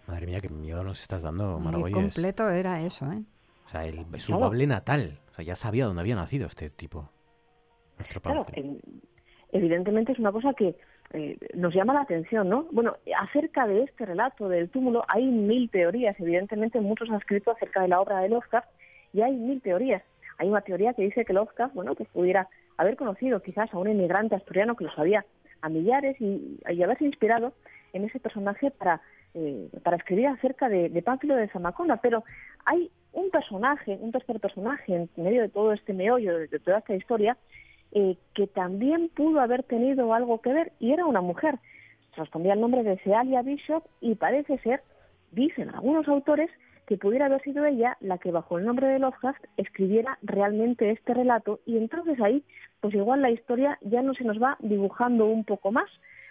Madre mía, qué miedo nos estás dando, Muy completo era eso, ¿eh? O sea, el, su bable natal. O sea, ya sabía dónde había nacido este tipo. Nuestro padre. Claro, evidentemente es una cosa que eh, nos llama la atención, ¿no? Bueno, acerca de este relato del túmulo hay mil teorías, evidentemente muchos han escrito acerca de la obra de Lovecraft y hay mil teorías. Hay una teoría que dice que Lovecraft, bueno, que pudiera haber conocido quizás a un inmigrante asturiano que lo sabía a millares y, haberse inspirado en ese personaje para, eh, para escribir acerca de, de Pánfilo de Zamacona, pero hay un personaje, un tercer personaje en medio de todo este meollo, de toda esta historia, eh, que también pudo haber tenido algo que ver y era una mujer. Respondía el nombre de Cealia Bishop y parece ser, dicen algunos autores, que pudiera haber sido ella la que bajo el nombre de Lovecraft escribiera realmente este relato y entonces ahí pues igual la historia ya no se nos va dibujando un poco más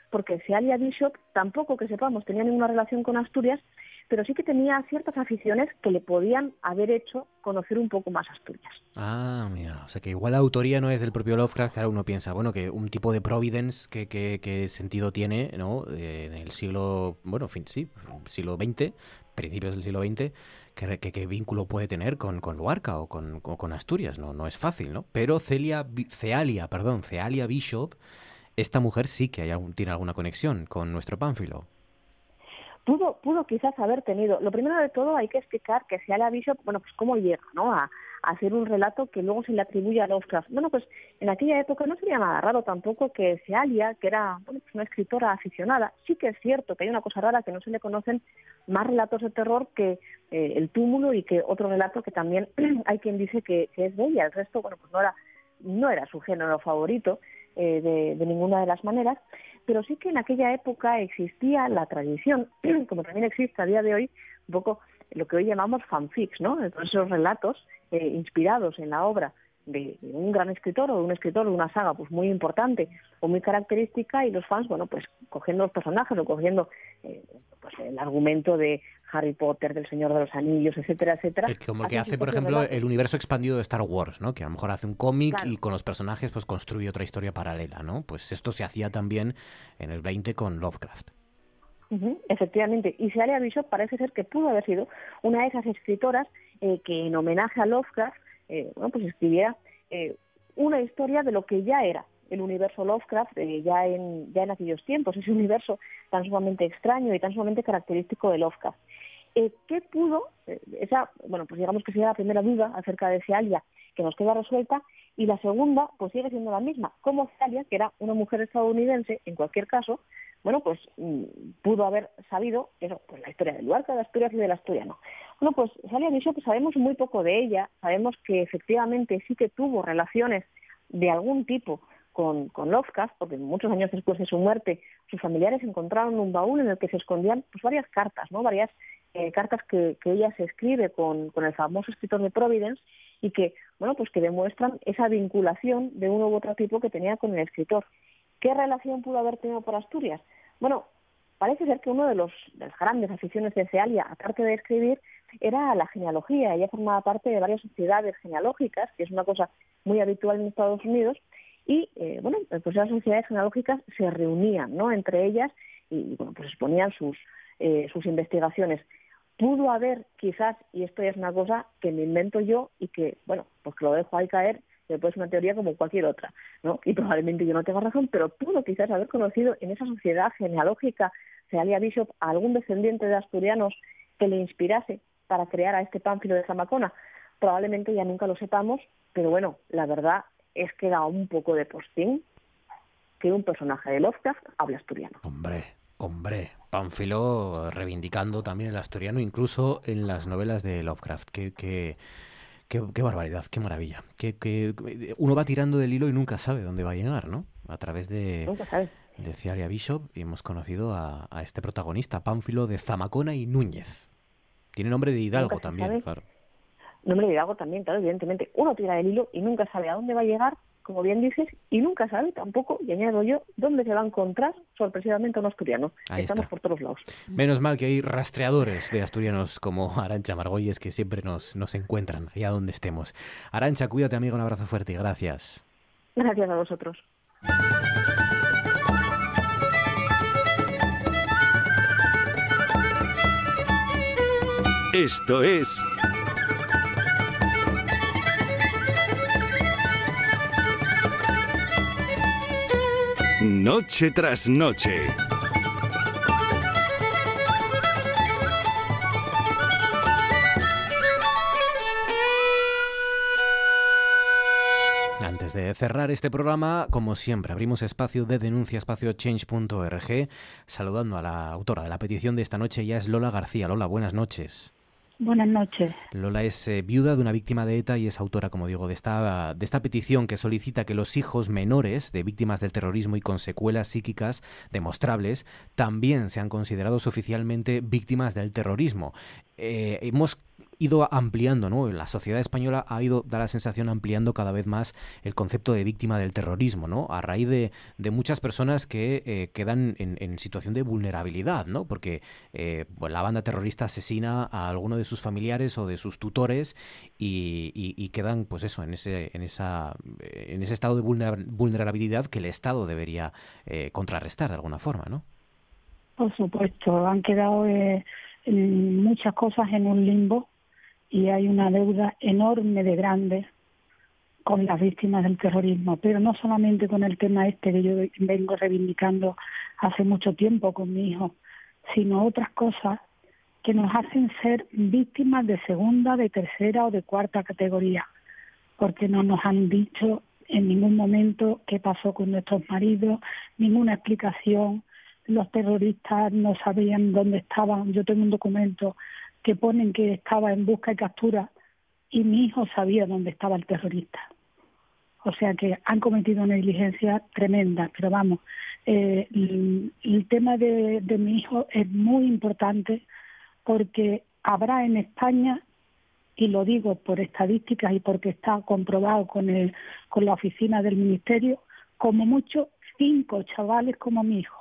porque Cealia Bishop tampoco que sepamos tenía ninguna relación con Asturias pero sí que tenía ciertas aficiones que le podían haber hecho conocer un poco más Asturias. Ah, mira, o sea que igual la autoría no es del propio Lovecraft, que ahora uno piensa, bueno, que un tipo de Providence, que, que, sentido tiene, ¿no? en el siglo, bueno, fin, sí, siglo XX, principios del siglo XX, qué vínculo puede tener con, con Luarca o con, Asturias, ¿no? No es fácil, ¿no? Pero Celia, Cealia, perdón, Cealia Bishop, esta mujer sí que tiene alguna conexión con nuestro Pánfilo pudo, pudo quizás haber tenido. Lo primero de todo hay que explicar que Sealia Bishop, bueno, pues cómo llega, ¿no? A, hacer un relato que luego se le atribuye a Lovecraft. Bueno, pues en aquella época no sería nada raro tampoco que Sealia, que era bueno, pues una escritora aficionada, sí que es cierto que hay una cosa rara que no se le conocen más relatos de terror que eh, El túmulo y que otro relato que también hay quien dice que, es de ella. El resto, bueno, pues no era, no era su género favorito eh, de, ninguna de las maneras pero sí que en aquella época existía la tradición, como también existe a día de hoy, un poco lo que hoy llamamos fanfics, ¿no? esos relatos eh, inspirados en la obra de, un gran escritor o de un escritor de una saga pues muy importante o muy característica y los fans, bueno, pues cogiendo los personajes o cogiendo eh, pues, el argumento de Harry Potter, del Señor de los Anillos, etcétera, etcétera. como que hace, por ejemplo, el universo expandido de Star Wars, ¿no? Que a lo mejor hace un cómic y con los personajes pues construye otra historia paralela, ¿no? Pues esto se hacía también en el 20 con Lovecraft. efectivamente, y Celia Bishop parece ser que pudo haber sido una de esas escritoras eh, que en homenaje a Lovecraft, eh, bueno, pues escribiera eh, una historia de lo que ya era el universo Lovecraft eh, ya, en, ya en aquellos tiempos, ese universo tan sumamente extraño y tan sumamente característico de Lovecraft. ¿Qué pudo? Esa, bueno, pues digamos que sería la primera duda acerca de Cealia que nos queda resuelta y la segunda, pues sigue siendo la misma. ¿Cómo Cealia, que era una mujer estadounidense, en cualquier caso, bueno, pues mm, pudo haber sabido eso, pues la historia del Luarca, de Asturias y del Asturiano. Bueno, pues Celia Bishop sabemos muy poco de ella, sabemos que efectivamente sí que tuvo relaciones de algún tipo con, con Lovecraft, porque muchos años después de su muerte, sus familiares encontraron un baúl en el que se escondían pues, varias cartas, ¿no? varias eh, cartas que, ella se escribe con, con el famoso escritor de Providence y que, bueno, pues que demuestran esa vinculación de uno u otro tipo que tenía con el escritor. ¿Qué relación pudo haber tenido por Asturias? Bueno, parece ser que uno de, los, las grandes aficiones de Cealia, aparte de escribir, era la genealogía. Ella formaba parte de varias sociedades genealógicas, que es una cosa muy habitual en Estados Unidos, y eh, bueno, pues las sociedades genealógicas se reunían, ¿no? Entre ellas y bueno, pues exponían sus, eh, sus investigaciones. Pudo haber quizás, y esto es una cosa que me invento yo y que, bueno, pues que lo dejo ahí caer, después una teoría como cualquier otra, ¿no? Y probablemente yo no tenga razón, pero pudo quizás haber conocido en esa sociedad genealógica, Cealia Bishop, a algún descendiente de asturianos que le inspirase para crear a este pánfilo de Zamacona? Probablemente ya nunca lo sepamos, pero bueno, la verdad es que da un poco de postín que un personaje de Lovecraft habla asturiano. Hombre, hombre, Pánfilo reivindicando también el asturiano, incluso en las novelas de Lovecraft. Qué, qué, qué, barbaridad, qué maravilla. Que, que, uno va tirando del hilo y nunca sabe dónde va a llegar, ¿no? A través de, de Ciaria Bishop y hemos conocido a, este protagonista, Pánfilo de Zamacona y Núñez. Tiene nombre de Hidalgo también, claro. Nombre de Hidalgo también, claro, evidentemente. Uno tira del hilo y nunca sabe a dónde va a llegar como bien dices, y nunca sabe tampoco, y añado yo, dónde se va a encontrar sorpresivamente un asturiano. Estamos por todos lados. Menos mal que hay rastreadores de asturianos como Arancha Margolles que siempre nos, nos encuentran allá donde estemos. Arancha, cuídate amigo, un abrazo fuerte y gracias. Gracias a vosotros. Esto es Noche tras noche. Antes de cerrar este programa, como siempre, abrimos espacio de denuncia espacio change.org, saludando a la autora de la petición de esta noche, ya es Lola García. Lola, buenas noches. Buenas noches. Lola es eh, viuda de una víctima de ETA y es autora, como digo, de esta, de esta petición que solicita que los hijos menores de víctimas del terrorismo y con secuelas psíquicas demostrables también sean considerados oficialmente víctimas del terrorismo. Eh, hemos ido ampliando, ¿no? La sociedad española ha ido, da la sensación, ampliando cada vez más el concepto de víctima del terrorismo, ¿no? A raíz de, muchas personas que eh, quedan en, situación de vulnerabilidad, ¿no? Porque eh, pues la banda terrorista asesina a alguno de sus familiares o de sus tutores y, quedan, pues eso, en ese, en esa, en ese estado de vulnerabilidad que el Estado debería eh, contrarrestar de alguna forma, ¿no? Por supuesto, han quedado muchas cosas en un limbo y hay una deuda enorme de grandes con las víctimas del terrorismo, pero no solamente con el tema este que yo vengo reivindicando hace mucho tiempo con mi hijo, sino otras cosas que nos hacen ser víctimas de segunda, de tercera o de cuarta categoría, porque no nos han dicho en ningún momento qué pasó con nuestros maridos, ninguna explicación, los terroristas no sabían dónde estaban, yo tengo un documento que ponen que estaba en busca y captura y mi hijo sabía dónde estaba el terrorista. O sea que han cometido negligencia tremenda, pero vamos, eh, el, tema de, mi hijo es muy importante porque habrá en España, y lo digo por estadísticas y porque está comprobado con, con la oficina del Ministerio, como mucho cinco chavales como mi hijo.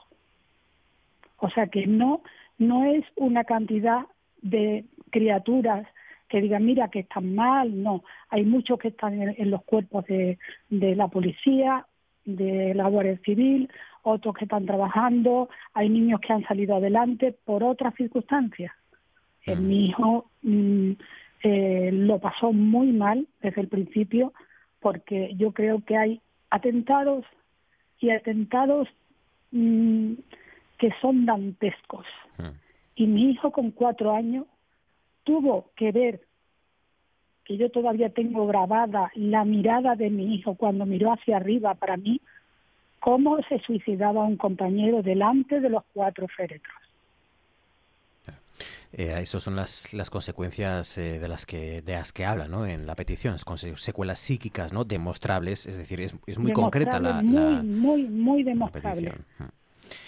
O sea que no, no es una cantidad de criaturas que digan, mira, que están mal, no. Hay muchos que están en, los cuerpos de, la policía, de la Guardia Civil, otros que están trabajando, hay niños que han salido adelante por otras circunstancias. El, mi hijo mm, eh, lo pasó muy mal desde el principio porque yo creo que hay atentados y atentados mm, que son dantescos. Y mi hijo con cuatro años tuvo que ver, que yo todavía tengo grabada la mirada de mi hijo cuando miró hacia arriba para mí, cómo se suicidaba un compañero delante de los cuatro féretros. Eh, Esas son las, las consecuencias eh, de las que de las que habla ¿no? en la petición, con secuelas psíquicas no demostrables, es decir, es, es muy concreta la, muy, muy, muy demostrable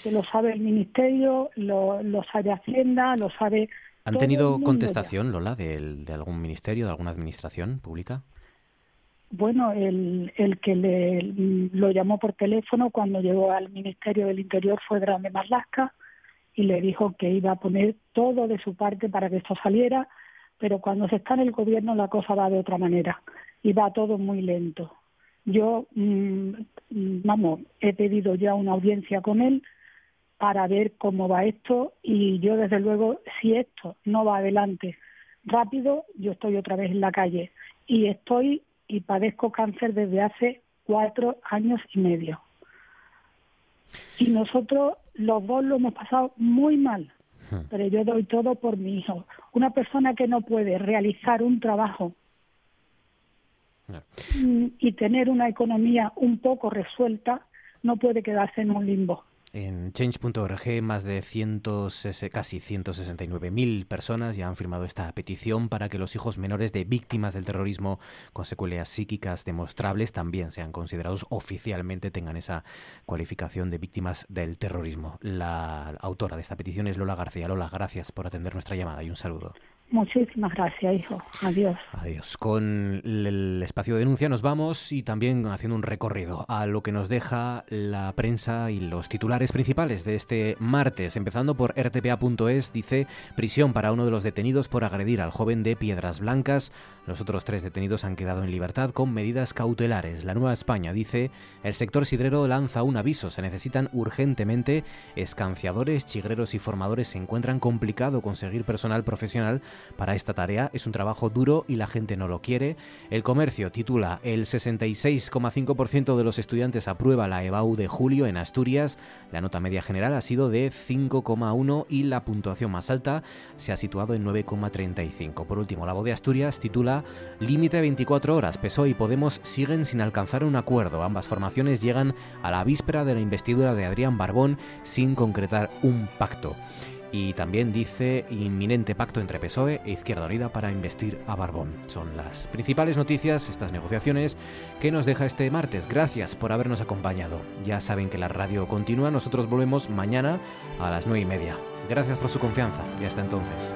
que lo sabe el Ministerio, lo, sabe Hacienda, lo sabe... ¿Han tenido contestación, Lola, de, de, algún ministerio, de alguna administración pública? Bueno, el, el que le, lo llamó por teléfono cuando llegó al Ministerio del Interior fue Grande Marlasca y le dijo que iba a poner todo de su parte para que esto saliera, pero cuando se está en el gobierno la cosa va de otra manera y va todo muy lento. Yo, mm, vamos, he pedido ya una audiencia con él para ver cómo va esto y yo desde luego, si esto no va adelante rápido, yo estoy otra vez en la calle y estoy y padezco cáncer desde hace cuatro años y medio. Y nosotros los dos lo hemos pasado muy mal, pero yo doy todo por mi hijo. Una persona que no puede realizar un trabajo mm, y tener una economía un poco resuelta, no puede quedarse en un limbo. En change.org más de cientos, casi 169.000 personas ya han firmado esta petición para que los hijos menores de víctimas del terrorismo con secuelas psíquicas demostrables también sean considerados oficialmente, tengan esa cualificación de víctimas del terrorismo. La autora de esta petición es Lola García. Lola, gracias por atender nuestra llamada y un saludo. Muchísimas gracias, hijo. Adiós. Adiós. Con el espacio de denuncia nos vamos y también haciendo un recorrido a lo que nos deja la prensa y los titulares principales de este martes. Empezando por rtpa.es, dice prisión para uno de los detenidos por agredir al joven de Piedras Blancas. Los otros tres detenidos han quedado en libertad con medidas cautelares. La Nueva España dice el sector sidrero lanza un aviso. Se necesitan urgentemente escanciadores, chigreros y formadores. Se encuentran complicado conseguir personal profesional para esta tarea. Es un trabajo duro y la gente no lo quiere. El comercio titula El 66,5% de los estudiantes aprueba la EBAU de julio en Asturias. La nota media general ha sido de 5,1 y la puntuación más alta se ha situado en 9,35. Por último, la voz de Asturias titula Límite 24 horas. PSOE y Podemos siguen sin alcanzar un acuerdo. Ambas formaciones llegan a la víspera de la investidura de Adrián Barbón sin concretar un pacto. Y también dice inminente pacto entre PSOE e Izquierda Unida para investir a Barbón. Son las principales noticias, estas negociaciones que nos deja este martes. Gracias por habernos acompañado. Ya saben que la radio continúa, nosotros volvemos mañana a las nueve y media. Gracias por su confianza y hasta entonces.